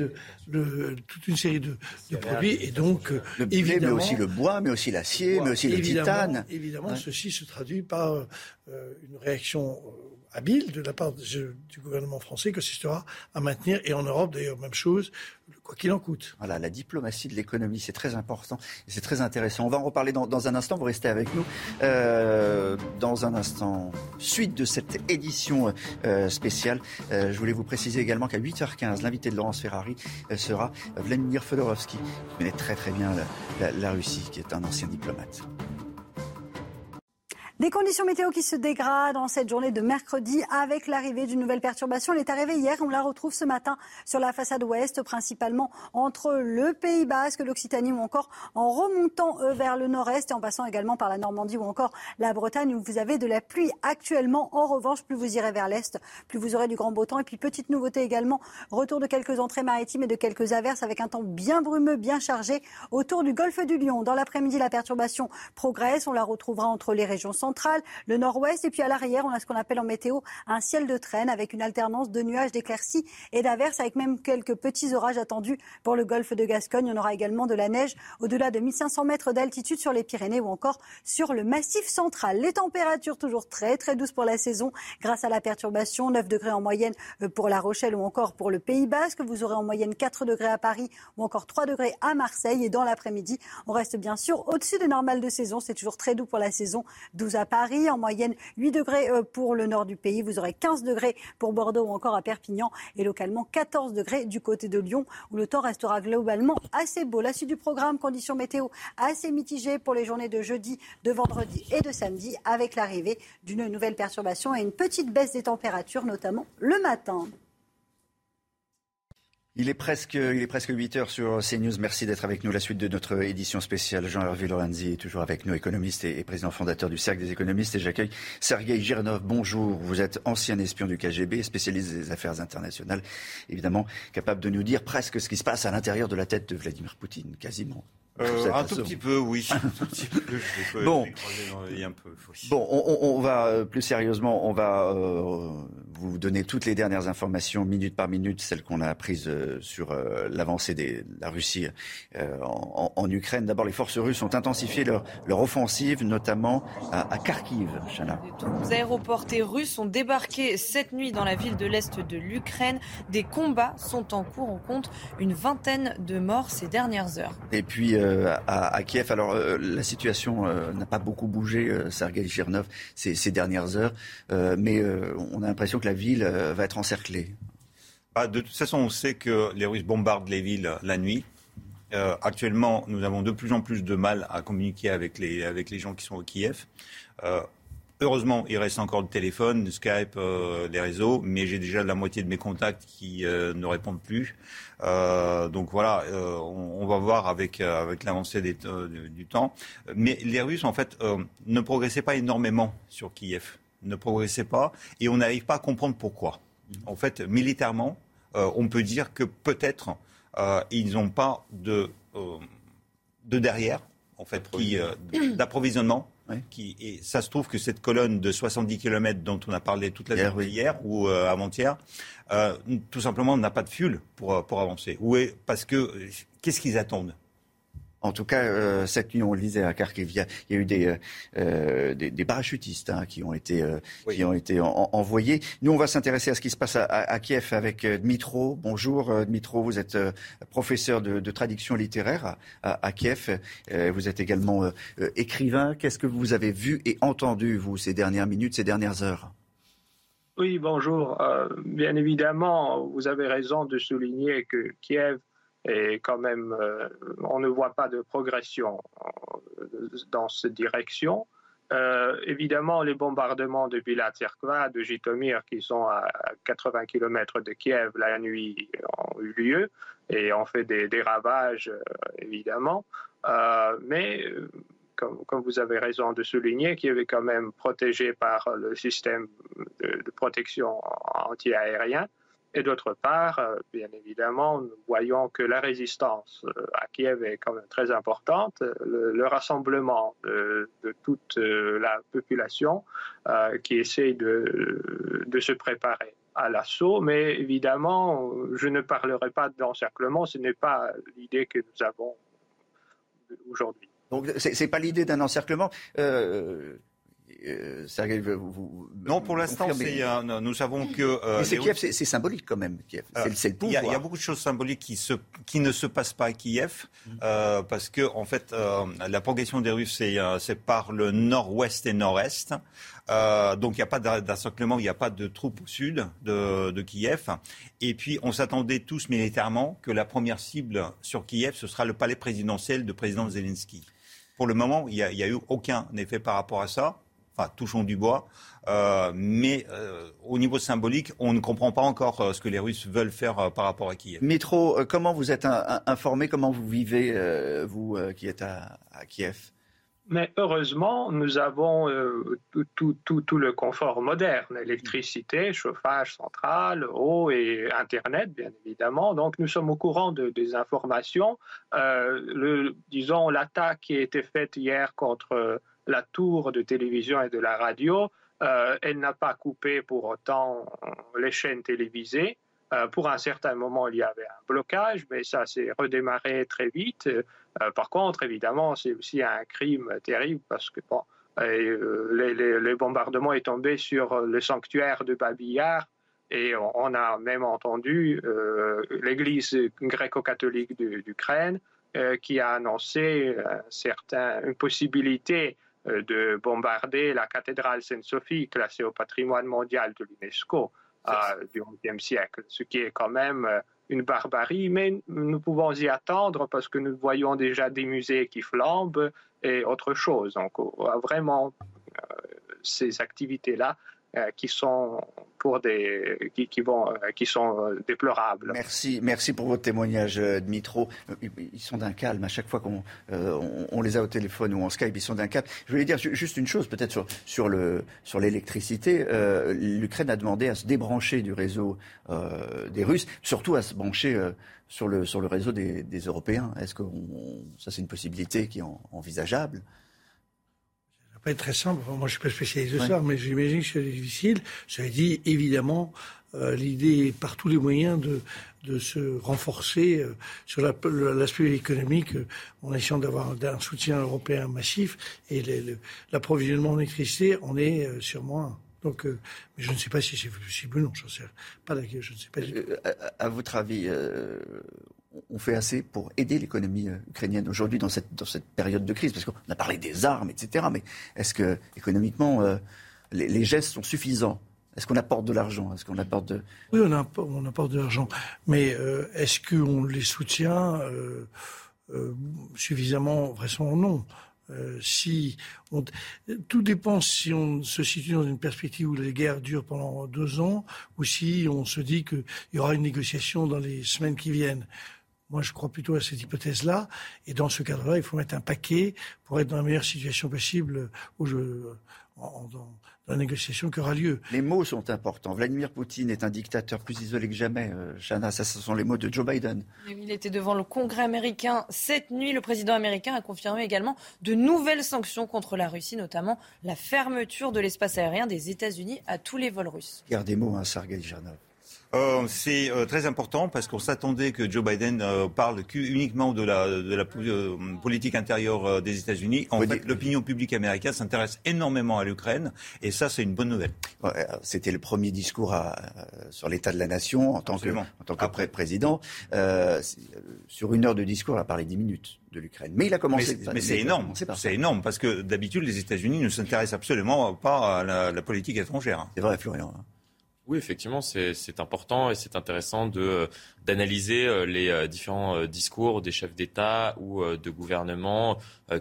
S23: le, toute une série de, produits, et donc
S1: le blé, mais aussi le bois, mais aussi l'acier, mais aussi le titane.
S23: Évidemment, ceci se traduit par euh, une réaction habile de la part du gouvernement français consistera à maintenir, et en Europe d'ailleurs, même chose, quoi qu'il en coûte.
S1: Voilà, la diplomatie de l'économie, c'est très important et c'est très intéressant. On va en reparler dans, un instant, vous restez avec nous. Euh, dans un instant, suite de cette édition euh, spéciale, euh, je voulais vous préciser également qu'à 8h15, l'invité de Laurence Ferrari sera Vladimir Fedorovski, qui connaît très très bien la Russie, qui est un ancien diplomate.
S15: Des conditions météo qui se dégradent en cette journée de mercredi avec l'arrivée d'une nouvelle perturbation. Elle est arrivée hier, on la retrouve ce matin sur la façade ouest, principalement entre le Pays Basque, l'Occitanie ou encore en remontant euh, vers le nord-est et en passant également par la Normandie ou encore la Bretagne où vous avez de la pluie actuellement. En revanche, plus vous irez vers l'est, plus vous aurez du grand beau temps. Et puis petite nouveauté également, retour de quelques entrées maritimes et de quelques averses avec un temps bien brumeux, bien chargé autour du golfe du Lion. Dans l'après-midi, la perturbation progresse. On la retrouvera entre les régions le nord-ouest. Et puis à l'arrière, on a ce qu'on appelle en météo un ciel de traîne avec une alternance de nuages, d'éclaircies et d'averses avec même quelques petits orages attendus pour le golfe de Gascogne. On aura également de la neige au-delà de 1500 mètres d'altitude sur les Pyrénées ou encore sur le massif central. Les températures toujours très très douces pour la saison grâce à la perturbation. 9 degrés en moyenne euh, pour La Rochelle ou encore pour le Pays Basque. Vous aurez en moyenne 4 degrés à Paris ou encore 3 degrés à Marseille. Et dans l'après-midi, on reste bien sûr au-dessus des normales de saison. C'est toujours très doux pour la saison. 12 à Paris, en moyenne 8 degrés euh, pour le nord du pays. Vous aurez 15 degrés pour Bordeaux ou encore à Perpignan et localement 14 degrés du côté de Lyon où le temps restera globalement assez beau. La suite du programme, conditions météo assez mitigées pour les journées de jeudi, de vendredi et de samedi avec l'arrivée d'une nouvelle perturbation et une petite baisse des températures, notamment le matin.
S1: Il est presque, il est presque 8 heures sur CNews. Merci d'être avec nous. La suite de notre édition spéciale. Jean-Hervé Lorenzi est toujours avec nous, économiste et, président fondateur du Cercle des économistes. Et j'accueille Sergei Girnov. Bonjour. Vous êtes ancien espion du KGB, spécialiste des affaires internationales. Évidemment, capable de nous dire presque ce qui se passe à l'intérieur de la tête de Vladimir Poutine, quasiment.
S24: Euh, un tout petit peu, oui.
S1: bon, bon on, va euh, plus sérieusement, on va euh, vous donner toutes les dernières informations, minute par minute, celles qu'on a prises sur l'avancée de la Russie en, Ukraine. D'abord, les forces russes ont intensifié leur, leur offensive, notamment à, Kharkiv.
S2: Les aéroports russes ont débarqué cette nuit dans la ville de l'Est de l'Ukraine. Des combats sont en cours. On compte une vingtaine de morts ces dernières heures.
S1: Et puis, euh, à, Kiev. Alors euh, la situation euh, n'a pas beaucoup bougé, Sergei ces, ces dernières heures, mais on a l'impression que la ville va être encerclée.
S24: Bah, de toute façon, on sait que les Russes bombardent les villes la nuit. actuellement, nous avons de plus en plus de mal à communiquer avec les, avec les gens qui sont au Kiev. Heureusement, il reste encore le téléphone, Skype, euh, les réseaux, mais j'ai déjà la moitié de mes contacts qui euh, ne répondent plus. Euh, donc voilà, on, va voir avec, avec l'avancée du temps. Mais les Russes, en fait, ne progressaient pas énormément sur Kiev, ne progressaient pas, et on n'arrive pas à comprendre pourquoi. En fait, militairement, on peut dire que peut-être ils n'ont pas de, de derrière, en fait, d'approvisionnement qui, et ça se trouve que cette colonne de 70 km dont on a parlé toute la journée hier ou euh, avant-hier, euh, tout simplement n'a pas de fuel pour, pour avancer. Où est, parce que qu'est-ce qu'ils attendent?
S1: En tout cas, euh, cette nuit, on le disait à Kharkiv, il y a, eu des, euh, euh, des, parachutistes hein, qui ont été, qui ont été envoyés. Nous, on va s'intéresser à ce qui se passe à, Kiev avec Dmitro. Bonjour Dmitro, vous êtes professeur de, traduction littéraire à, Kiev. vous êtes également écrivain. Qu'est-ce que vous avez vu et entendu, vous, ces dernières minutes, ces dernières heures?
S25: Oui, bonjour. bien évidemment, vous avez raison de souligner que Kiev et quand même, euh, on ne voit pas de progression euh, dans cette direction. Euh, évidemment, les bombardements de Bilatserkva, de Jitomir, qui sont à 80 km de Kiev la nuit, ont eu lieu et ont fait des, ravages, évidemment. mais, comme, comme, vous avez raison de souligner, Kiev est quand même protégé par le système de, de protection anti-aérien. Et d'autre part, euh, bien évidemment, nous voyons que la résistance euh, à Kiev est quand même très importante. Le, rassemblement de, toute euh, la population qui essaie de, se préparer à l'assaut, mais évidemment, je ne parlerai pas d'encerclement, ce n'est pas l'idée que nous avons aujourd'hui.
S1: Donc, ce n'est pas l'idée d'un encerclement.
S24: Non, pour l'instant, nous savons que. Euh,
S1: c'est Kiev, c'est symbolique quand même. Kiev, c'est le pouvoir.
S24: Il y, a beaucoup de choses symboliques qui, se, qui ne se passent pas à Kiev, mm. euh, parce que en fait, la progression des Russes, c'est par le nord-ouest et nord-est. donc il n'y a pas d'encerclement, il n'y a pas de troupes au sud de, de Kiev. Et puis on s'attendait tous militairement que la première cible sur Kiev, ce sera le palais présidentiel de président Zelensky. Pour le moment, il n'y a, a, eu aucun effet par rapport à ça enfin touchons du bois, euh, mais euh, au niveau symbolique, on ne comprend pas encore euh, ce que les Russes veulent faire par rapport à Kiev.
S1: Métro, comment vous êtes informé, comment vous vivez, vous qui êtes à, Kiev?
S25: Mais heureusement, nous avons tout, tout, le confort moderne, électricité, chauffage central, eau et Internet, bien évidemment. Donc nous sommes au courant de, des informations. le, disons, l'attaque qui a été faite hier contre la tour de télévision et de la radio, euh, elle n'a pas coupé pour autant les chaînes télévisées. Euh, pour un certain moment, il y avait un blocage, mais ça s'est redémarré très vite. Euh, par contre, évidemment, c'est aussi un crime terrible parce que bon, les, bombardements est tombé sur le sanctuaire de Babillard et on, a même entendu l'Église gréco-catholique d'Ukraine qui a annoncé certain, une possibilité de bombarder la cathédrale Sainte-Sophie, classée au patrimoine mondial de l'UNESCO du XIe siècle, ce qui est quand même euh, une barbarie, mais nous pouvons y attendre parce que nous voyons déjà des musées qui flambent et autre chose. Donc, vraiment, euh, ces activités-là qui sont pour des qui, qui vont qui sont déplorables.
S1: Merci, merci pour votre témoignage, Dmitro. Ils sont d'un calme à chaque fois qu'on on, les a au téléphone ou en Skype. Ils sont d'un calme. Je voulais dire juste une chose, peut-être sur sur le sur l'électricité. L'Ukraine a demandé à se débrancher du réseau des Russes, surtout à se brancher sur le, sur le réseau des, Européens. Est-ce que ça, c'est une possibilité qui est envisageable?
S23: Va pas être très simple. Moi, je ne suis pas spécialiste de ça, mais j'imagine que c'est difficile. Cela dit, évidemment, euh, l'idée est par tous les moyens de, de se renforcer euh, sur l'aspect économique euh, en essayant d'avoir un soutien européen massif. Et l'approvisionnement en électricité en est sûrement un. Donc, euh, mais je ne sais pas si c'est possible ou non. Je sais pas Je ne sais pas.
S1: Euh, à, votre avis, euh, on fait assez pour aider l'économie ukrainienne aujourd'hui dans cette, période de crise Parce qu'on a parlé des armes, etc. Mais est-ce que économiquement, les, gestes sont suffisants? Est-ce qu'on apporte de l'argent? Est-ce qu'on apporte de...
S23: Oui, on, apporte, de l'argent. Mais est-ce qu'on les soutient suffisamment? Vraisemblablement non. Euh, si tout dépend si on se situe dans une perspective où les guerres durent pendant deux ans ou si on se dit qu'il y aura une négociation dans les semaines qui viennent. Moi, je crois plutôt à cette hypothèse-là. Et dans ce cadre-là, il faut mettre un paquet pour être dans la meilleure situation possible où je, en, la négociation qui aura lieu.
S1: Les mots sont importants. Vladimir Poutine est un dictateur plus isolé que jamais. Euh, Chana, ça, ce sont les mots de Joe Biden.
S2: Il était devant le Congrès américain cette nuit. Le président américain a confirmé également de nouvelles sanctions contre la Russie, notamment la fermeture de l'espace aérien des États-Unis à tous les vols russes.
S1: Gardez mots, hein, Sergei Janov.
S24: Euh, c'est euh, très important parce qu'on s'attendait que Joe Biden euh, parle uniquement de la, de la politique intérieure des États-Unis. En fait, l'opinion publique américaine s'intéresse énormément à l'Ukraine et ça, c'est une bonne nouvelle.
S1: C'était le premier discours à, sur l'état de la nation en tant que, en tant que président. sur une heure de discours, il a parlé dix minutes de l'Ukraine. Mais il a commencé.
S24: Mais c'est énorme. C'est énorme parce que d'habitude, les États-Unis ne s'intéressent absolument pas à la, la politique étrangère.
S1: C'est vrai, Florian.
S9: Oui, effectivement, c'est important et c'est intéressant de d'analyser euh, les euh, différents euh, discours des chefs d'État ou de gouvernement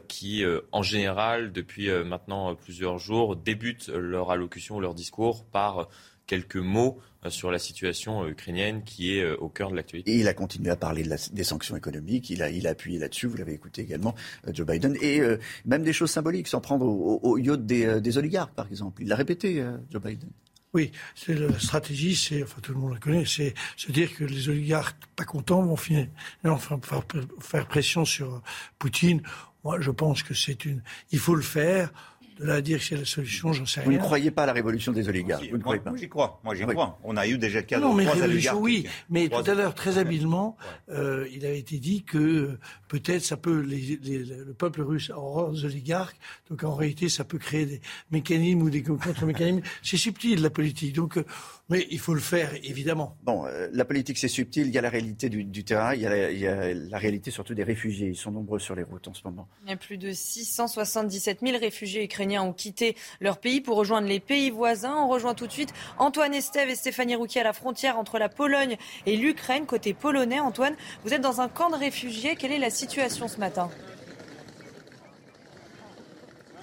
S9: qui, en général, depuis maintenant plusieurs jours, débutent leur allocution ou leur discours par quelques mots sur la situation ukrainienne qui est au cœur de l'actualité.
S1: Et il a continué à parler des sanctions économiques, il a, il a appuyé là-dessus, vous l'avez écouté également, Joe Biden, et même des choses symboliques, sans prendre au, au yacht des, oligarques, par exemple. Il l'a répété, Joe Biden.
S23: Oui, c'est la stratégie, c'est, enfin tout le monde la connaît, c'est se dire que les oligarques pas contents vont finir, enfin, faire, faire pression sur Poutine. Moi, je pense que c'est une, il faut le faire de là à dire que c'est la solution, j'en sais rien.
S1: Vous ne croyez pas à la révolution des oligarques Vous
S24: ne
S1: croyez pas
S24: Moi, j'y crois. Moi, j'y crois. On a eu déjà cas
S23: non,
S24: de
S23: mais
S24: trois
S23: Oui, mais tout à l'heure, très habilement, euh, il avait été dit que peut-être ça peut, les, le peuple russe a horreur des oligarques, donc en réalité, ça peut créer des mécanismes ou des contre-mécanismes. c'est subtil, la politique. Donc, euh, mais il faut le faire, évidemment.
S1: Bon, euh, la politique, c'est subtil. Il y a la réalité du, du terrain. Il y, a la, il y, a la, réalité surtout des réfugiés. Ils sont nombreux sur les routes en ce moment.
S2: Il y a plus de 677 000 réfugiés ukrainiens ont quitté leur pays pour rejoindre les pays voisins. On rejoint tout de suite Antoine Estève et Stéphanie Rouquier à la frontière entre la Pologne et l'Ukraine. Côté polonais, Antoine, vous êtes dans un camp de réfugiés. Quelle est la situation ce matin?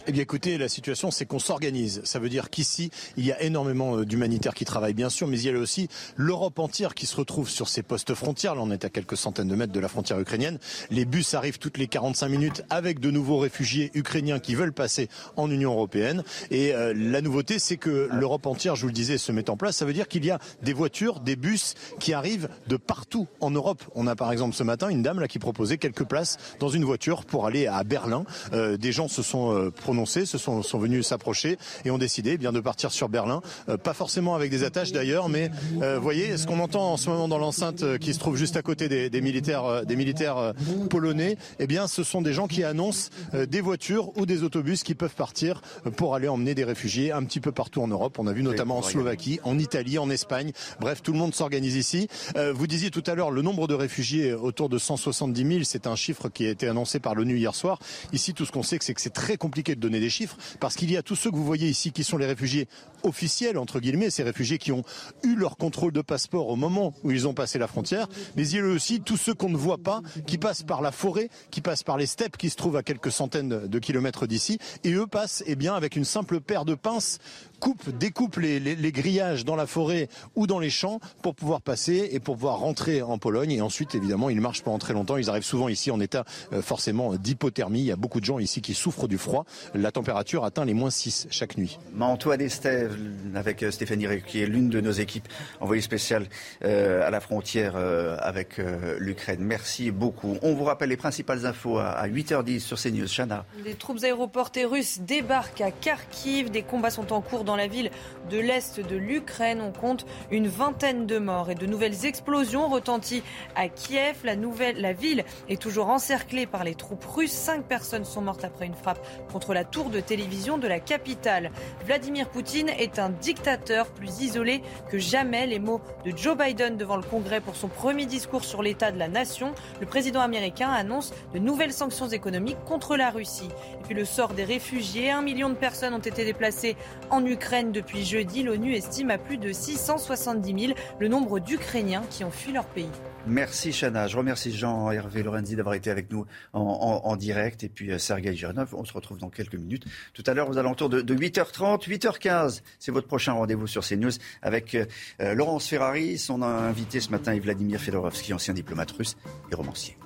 S13: Eh bien écoutez, la situation c'est qu'on s'organise. Ça veut dire qu'ici, il y a énormément euh, d'humanitaires qui travaillent bien sûr, mais il y a aussi l'Europe entière qui se retrouve sur ces postes frontières. Là on est à quelques centaines de mètres de la frontière ukrainienne. Les bus arrivent toutes les 45 minutes avec de nouveaux réfugiés ukrainiens qui veulent passer en Union européenne. Et euh, la nouveauté c'est que l'Europe entière, je vous le disais, se met en place. Ça veut dire qu'il y a des voitures, des bus qui arrivent de partout en Europe. On a par exemple ce matin une dame là qui proposait quelques places dans une voiture pour aller à Berlin. Euh, des gens se sont se sont, sont venus s'approcher et ont décidé eh bien de partir sur Berlin. Euh, pas forcément avec des attaches d'ailleurs, mais euh, voyez ce qu'on entend en ce moment dans l'enceinte euh, qui se trouve juste à côté des, des militaires, des militaires polonais. Eh bien, ce sont des gens qui annoncent des voitures ou des autobus qui peuvent partir pour aller emmener des réfugiés un petit peu partout en Europe. On a vu notamment en Slovaquie, en Italie, en Espagne. Bref, tout le monde s'organise ici. vous disiez tout à l'heure le nombre de réfugiés autour de 170 000. C'est un chiffre qui a été annoncé par l'ONU hier soir. Ici, tout ce qu'on sait, c'est que c'est très compliqué de donner des chiffres, parce qu'il y a tous ceux que vous voyez ici qui sont les réfugiés officiels, entre guillemets, ces réfugiés qui ont eu leur contrôle de passeport au moment où ils ont passé la frontière, mais il y a aussi tous ceux qu'on ne voit pas, qui passent par la forêt, qui passent par les steppes qui se trouvent à quelques centaines de kilomètres d'ici, et eux passent eh bien, avec une simple paire de pinces coupe, découpe les, les, grillages dans la forêt ou dans les champs pour pouvoir passer et pour pouvoir rentrer en Pologne. Et ensuite, évidemment, ils marchent pendant très longtemps. Ils arrivent souvent ici en état euh, forcément d'hypothermie. Il y a beaucoup de gens ici qui souffrent du froid. La température atteint les moins 6 chaque nuit.
S1: Antoine Estève, avec euh, Stéphanie Ré, qui est l'une de nos équipes envoyées spéciales euh, à la frontière avec l'Ukraine. Merci beaucoup. On vous rappelle les principales infos à 8h10 sur CNews. Chana.
S2: Les troupes aéroportées russes débarquent à Kharkiv. Des combats sont en cours dans dans la ville de l'Est de l'Ukraine. On compte une vingtaine de morts et de nouvelles explosions retenties à Kiev. La, la ville est toujours encerclée par les troupes russes. Cinq personnes sont mortes après une frappe contre la tour de télévision de la capitale. Vladimir Poutine est un dictateur plus isolé que jamais. Les mots de Joe Biden devant le Congrès pour son premier discours sur l'état de la nation. Le président américain annonce de nouvelles sanctions économiques contre la Russie. Et puis le sort des réfugiés. Un million de personnes ont été déplacées en Ukraine Ukraine depuis jeudi, l'ONU estime à plus de 670 000 le nombre d'Ukrainiens qui ont fui leur pays.
S1: Merci Chana. Je remercie Jean-Hervé Lorenzi d'avoir été avec nous en, direct. Et puis euh, Sergei Gironov, on se retrouve dans quelques minutes. Tout à l'heure, aux alentours de, 8h30, 8h15. C'est votre prochain rendez-vous sur CNews avec euh, Laurence Ferrari, son invité ce matin est Vladimir Fedorovski, ancien diplomate russe et romancier.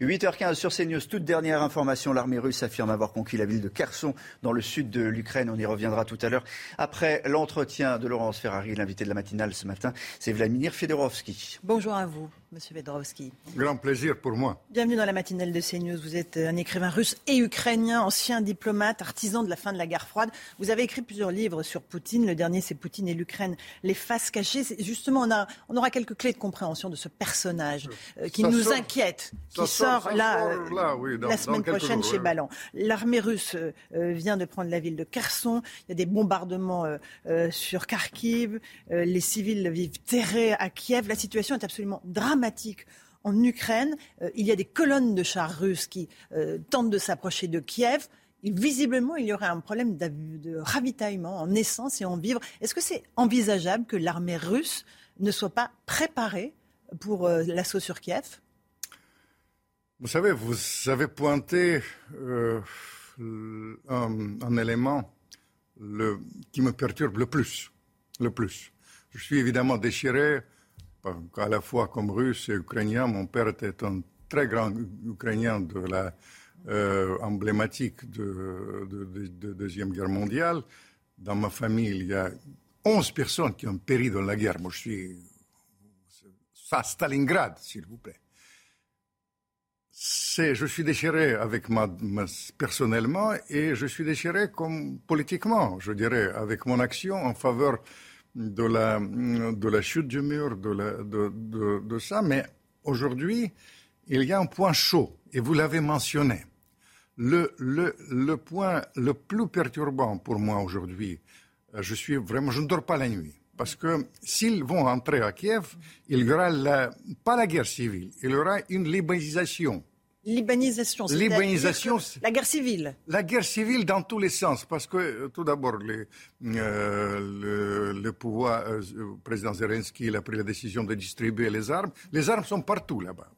S1: 8h15 sur CNews, toute dernière information. L'armée russe affirme avoir conquis la ville de Kherson dans le sud de l'Ukraine. On y reviendra tout à l'heure. Après l'entretien de Laurence Ferrari, l'invité de la matinale ce matin, c'est Vladimir Fedorovski.
S26: Bonjour à vous. Monsieur Vedrovski.
S27: Grand plaisir pour moi.
S26: Bienvenue dans la matinale de CNews. Vous êtes un écrivain russe et ukrainien, ancien diplomate, artisan de la fin de la guerre froide. Vous avez écrit plusieurs livres sur Poutine. Le dernier, c'est Poutine et l'Ukraine, les faces cachées. Justement, on, a, on aura quelques clés de compréhension de ce personnage euh, qui nous inquiète, qui sort, là, euh, la semaine prochaine chez Ballan. L'armée russe euh, vient de prendre la ville de Kherson. Il y a des bombardements sur Kharkiv. les civils vivent terrés à Kiev. La situation est absolument dramatique en Ukraine. Euh, il y a des colonnes de chars russes qui euh, tentent de s'approcher de Kiev. visiblement, il y aurait un problème de ravitaillement en essence et en vivres. Est-ce que c'est envisageable que l'armée russe ne soit pas préparée pour euh, l'assaut sur Kiev?
S27: Vous savez, vous avez pointé un, élément qui me perturbe le plus. Le plus. Je suis évidemment déchiré à la fois comme russe et ukrainien. Mon père était un très grand ukrainien de la euh, emblématique de, de, Deuxième Guerre mondiale. Dans ma famille, il y a 11 personnes qui ont péri dans la guerre. Moi, je suis à Stalingrad, s'il vous plaît. je suis déchiré avec ma, personnellement et je suis déchiré comme politiquement, je dirais, avec mon action en faveur de la, de la chute du mur, de, de, ça. Mais aujourd'hui, il y a un point chaud, et vous l'avez mentionné. Le, le, le, point le plus perturbant pour moi aujourd'hui, euh, je suis vraiment, je ne dors pas la nuit. Parce que s'ils vont entrer à Kiev, il y aura pas la guerre civile, il y aura une libanisation
S26: Libanisation, Libanisation, la guerre civile.
S27: La guerre civile dans tous les sens, parce que euh, tout d'abord, euh, le, le, pouvoir, euh, le président Zelensky a pris la décision de distribuer les armes. Les armes sont partout là-bas.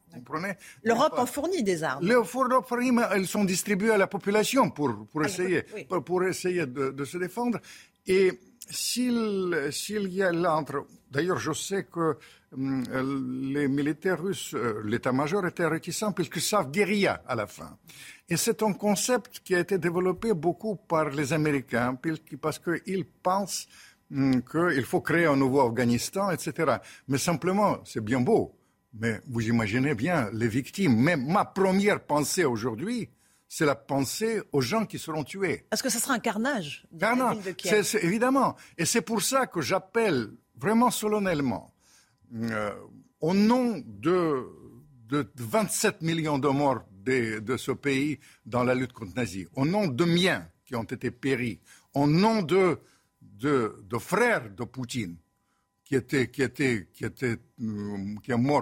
S26: L'Europe en fournit des armes.
S27: L'Europe fournit, mais elles sont distribuées à la population pour, pour essayer, pour, essayer de, de, se défendre. Et s'il, y a l'entre, d'ailleurs, je sais que les militaires russes, euh, l'état-major était réticent puisqu'ils savent guérilla à la fin. Et c'est un concept qui a été développé beaucoup par les Américains parce qu'ils pensent hum, qu'il faut créer un nouveau Afghanistan, etc. Mais simplement, c'est bien beau. Mais vous imaginez bien les victimes. Même ma première pensée aujourd'hui, c'est la pensée aux gens qui seront tués.
S26: Est-ce que ce sera un carnage
S27: Carnage, évidemment. Et c'est pour ça que j'appelle vraiment solennellement, euh, au nom de, de 27 millions de morts de, ce pays dans la lutte contre nazis, au nom de miens qui ont été péris, au nom de, frères de Poutine, qui était, qui euh,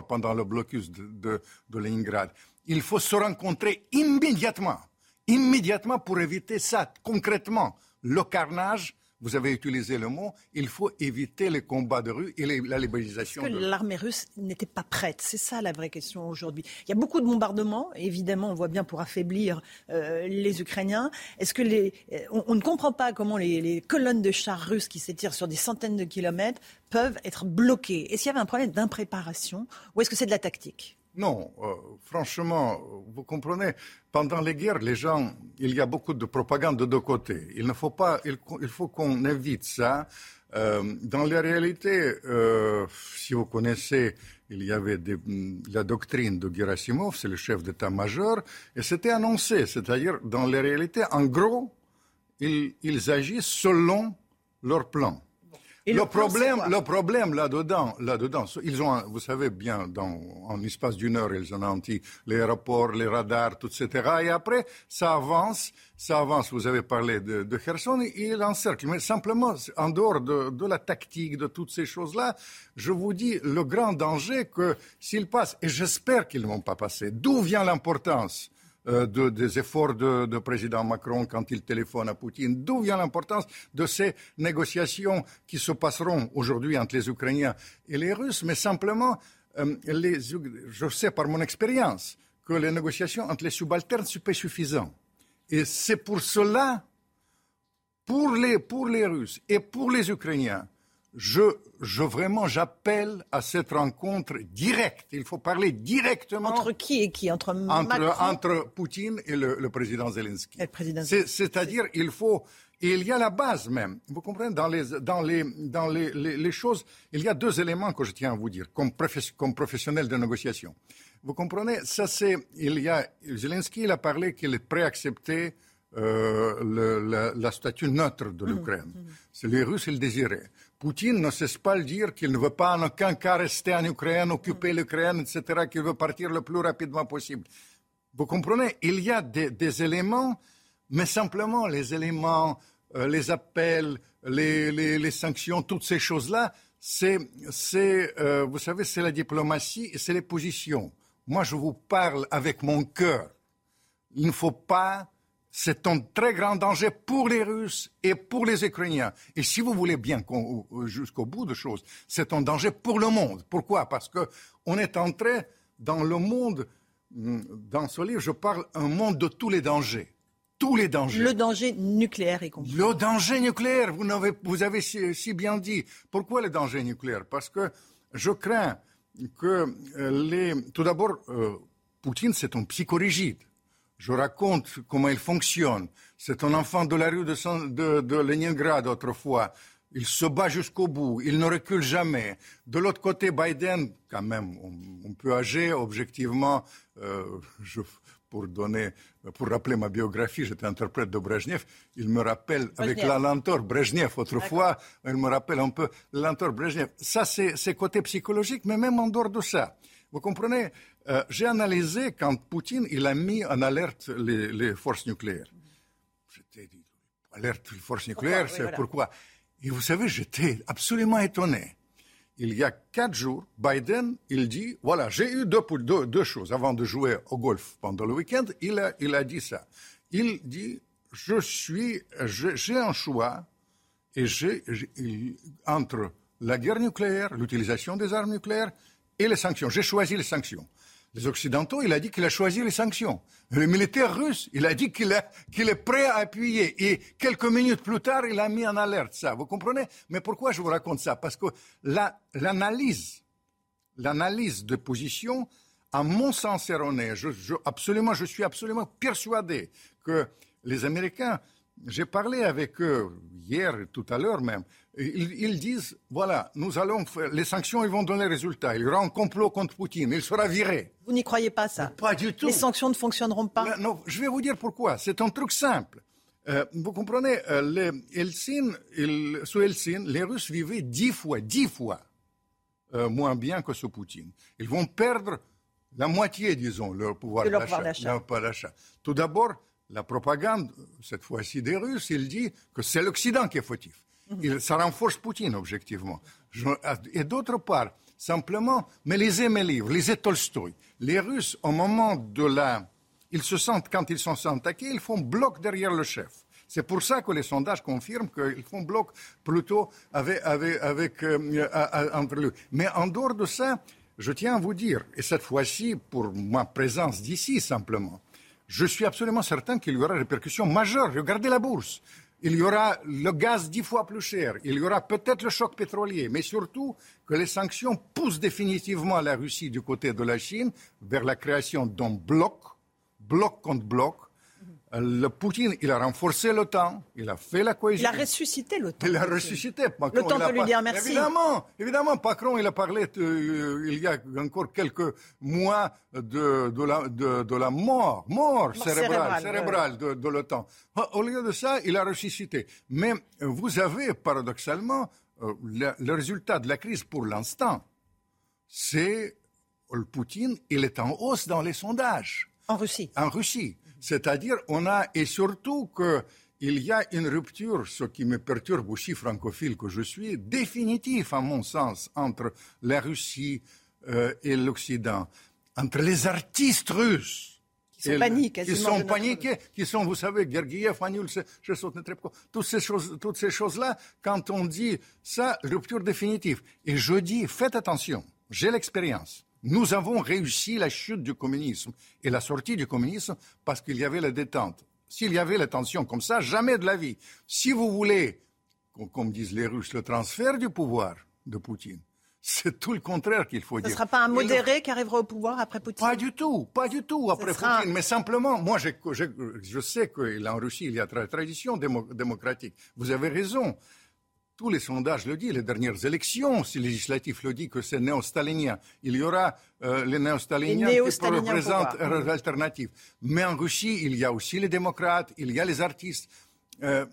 S27: pendant le blocus de, de, de Leningrad il faut se rencontrer immédiatement, immédiatement pour éviter ça, concrètement, le carnage vous avez utilisé le mot, il faut éviter les combats de rue et la libéralisation.
S26: Est-ce que l'armée russe n'était pas prête C'est ça la vraie question aujourd'hui. Il y a beaucoup de bombardements, évidemment, on voit bien pour affaiblir euh, les Ukrainiens. Est-ce que les, euh, on, ne comprend pas comment les, les colonnes de chars russes qui s'étirent sur des centaines de kilomètres peuvent être bloquées Est-ce qu'il y avait un problème d'impréparation ou est-ce que c'est de la tactique?
S27: Non, euh, franchement, vous comprenez, pendant les guerres, les gens, il y a beaucoup de propagande de deux côtés. Il ne faut pas, il, faut qu'on évite ça. Euh, dans la réalité, euh, si vous connaissez, il y avait la doctrine de Gerasimov, c'est le chef d'état-major, et c'était annoncé, c'est-à-dire, dans la réalité, en gros, ils agissent selon leur plan le, problème, le problème là-dedans, là-dedans, ils ont, vous savez bien, dans, en l'espace d'une heure, ils ont anti les aéroports, les radars, tout, etc. Et après, ça avance, ça avance. Vous avez parlé de, de Kherson, il encercle. Mais simplement, en dehors de, de la tactique, de toutes ces choses-là, je vous dis le grand danger que s'ils passent, et j'espère qu'ils ne vont pas passer, d'où vient l'importance euh, de, des efforts de, de, président Macron quand il téléphone à Poutine. D'où vient l'importance de ces négociations qui se passeront aujourd'hui entre les Ukrainiens et les Russes, mais simplement, euh, je sais par mon expérience que les négociations entre les subalternes sont pas suffisantes. Et c'est pour cela, pour les Russes et pour les Ukrainiens, je, je vraiment, j'appelle à cette rencontre directe. Il faut parler directement.
S26: Entre qui et qui? Entre
S27: entre, entre Poutine et le, président Zelensky. C'est-à-dire, il faut. Et il y a la base même. Vous comprenez, dans les, dans les, dans les, les, choses, il y a deux éléments que je tiens à vous dire, comme, comme professionnel de négociation. Vous comprenez, ça c'est, il y a, Zelensky, il a parlé qu'il est prêt à accepter euh, le, la, statue neutre de mmh, l'Ukraine. Mmh. C'est les Russes, ils le désiraient. Poutine ne cesse pas de dire qu'il ne veut pas en aucun cas rester en Ukraine, occuper mm. l'Ukraine, etc., qu'il veut partir le plus rapidement possible. Vous comprenez Il y a des, éléments, mais simplement les éléments, euh, les appels, les, sanctions, toutes ces choses-là, c'est, euh, vous savez, c'est la diplomatie et c'est les positions. Moi, je vous parle avec mon cœur. Il ne faut pas c'est un très grand danger pour les Russes et pour les Ukrainiens. Et si vous voulez bien jusqu'au bout de choses, c'est un danger pour le monde. Pourquoi? Parce qu'on est entré dans le monde, hmm, dans ce livre, je parle un monde de tous les dangers. Tous les dangers.
S26: Le danger nucléaire y compris.
S27: Le danger nucléaire, vous avez, vous avez si, bien dit. Pourquoi le danger nucléaire? Parce que je crains que euh, les... Tout d'abord, euh, Poutine, c'est un psychorigide. Je raconte comment il fonctionne. C'est un enfant de la rue de, de, Leningrad autrefois. Il se bat jusqu'au bout. Il ne recule jamais. De l'autre côté, Biden, quand même, on, peut agir objectivement. Euh, pour donner, pour rappeler ma biographie, j'étais interprète de Brezhnev. Il me rappelle, avec la lenteur Brezhnev autrefois, il me rappelle un peu la lenteur Brezhnev. Ça, c'est côté psychologique, mais même en dehors de ça. Vous comprenez? Euh, J'ai analysé quand Poutine il a mis en alerte les, forces nucléaires. J'étais dit, alerte les forces nucléaires, c'est pourquoi? Et vous savez, j'étais absolument étonné. Il y a quatre jours, Biden, il dit, voilà, j'ai eu deux, deux, deux, choses. Avant de jouer au golf pendant le week-end, il a, il a dit ça. Il dit, je suis, j'ai un choix et j'ai, entre la guerre nucléaire, l'utilisation des armes nucléaires et les sanctions. J'ai choisi les sanctions. Les Occidentaux, il a dit qu'il a choisi les sanctions. Le militaire russe, il a dit qu'il est prêt à appuyer. Et quelques minutes plus tard, il a mis en alerte ça. Vous comprenez? Mais pourquoi je vous raconte ça? Parce que l'analyse, l'analyse de position, à mon sens erronée, je, absolument, je suis absolument persuadé que les Américains, j'ai parlé avec eux hier, tout à l'heure même, ils, disent, voilà, nous allons faire, les sanctions, ils vont donner résultat. Il y aura un complot contre Poutine, il sera viré.
S26: Vous n'y croyez pas ça
S27: Pas du tout.
S26: Les sanctions ne fonctionneront pas
S27: Non, je vais vous dire pourquoi. C'est un truc simple. Euh, vous comprenez, euh, les sous Helsin, les Russes vivaient dix fois, dix fois euh, moins bien que sous Poutine. Ils vont perdre la moitié, disons, leur pouvoir d'achat. Tout d'abord, la propagande, cette fois-ci des Russes, il dit que c'est l'Occident qui est fautif. Ça renforce Poutine, objectivement. et d'autre part, simplement, mais lisez mes livres, lisez Tolstoï. Les Russes, au moment de la... ils se sentent, quand ils sont attaqués, ils font bloc derrière le chef. C'est pour ça que les sondages confirment qu'ils font bloc plutôt avec, euh, entre eux. Mais en dehors de ça, je tiens à vous dire, et cette fois-ci pour ma présence d'ici simplement, je suis absolument certain qu'il y aura des répercussions majeures. Regardez la bourse. Il y aura le gaz dix fois plus cher. Il y aura peut-être le choc pétrolier. Mais surtout que les sanctions poussent définitivement la Russie du côté de la Chine vers la création d'un bloc, bloc contre bloc, le Poutine, il a renforcé l'OTAN, il a fait la cohésion.
S26: Il a ressuscité l'OTAN.
S27: Il a ressuscité.
S26: L'OTAN peut lui dire merci.
S27: Évidemment, évidemment, Macron, il a parlé euh, il y a encore quelques mois de, la, de, la, mort, mort, cérébrale, cérébrale, de, l'OTAN. Au lieu de ça, il a ressuscité. Mais vous avez, paradoxalement, euh, le, le résultat de la crise pour l'instant, c'est le Poutine, il est en hausse dans les sondages.
S26: En Russie.
S27: En Russie. C'est-à-dire, on a, et surtout qu'il y a une rupture, ce qui me perturbe aussi francophile que je suis, définitive à mon sens, entre la Russie euh, et l'Occident, entre les artistes russes.
S26: Qui sont paniqués,
S27: qui sont paniqués, qui sont, vous savez, Gergiev, Anul, toutes ces choses, toutes ces choses-là, quand on dit ça, rupture définitive. Et je dis, faites attention, j'ai l'expérience. Nous avons réussi la chute du communisme et la sortie du communisme parce qu'il y avait la détente. S'il y avait la tension comme ça, jamais de la vie. Si vous voulez, comme disent les Russes, le transfert du pouvoir de Poutine, c'est tout le contraire qu'il faut dire.
S26: Ce ne sera pas un modéré qui arrivera au pouvoir après Poutine?
S27: Pas du tout, pas du tout après Poutine. Mais simplement, moi, je, je sais qu'en Russie, il y a tradition démocratique. Vous avez raison. Tous les sondages le disent, les dernières élections si législatives le disent que c'est néo-stalinien. Il y aura euh, les néo-staliniens qui représentent une alternative. Mais en Russie, il y a aussi les démocrates, il y a les artistes. Euh,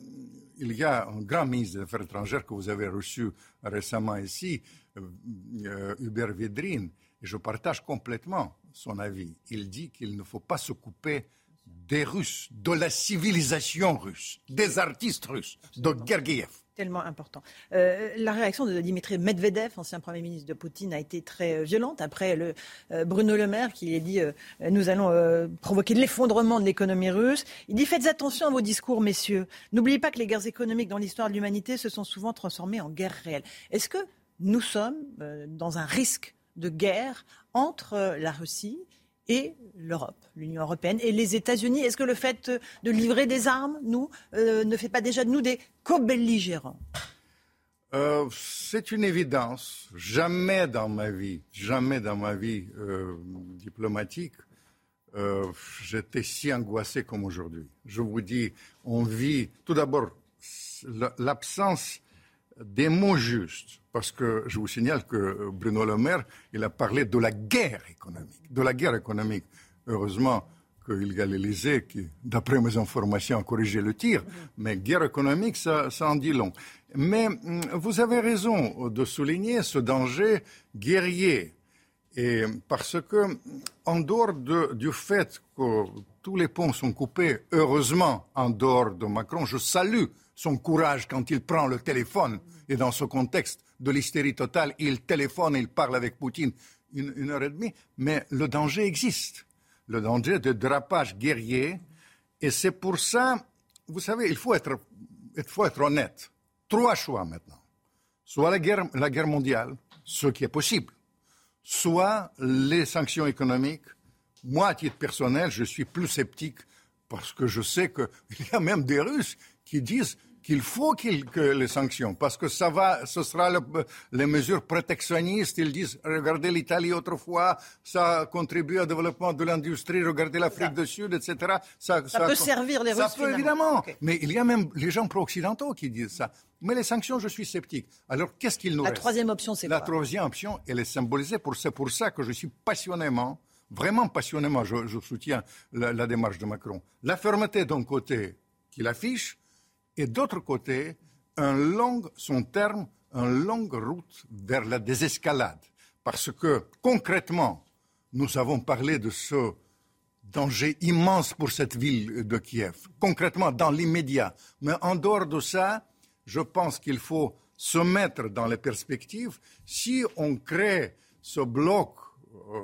S27: il y a un grand ministre des Affaires étrangères que vous avez reçu récemment ici, euh, Hubert Védrine, et je partage complètement son avis. Il dit qu'il ne faut pas se couper des Russes, de la civilisation russe, des artistes russes, de Gergiev
S26: tellement important. Euh, la réaction de Dimitri Medvedev, ancien Premier ministre de Poutine, a été très euh, violente après euh, Bruno Le Maire qui a dit nous allons provoquer l'effondrement de l'économie russe. Il dit faites attention à vos discours, messieurs. N'oubliez pas que les guerres économiques dans l'histoire de l'humanité se sont souvent transformées en guerres réelles. Est-ce que nous sommes dans un risque de guerre entre la Russie et l'Europe, l'Union européenne et les États-Unis. Est-ce que le fait de livrer des armes, nous, euh, ne fait pas déjà de nous des co-belligérants?
S27: Euh, c'est une évidence. Jamais dans ma vie, jamais dans ma vie euh, diplomatique, j'étais si angoissé comme aujourd'hui. Je vous dis, on vit tout d'abord l'absence des mots justes. Parce que je vous signale que Bruno Le Maire, il a parlé de la guerre économique. De la guerre économique. Heureusement qu'il y a l'Élysée qui, d'après mes informations, a corrigé le tir. Mais guerre économique, ça, ça en dit long. Mais hum, vous avez raison de souligner ce danger guerrier. Et parce que, en dehors de, du fait que tous les ponts sont coupés, heureusement, en dehors de Macron, je salue son courage quand il prend le téléphone. Et dans ce contexte de l'hystérie totale, il téléphone, il parle avec Poutine une, heure et demie. Mais le danger existe. Le danger de drapage guerrier. Et c'est pour ça, vous savez, il faut être, il faut être honnête. Trois choix maintenant. Soit la guerre, la guerre mondiale, ce qui est possible. Soit les sanctions économiques. Moi, à titre personnel, je suis plus sceptique parce que je sais qu'il y a même des Russes qui disent qu'il faut que les sanctions, parce que ça va, ce sera les mesures protectionnistes. Ils disent, regardez l'Italie autrefois, ça a contribué au développement de l'industrie, regardez l'Afrique du Sud, etc.
S26: Ça, peut servir les Russes.
S27: Ça peut évidemment. Mais il y a même les gens pro-occidentaux qui disent ça. Mais les sanctions, je suis sceptique. Alors, qu'est-ce qu'il nous
S26: La
S27: reste
S26: troisième option, c'est
S27: quoi La troisième option, elle est symbolisée. Pour, c'est pour ça que je suis passionnément, vraiment passionnément, je, soutiens la, la démarche de Macron. La fermeté d'un côté qu'il affiche, et d'autre côté, un long, son terme, une longue route vers la désescalade. Parce que concrètement, nous avons parlé de ce danger immense pour cette ville de Kiev, concrètement dans l'immédiat. Mais en dehors de ça, je pense qu'il faut se mettre dans les perspectives. Si on crée ce bloc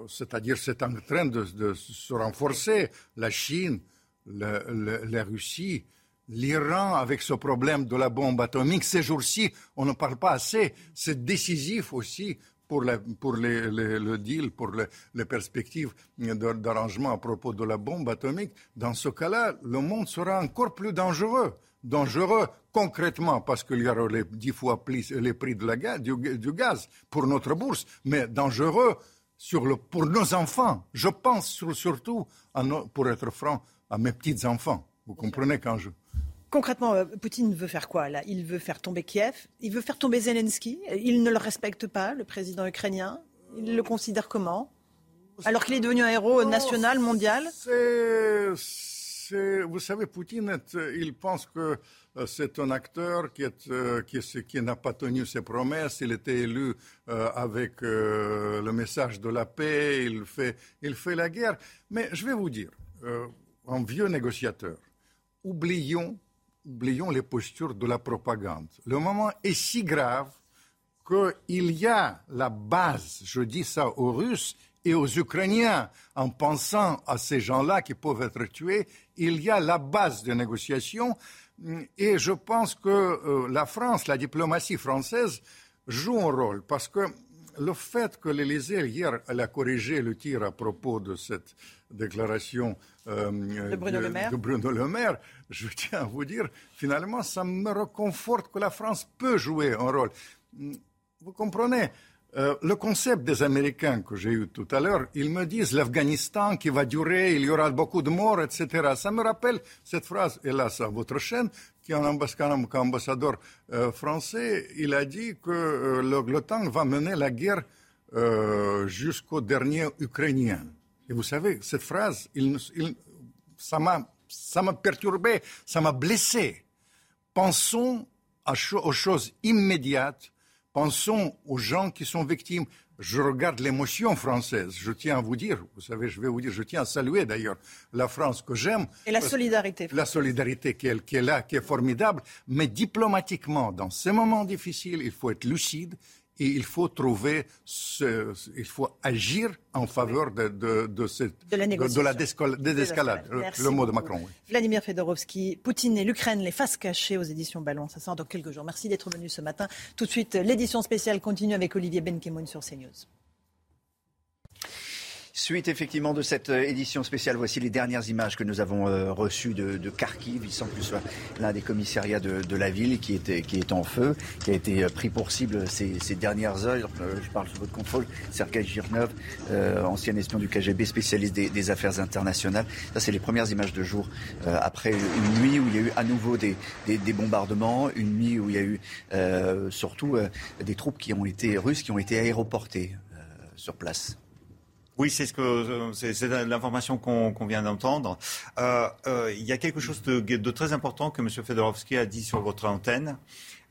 S27: c'est-à-dire c'est en train de, se renforcer. La Chine, la Russie, l'Iran avec ce problème de la bombe atomique. Ces jours-ci, on ne parle pas assez. C'est décisif aussi pour, le deal, pour les perspectives d'arrangement à propos de la bombe atomique. Dans ce cas-là, le monde sera encore plus dangereux. Dangereux concrètement parce qu'il y aura dix fois plus les prix de la du, gaz pour notre bourse, mais dangereux pour nos enfants. Je pense surtout, à pour être franc, à mes petits-enfants. Vous comprenez quand je...
S26: Concrètement, euh, Poutine veut faire quoi là? Il veut faire tomber Kiev, il veut faire tomber Zelensky? Il ne le respecte pas, le président ukrainien? Il le considère comment? Alors qu'il est devenu un héros national, mondial?
S27: Vous savez, Poutine, il pense que euh, c'est un acteur qui, euh, qui, n'a pas tenu ses promesses. Il était élu avec le message de la paix. Il fait, il fait la guerre. Mais je vais vous dire, un vieux négociateur, oublions oublions les postures de la propagande. Le moment est si grave qu'il y a la base, je dis ça aux Russes et aux Ukrainiens, en pensant à ces gens-là qui peuvent être tués, il y a la base de négociation. Et je pense que euh, la France, la diplomatie française, joue un rôle parce que le fait que l'Élysée, hier, elle a corrigé le tir à propos de cette déclaration
S26: euh, de, Bruno
S27: de, Bruno Le Maire, je tiens à vous dire, finalement, ça me reconforte que la France peut jouer un rôle. Vous comprenez euh, le concept des Américains que j'ai eu tout à l'heure, ils me disent l'Afghanistan qui va durer, il y aura beaucoup de morts, etc. Ça me rappelle cette phrase, hélas, à votre chaîne, qui est un ambassadeur euh, français, il a dit que euh, l'OTAN va mener la guerre jusqu'au dernier Ukrainien. Et vous savez, cette phrase, ça m'a perturbé, ça m'a blessé. Pensons aux choses immédiates Pensons aux gens qui sont victimes. Je regarde l'émotion française. Je tiens à vous dire, vous savez, je vais vous dire, je tiens à saluer d'ailleurs la France que j'aime.
S26: Et la solidarité.
S27: La solidarité qui est, qui est là, qui est formidable. Mais diplomatiquement, dans ces moments difficiles, il faut être lucide et il faut trouver, ce, il faut agir en faveur de, de, de, cette,
S26: de la,
S27: de, la désescalade, le, mot de Macron. Oui.
S26: Vladimir Fedorovski, Poutine et l'Ukraine, les faces cachées aux éditions Ballon, ça sort dans quelques jours. Merci d'être venu ce matin. Tout de suite, l'édition spéciale continue avec Olivier Benkemoun sur CNews.
S1: Suite effectivement de cette euh, édition spéciale, voici les dernières images que nous avons euh, reçues de, Kharkiv. Il semble que ce soit l'un des commissariats de, la ville qui, était, qui est en feu, qui a été euh, pris pour cible ces, dernières heures. Je parle sous votre contrôle. Sergei Girnov, ancien espion du KGB, spécialiste des, affaires internationales. Ça, c'est les premières images de jour après une nuit où il y a eu à nouveau des, des, bombardements, une nuit où il y a eu surtout des troupes qui ont été russes qui ont été aéroportées sur place.
S24: Oui, c'est ce que c'est l'information qu'on vient d'entendre. Euh, euh, il y a quelque chose de, très important que M. Fedorovski a dit sur votre antenne.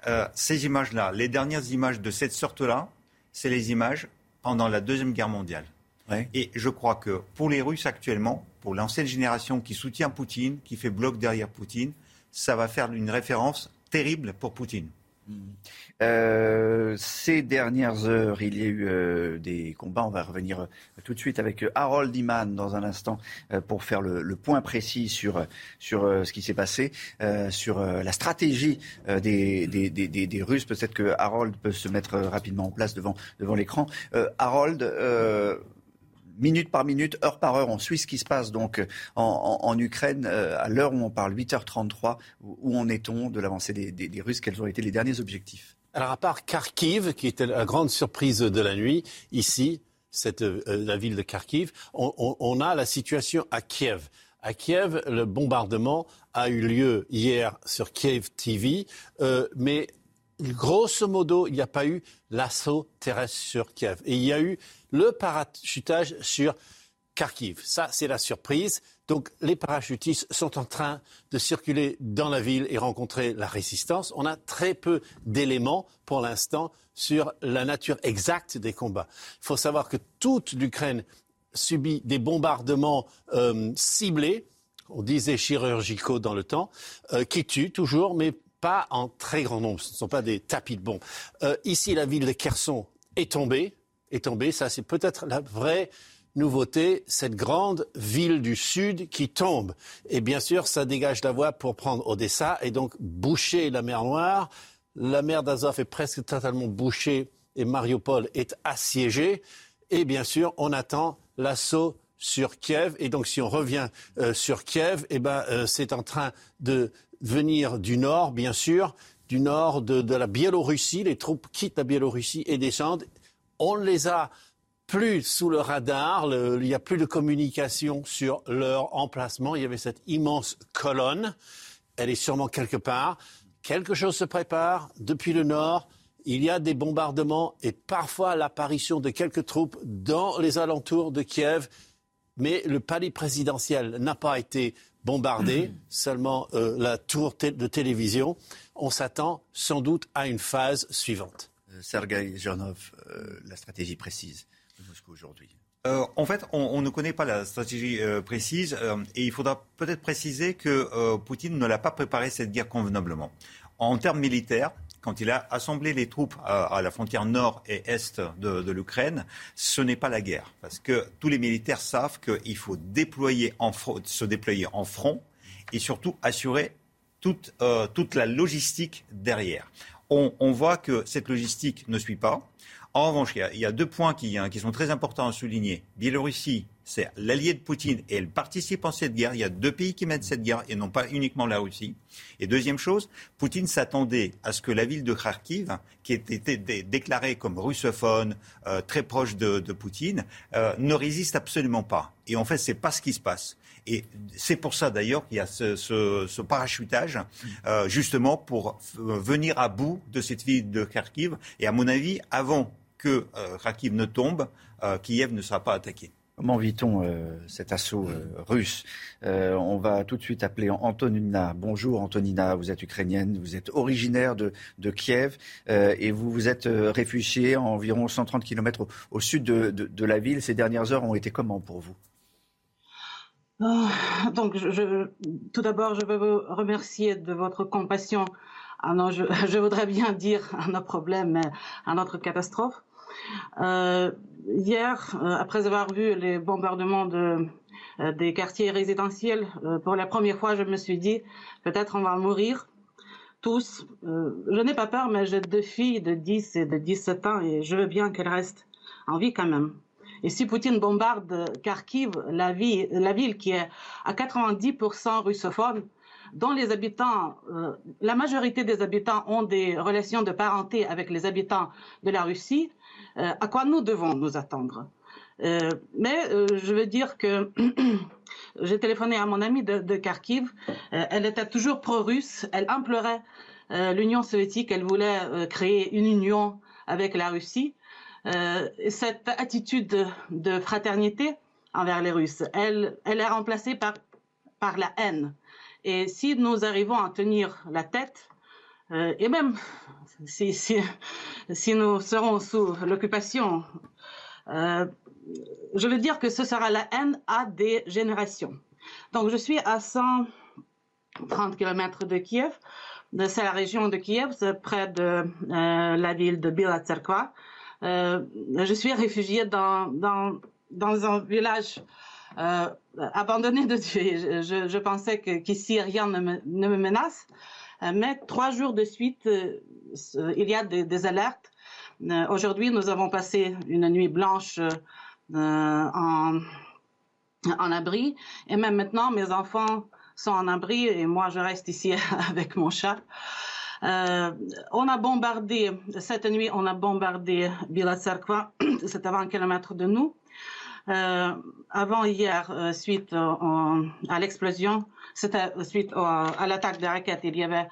S24: Euh, ces images-là, les dernières images de cette sorte-là, c'est les images pendant la Deuxième Guerre mondiale. Et je crois que pour les Russes actuellement, pour l'ancienne génération qui soutient Poutine, qui fait bloc derrière Poutine, ça va faire une référence terrible pour Poutine.
S1: Euh, ces dernières heures, il y a eu euh, des combats. On va revenir euh, tout de suite avec Harold Iman dans un instant pour faire le, point précis sur, sur ce qui s'est passé, sur la stratégie des, des, des, des Russes. Peut-être que Harold peut se mettre rapidement en place devant, devant l'écran. Harold minute par minute, heure par heure. On suit ce qui se passe donc en, Ukraine euh, à l'heure où on parle, 8h33. Où, en est-on de l'avancée des, Russes? Quels ont été les derniers objectifs?
S5: Alors à part Kharkiv, qui était la grande surprise de la nuit, ici, cette, euh, la ville de Kharkiv, on, a la situation à Kiev. À Kiev, le bombardement a eu lieu hier sur Kiev TV, euh, mais grosso modo, il n'y a pas eu l'assaut terrestre sur Kiev. Et il y a eu le parachutage sur Kharkiv. Ça, c'est la surprise. Donc, les parachutistes sont en train de circuler dans la ville et rencontrer la résistance. On a très peu d'éléments pour l'instant sur la nature exacte des combats. Il faut savoir que toute l'Ukraine subit des bombardements euh, ciblés, on disait chirurgicaux dans le temps, euh, qui tuent toujours, mais pas en très grand nombre. Ce ne sont pas des tapis de bombes. Euh, ici, la ville de Kherson est tombée est tombée. Ça, c'est peut-être la vraie nouveauté, cette grande ville du Sud qui tombe. Et bien sûr, ça dégage la voie pour prendre Odessa et donc boucher la mer Noire. La mer d'Azov est presque totalement bouchée et Mariupol est assiégée. Et bien sûr, on attend l'assaut sur Kiev. Et donc, si on revient euh, sur Kiev, eh ben, euh, c'est en train de venir du nord, bien sûr, du nord de, la Biélorussie. Les troupes quittent la Biélorussie et descendent. On les a plus sous le radar, il n'y a plus de communication sur leur emplacement. Il y avait cette immense colonne, elle est sûrement quelque part. Quelque chose se prépare depuis le nord. Il y a des bombardements et parfois l'apparition de quelques troupes dans les alentours de Kiev. Mais le palais présidentiel n'a pas été bombardé, seulement euh, la tour de télévision. On s'attend sans doute à une phase suivante.
S1: Euh, Sergei Zhernov, euh, la stratégie précise aujourd'hui
S24: euh, en fait, on, ne connaît pas la stratégie euh, précise euh, et il faudra peut-être préciser que Poutine ne l'a pas préparé cette guerre convenablement. En termes militaires, quand il a assemblé les troupes à, la frontière nord et est de, l'Ukraine, ce n'est pas la guerre. Parce que tous les militaires savent qu'il faut se déployer en front et surtout assurer toute, toute la logistique derrière. On, voit que cette logistique ne suit pas. En revanche, il y, a, deux points hein, qui, sont très importants à souligner. Biélorussie, c'est l'allié de Poutine et elle participe en cette guerre. Il y a deux pays qui mènent cette guerre et non pas uniquement la Russie. Et deuxième chose, Poutine s'attendait à ce que la ville de Kharkiv, qui était déclarée comme russophone, euh, très proche de, Poutine, euh, ne résiste absolument pas. Et en fait, c'est pas ce qui se passe. Et c'est pour ça d'ailleurs qu'il y a ce, parachutage, euh, justement pour venir à bout de cette ville de Kharkiv. Et à mon avis, avant que Kharkiv ne tombe, Kiev ne sera pas attaqué.
S1: Comment vit-on euh, cet assaut russe On va tout de suite appeler Antonina. Bonjour Antonina, vous êtes ukrainienne, vous êtes originaire de, Kiev et vous vous êtes réfugiée à environ 130 km au, sud de, la ville. Ces dernières heures ont été comment pour vous?
S14: Ah, donc, tout d'abord, je veux vous remercier de votre compassion. Ah non, je, je voudrais bien dire à nos problèmes, à notre catastrophe. Euh, hier, euh, après avoir vu les bombardements de, euh, des quartiers résidentiels, pour la première fois, je me suis dit, peut-être on va mourir tous. je n'ai pas peur, mais j'ai deux filles de 10 et de 17 ans et je veux bien qu'elles restent en vie quand même. Et si Poutine bombarde Kharkiv, la, ville, qui est à 90% russophone, dont les habitants, la majorité des habitants ont des relations de parenté avec les habitants de la Russie, à quoi nous devons nous attendre. Euh, mais euh, je veux dire que j'ai téléphoné à mon amie de, Kharkiv. elle était toujours pro-russe. Elle implorait l'Union soviétique. Elle voulait créer une union avec la Russie. cette attitude de, fraternité envers les Russes, elle, est remplacée par la haine. Et si nous arrivons à tenir la tête, et même si, nous serons sous l'occupation, euh, je veux dire que ce sera la haine à des générations. Donc je suis à 130 km de Kiev. C'est la région de Kiev, près de euh, la ville de Bila euh, je suis réfugiée dans, dans, dans un village abandonné de Dieu. Je, pensais qu'ici rien ne me, ne me menace. Mais trois jours de suite, il y a des, alertes. Euh, aujourd'hui, nous avons passé une nuit blanche euh, en, abri. Et même maintenant, mes enfants sont en abri et moi, je reste ici avec mon chat. Euh, on a bombardé, cette nuit, on a bombardé Bila c'est à 20 km de nous. avant hier, suite à l'explosion, c'était suite à l'attaque des raquettes, il y avait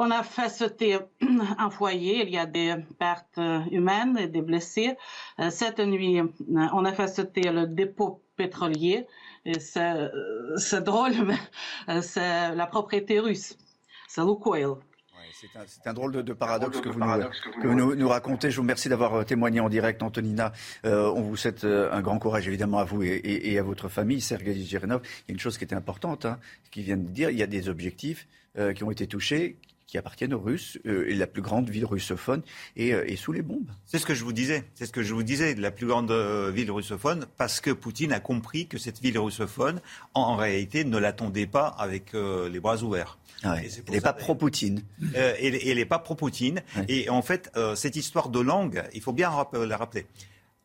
S14: on a fait sauter un foyer, il y a des pertes humaines et des blessés. Euh, cette nuit, euh, on a fait sauter le dépôt pétrolier. C'est drôle, mais c'est la propriété russe. C'est Lukoil.
S1: C'est un, drôle de, paradoxe, que, vous, nous, racontez. Je vous remercie d'avoir euh, témoigné en direct, Antonina. on vous souhaite un grand courage, évidemment, à vous et, à votre famille, Sergei Girenov. Il y a une chose qui était importante, hein, qui vient de dire, il y a des objectifs qui ont été touchés, qui appartiennent aux Russes. et la plus grande ville russophone est, sous les bombes.
S24: C'est ce que je vous disais. C'est ce que je vous disais. La plus grande ville russophone, parce que Poutine a compris que cette ville russophone, en, réalité, ne l'attendait pas avec les bras ouverts.
S1: elle n'est pas pro-Poutine.
S24: elle n'est pas pro-Poutine. Et en fait, cette histoire de langue, il faut bien la rappeler.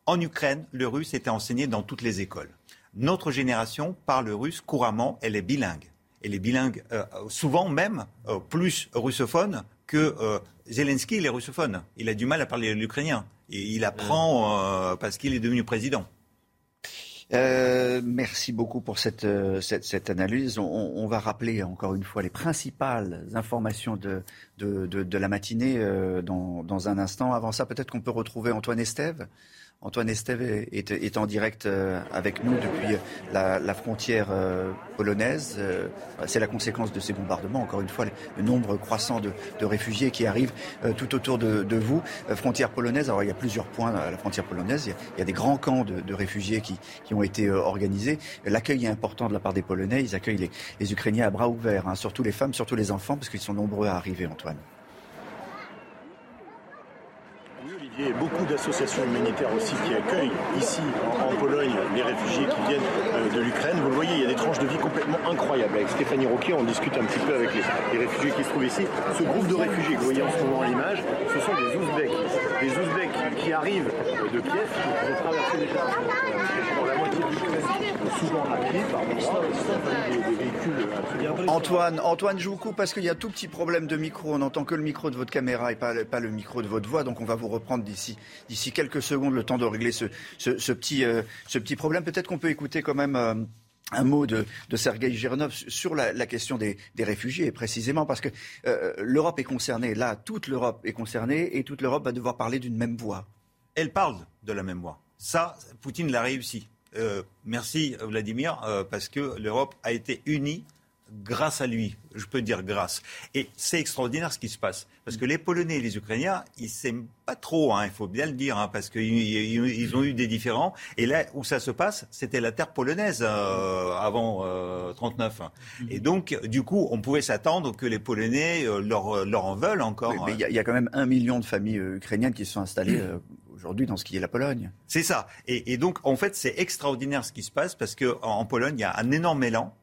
S24: En Ukraine, le russe était enseigné dans toutes les écoles. Notre génération parle russe couramment, elle est bilingue. Elle est bilingue, euh, souvent même euh, plus russophone que euh, Zelensky, il est russophone. Il a du mal à parler l'ukrainien. Et il apprend parce qu'il est devenu président.
S1: merci beaucoup pour cette, cette, analyse. On, va rappeler encore une fois les principales informations de, de, de, la matinée dans, dans, un instant. Avant ça, peut-être qu'on peut retrouver Antoine Estève. Antoine Estève est, en direct euh, avec nous depuis la, frontière euh, polonaise. Euh, c'est la conséquence de ces bombardements. Encore une fois, le nombre croissant de, réfugiés qui arrivent tout autour de, vous. Frontière polonaise, alors il y a plusieurs points à la frontière polonaise. Il y a, des grands camps de, réfugiés qui, ont été organisés. L'accueil est important de la part des Polonais. Ils accueillent les, Ukrainiens à bras ouverts, hein. surtout les femmes, surtout les enfants, parce qu'ils sont nombreux à arriver, Antoine.
S28: Il y a beaucoup d'associations humanitaires aussi qui accueillent ici en, Pologne les réfugiés qui viennent euh, de l'Ukraine. Vous le voyez, il y a des tranches de vie complètement incroyables. Avec Stéphanie Roquet, on discute un petit peu avec les, réfugiés qui se trouvent ici. Ce groupe de réfugiés que vous voyez en ce moment à l'image, ce sont des Ouzbeks. Des Ouzbeks qui arrivent de Kiev, qui ont traversé déjà pour la moitié de l'Ukraine, des,
S1: Antoine, Antoine, je vous coupe parce qu'il y a un tout petit problème de micro. On n'entend que le micro de votre caméra et pas, pas le micro de votre voix. Donc on va vous reprendre d'ici quelques secondes le temps de régler ce, petit, euh, ce petit problème. Peut-être qu'on peut écouter quand même euh, un mot de, de Sergei Girnov sur la, question des, réfugiés, précisément parce que euh, l'Europe est concernée. Là, toute l'Europe est concernée et toute l'Europe va devoir parler d'une même voix.
S24: Elle parle de la même voix. Ça, Poutine l'a réussi. Merci Vladimir, parce que l'Europe a été unie grâce à lui, je peux dire grâce. Et c'est extraordinaire ce qui se passe. Parce que les Polonais et les Ukrainiens, ils s'aiment pas trop, hein, il faut bien le dire, hein, parce qu'ils ont eu des différends. Et là où ça se passe, c'était la terre polonaise euh, avant euh, 39. Et donc, du coup, on pouvait s'attendre que les Polonais euh, leur, leur en veulent encore.
S1: mais il y, a quand même un million de familles euh, ukrainiennes qui se sont installées aujourd'hui dans ce qui est la Pologne.
S24: C'est ça. Et, et, donc, en fait, c'est extraordinaire ce qui se passe parce qu'en en Pologne, il y a un énorme élan.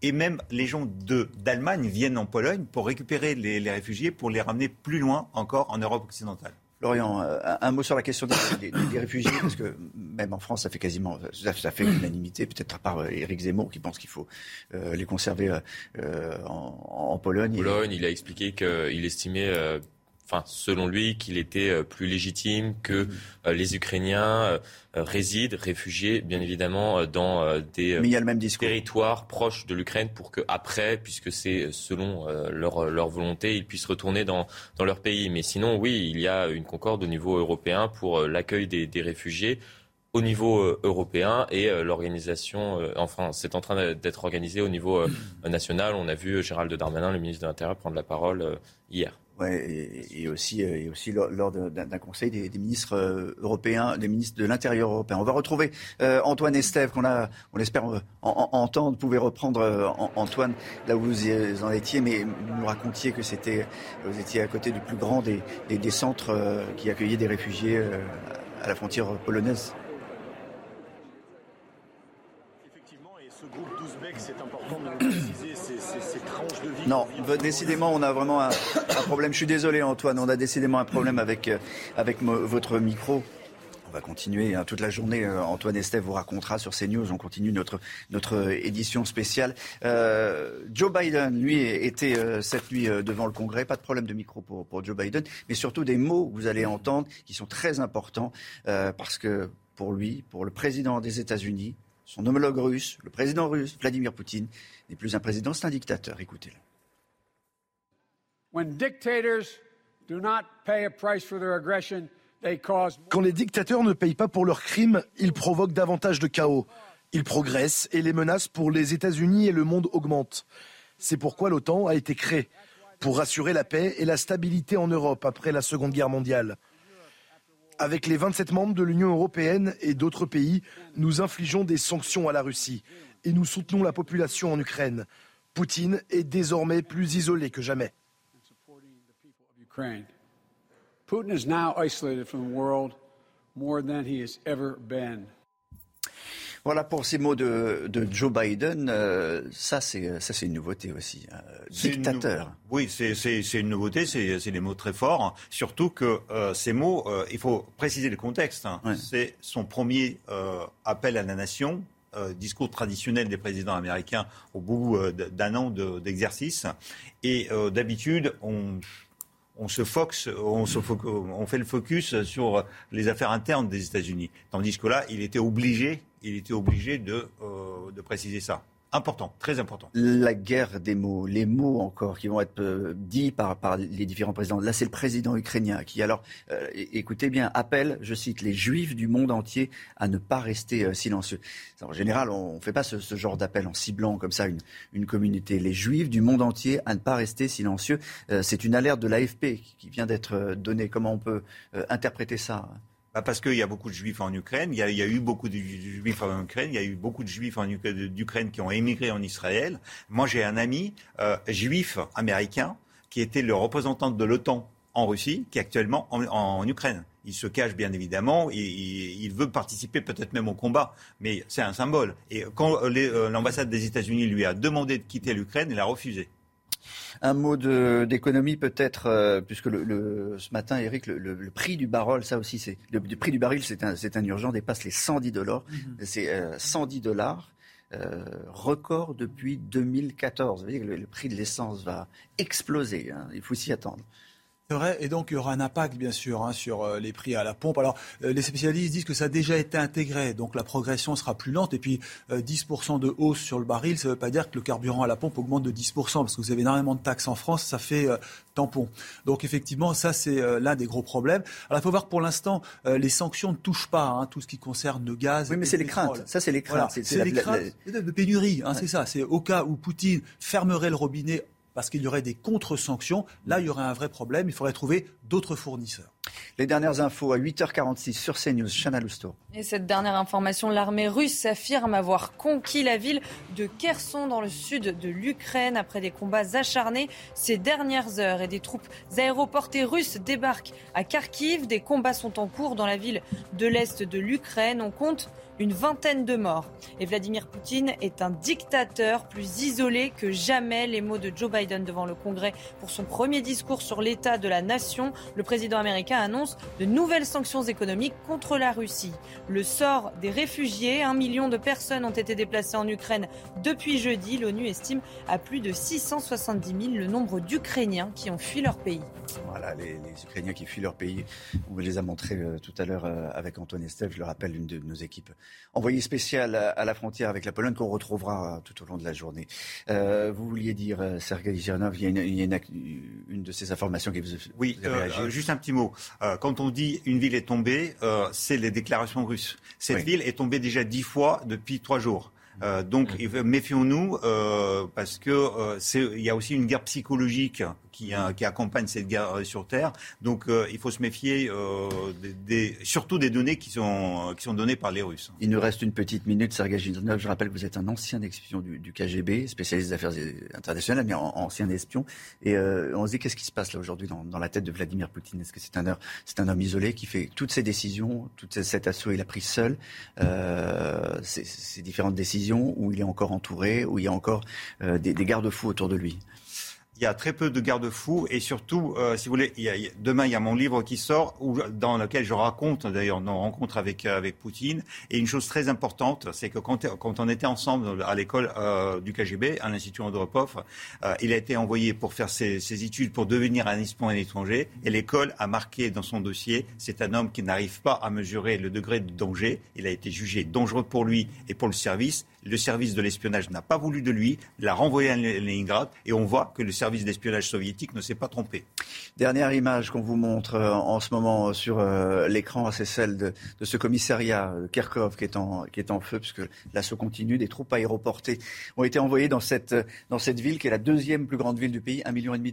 S24: Et même les gens d'Allemagne viennent en Pologne pour récupérer les, réfugiés, pour les ramener plus loin encore en Europe occidentale.
S1: Florian, euh, un, mot sur la question des, réfugiés, parce que même en France, ça fait quasiment, ça, fait l'unanimité, peut-être à part Éric Zemmour qui pense qu'il faut euh, les conserver euh, en, en, Pologne.
S9: Pologne, il a expliqué qu'il estimait selon lui, qu'il était euh, plus légitime que mhm. euh, les Ukrainiens euh, résident, réfugiés, bien évidemment, dans des territoires proches de l'Ukraine pour que après, puisque c'est selon leur, leur, volonté, ils puissent retourner dans, dans leur pays. Mais sinon, oui, il y a une concorde au niveau européen pour l'accueil des, des réfugiés au niveau européen et l'organisation, enfin, c'est en train d'être organisé au niveau national. On a vu Gérald Darmanin, le ministre de l'Intérieur, prendre la parole hier
S1: et, aussi, euh, et aussi lors, d'un conseil des, ministres euh, européens, des ministres de l'Intérieur européen. On va retrouver euh, Antoine Estève, qu'on a, on espère entendre. Vous pouvez reprendre Antoine là où vous en étiez, mais vous nous racontiez que c'était, vous étiez à côté du plus grand des, des centres qui accueillaient des réfugiés à la frontière polonaise.
S28: Effectivement, et ce groupe d'Ouzbeks, c'est important de préciser ces, tranches de vie.
S1: Non, décidément, on a vraiment un, problème. Je suis désolé, Antoine, on a décidément un problème avec, euh, avec votre micro. On va continuer hein, toute la journée. Euh, Antoine Estève vous racontera sur CNews. On continue notre, notre édition spéciale. Euh, Joe Biden, lui, était cette nuit devant le Congrès. Pas de problème de micro pour, pour Joe Biden, mais surtout des mots que vous allez entendre qui sont très importants parce que pour lui, pour le président des États-Unis, son homologue russe, le président russe, Vladimir Poutine, n'est plus un président, c'est un dictateur. Écoutez-le.
S4: Quand les dictateurs ne payent pas pour leurs crimes, ils provoquent davantage de chaos. Ils progressent et les menaces pour les États-Unis et le monde augmentent. C'est pourquoi l'OTAN a été créée, pour assurer la paix et la stabilité en Europe après la Seconde Guerre mondiale. Avec les 27 membres de l'Union européenne et d'autres pays, nous infligeons des sanctions à la Russie et nous soutenons la population en Ukraine. Poutine est désormais plus isolé que jamais.
S29: Ukraine. Putin is now isolated from the world more than he has ever been.
S1: Voilà pour ces mots de, de Joe Biden. Euh, ça, c'est ça, c'est une nouveauté aussi. Euh, dictateur.
S24: Une, oui, c'est une nouveauté. C'est des mots très forts. Surtout que euh, ces mots, euh, il faut préciser le contexte. Hein. Ouais. C'est son premier euh, appel à la nation. discours traditionnel des présidents américains au bout d'un an d'exercice. Et d'habitude, on on se, fox, on, on fait le focus sur les affaires internes des États-Unis. Tandis que là, il était obligé, il était obligé de, euh, de préciser ça. Important, très important.
S1: La guerre des mots, les mots encore qui vont être euh, dits par, les différents présidents. Là, c'est le président ukrainien qui, alors, euh, écoutez bien, appelle, je cite, les juifs du monde entier à ne pas rester euh, silencieux. En général, on ne fait pas ce, genre d'appel en ciblant comme ça une, une, communauté. Les juifs du monde entier à ne pas rester silencieux. C'est une alerte de l'AFP qui vient d'être donnée. Comment on peut interpréter ça?
S24: Bah parce qu'il y a beaucoup de juifs en Ukraine, il y, a, eu beaucoup de juifs en Ukraine, il y a eu beaucoup de juifs en d'Ukraine qui ont émigré en Israël. Moi, j'ai un ami euh, juif américain qui était le représentant de l'OTAN en Russie, qui est actuellement en, Ukraine. Il se cache bien évidemment, il, il, il veut participer peut-être même au combat, mais c'est un symbole. Et quand l'ambassade des États-Unis lui a demandé de quitter l'Ukraine, il a refusé.
S1: Un mot d'économie peut-être, euh, puisque le, le, ce matin, Eric, le, le, prix du baril, ça aussi, c'est le, prix du baril, c'est un, un, urgent, dépasse les 110 dollars. Mm -hmm. C'est euh, 110 dollars. Euh, record depuis 2014. Vous voyez que le, prix de l'essence va exploser. Hein. Il faut s'y attendre.
S30: Et donc il y aura un impact bien sûr hein, sur euh, les prix à la pompe. Alors euh, les spécialistes disent que ça a déjà été intégré, donc la progression sera plus lente. Et puis euh, 10% de hausse sur le baril, ça ne veut pas dire que le carburant à la pompe augmente de 10%, parce que vous avez énormément de taxes en France, ça fait euh, tampon. Donc effectivement, ça c'est euh, l'un des gros problèmes. Alors il faut voir que pour l'instant, les sanctions ne touchent pas hein, tout ce qui concerne le gaz.
S1: Oui, mais c'est les craintes. Ça c'est les craintes.
S30: Voilà. C'est les craintes la... de pénurie. Hein, ouais. C'est ça. C'est au cas où Poutine fermerait le robinet parce qu'il y aurait des contre-sanctions. Là, il y aurait un vrai problème. Il faudrait trouver d'autres fournisseurs.
S1: Les dernières infos à 8h46 sur CNews. Chana Lousteau.
S2: Et cette dernière information, l'armée russe s'affirme avoir conquis la ville de Kherson dans le sud de l'Ukraine après des combats acharnés ces dernières heures. Et des troupes aéroportées russes débarquent à Kharkiv. Des combats sont en cours dans la ville de l'est de l'Ukraine. On compte une vingtaine de morts. Et Vladimir Poutine est un dictateur plus isolé que jamais. Les mots de Joe Biden devant le Congrès pour son premier discours sur l'état de la nation. Le président américain annonce de nouvelles sanctions économiques contre la Russie. Le sort des réfugiés, un million de personnes ont été déplacées en Ukraine depuis jeudi. L'ONU estime à plus de 670 000 le nombre d'Ukrainiens qui ont fui leur pays.
S1: Voilà, les, les, Ukrainiens qui fuient leur pays. On les a montrés euh, tout à l'heure euh, avec Antoine Estelle, je le rappelle, une de nos équipes envoyé spécial à la frontière avec la Pologne qu'on retrouvera tout au long de la journée. Euh, vous vouliez dire, Sergei Girnov, il y a, une, il y a une, une, de ces informations qui vous,
S24: oui,
S1: vous avez réagi.
S24: Euh, juste un petit mot. Euh, quand on dit une ville est tombée, euh, c'est les déclarations russes. Cette oui. ville est tombée déjà dix fois depuis trois jours. Euh, donc méfions-nous euh, parce que euh, il y a aussi une guerre psychologique qui, qui accompagne cette guerre sur Terre. Donc il faut se méfier des, des, surtout des données qui sont, qui sont données par les Russes.
S1: Il nous reste une petite minute, Sergei Gilnov. Je rappelle que vous êtes un ancien espion du, du, KGB, spécialiste des affaires internationales, mais en, ancien espion. Et on se dit qu'est-ce qui se passe là aujourd'hui dans, dans, la tête de Vladimir Poutine? Est-ce que c'est un, c'est un homme isolé qui fait toutes ses décisions, tout cet assaut il a pris seul, ces, ces différentes décisions où il est encore entouré, où il y a encore euh, des, des garde-fous autour de lui?
S24: Il y a très peu de garde-fous et surtout, euh, si vous voulez, il y a, demain il y a mon livre qui sort dans lequel je raconte d'ailleurs nos rencontres avec avec Poutine. Et une chose très importante, c'est que quand, on était ensemble à l'école euh, du KGB, à l'Institut Andropov, euh, il a été envoyé pour faire ses, ses, études pour devenir un espion à l'étranger. Et l'école a marqué dans son dossier, c'est un homme qui n'arrive pas à mesurer le degré de danger. Il a été jugé dangereux pour lui et pour le service. Le service de l'espionnage n'a pas voulu de lui, l'a renvoyé à Leningrad et on voit que le service d'espionnage soviétique ne s'est pas trompé.
S1: Dernière image qu'on vous montre en ce moment sur l'écran, c'est celle de, de, ce commissariat de Kharkov qui est en, qui est en feu, puisque l'assaut continue. Des troupes aéroportées ont été envoyées dans cette, dans cette ville qui est la deuxième plus grande ville du pays, un million et demi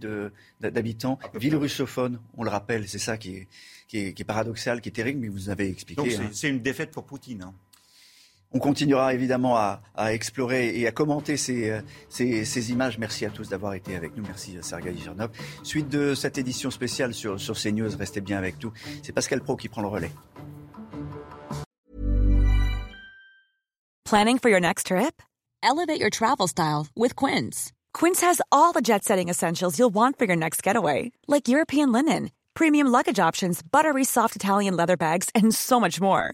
S1: d'habitants. Ville russophone, on le rappelle, c'est ça qui est, qui, est, qui est, paradoxal, qui est terrible, mais vous avez expliqué.
S24: Donc c'est hein. une défaite pour Poutine. Hein.
S1: On continuera évidemment à, explorer et à commenter ces, ces, images. Merci à tous d'avoir été avec nous. Merci Sergei Girnov. Suite de cette édition spéciale sur, sur CNews, restez bien avec nous. C'est Pascal Pro qui prend le relais.
S31: Planning for your next trip? Elevate your travel style with Quince. Quince has all the jet setting essentials you'll want for your next getaway, like European linen, premium luggage options, buttery soft Italian leather bags, and so much more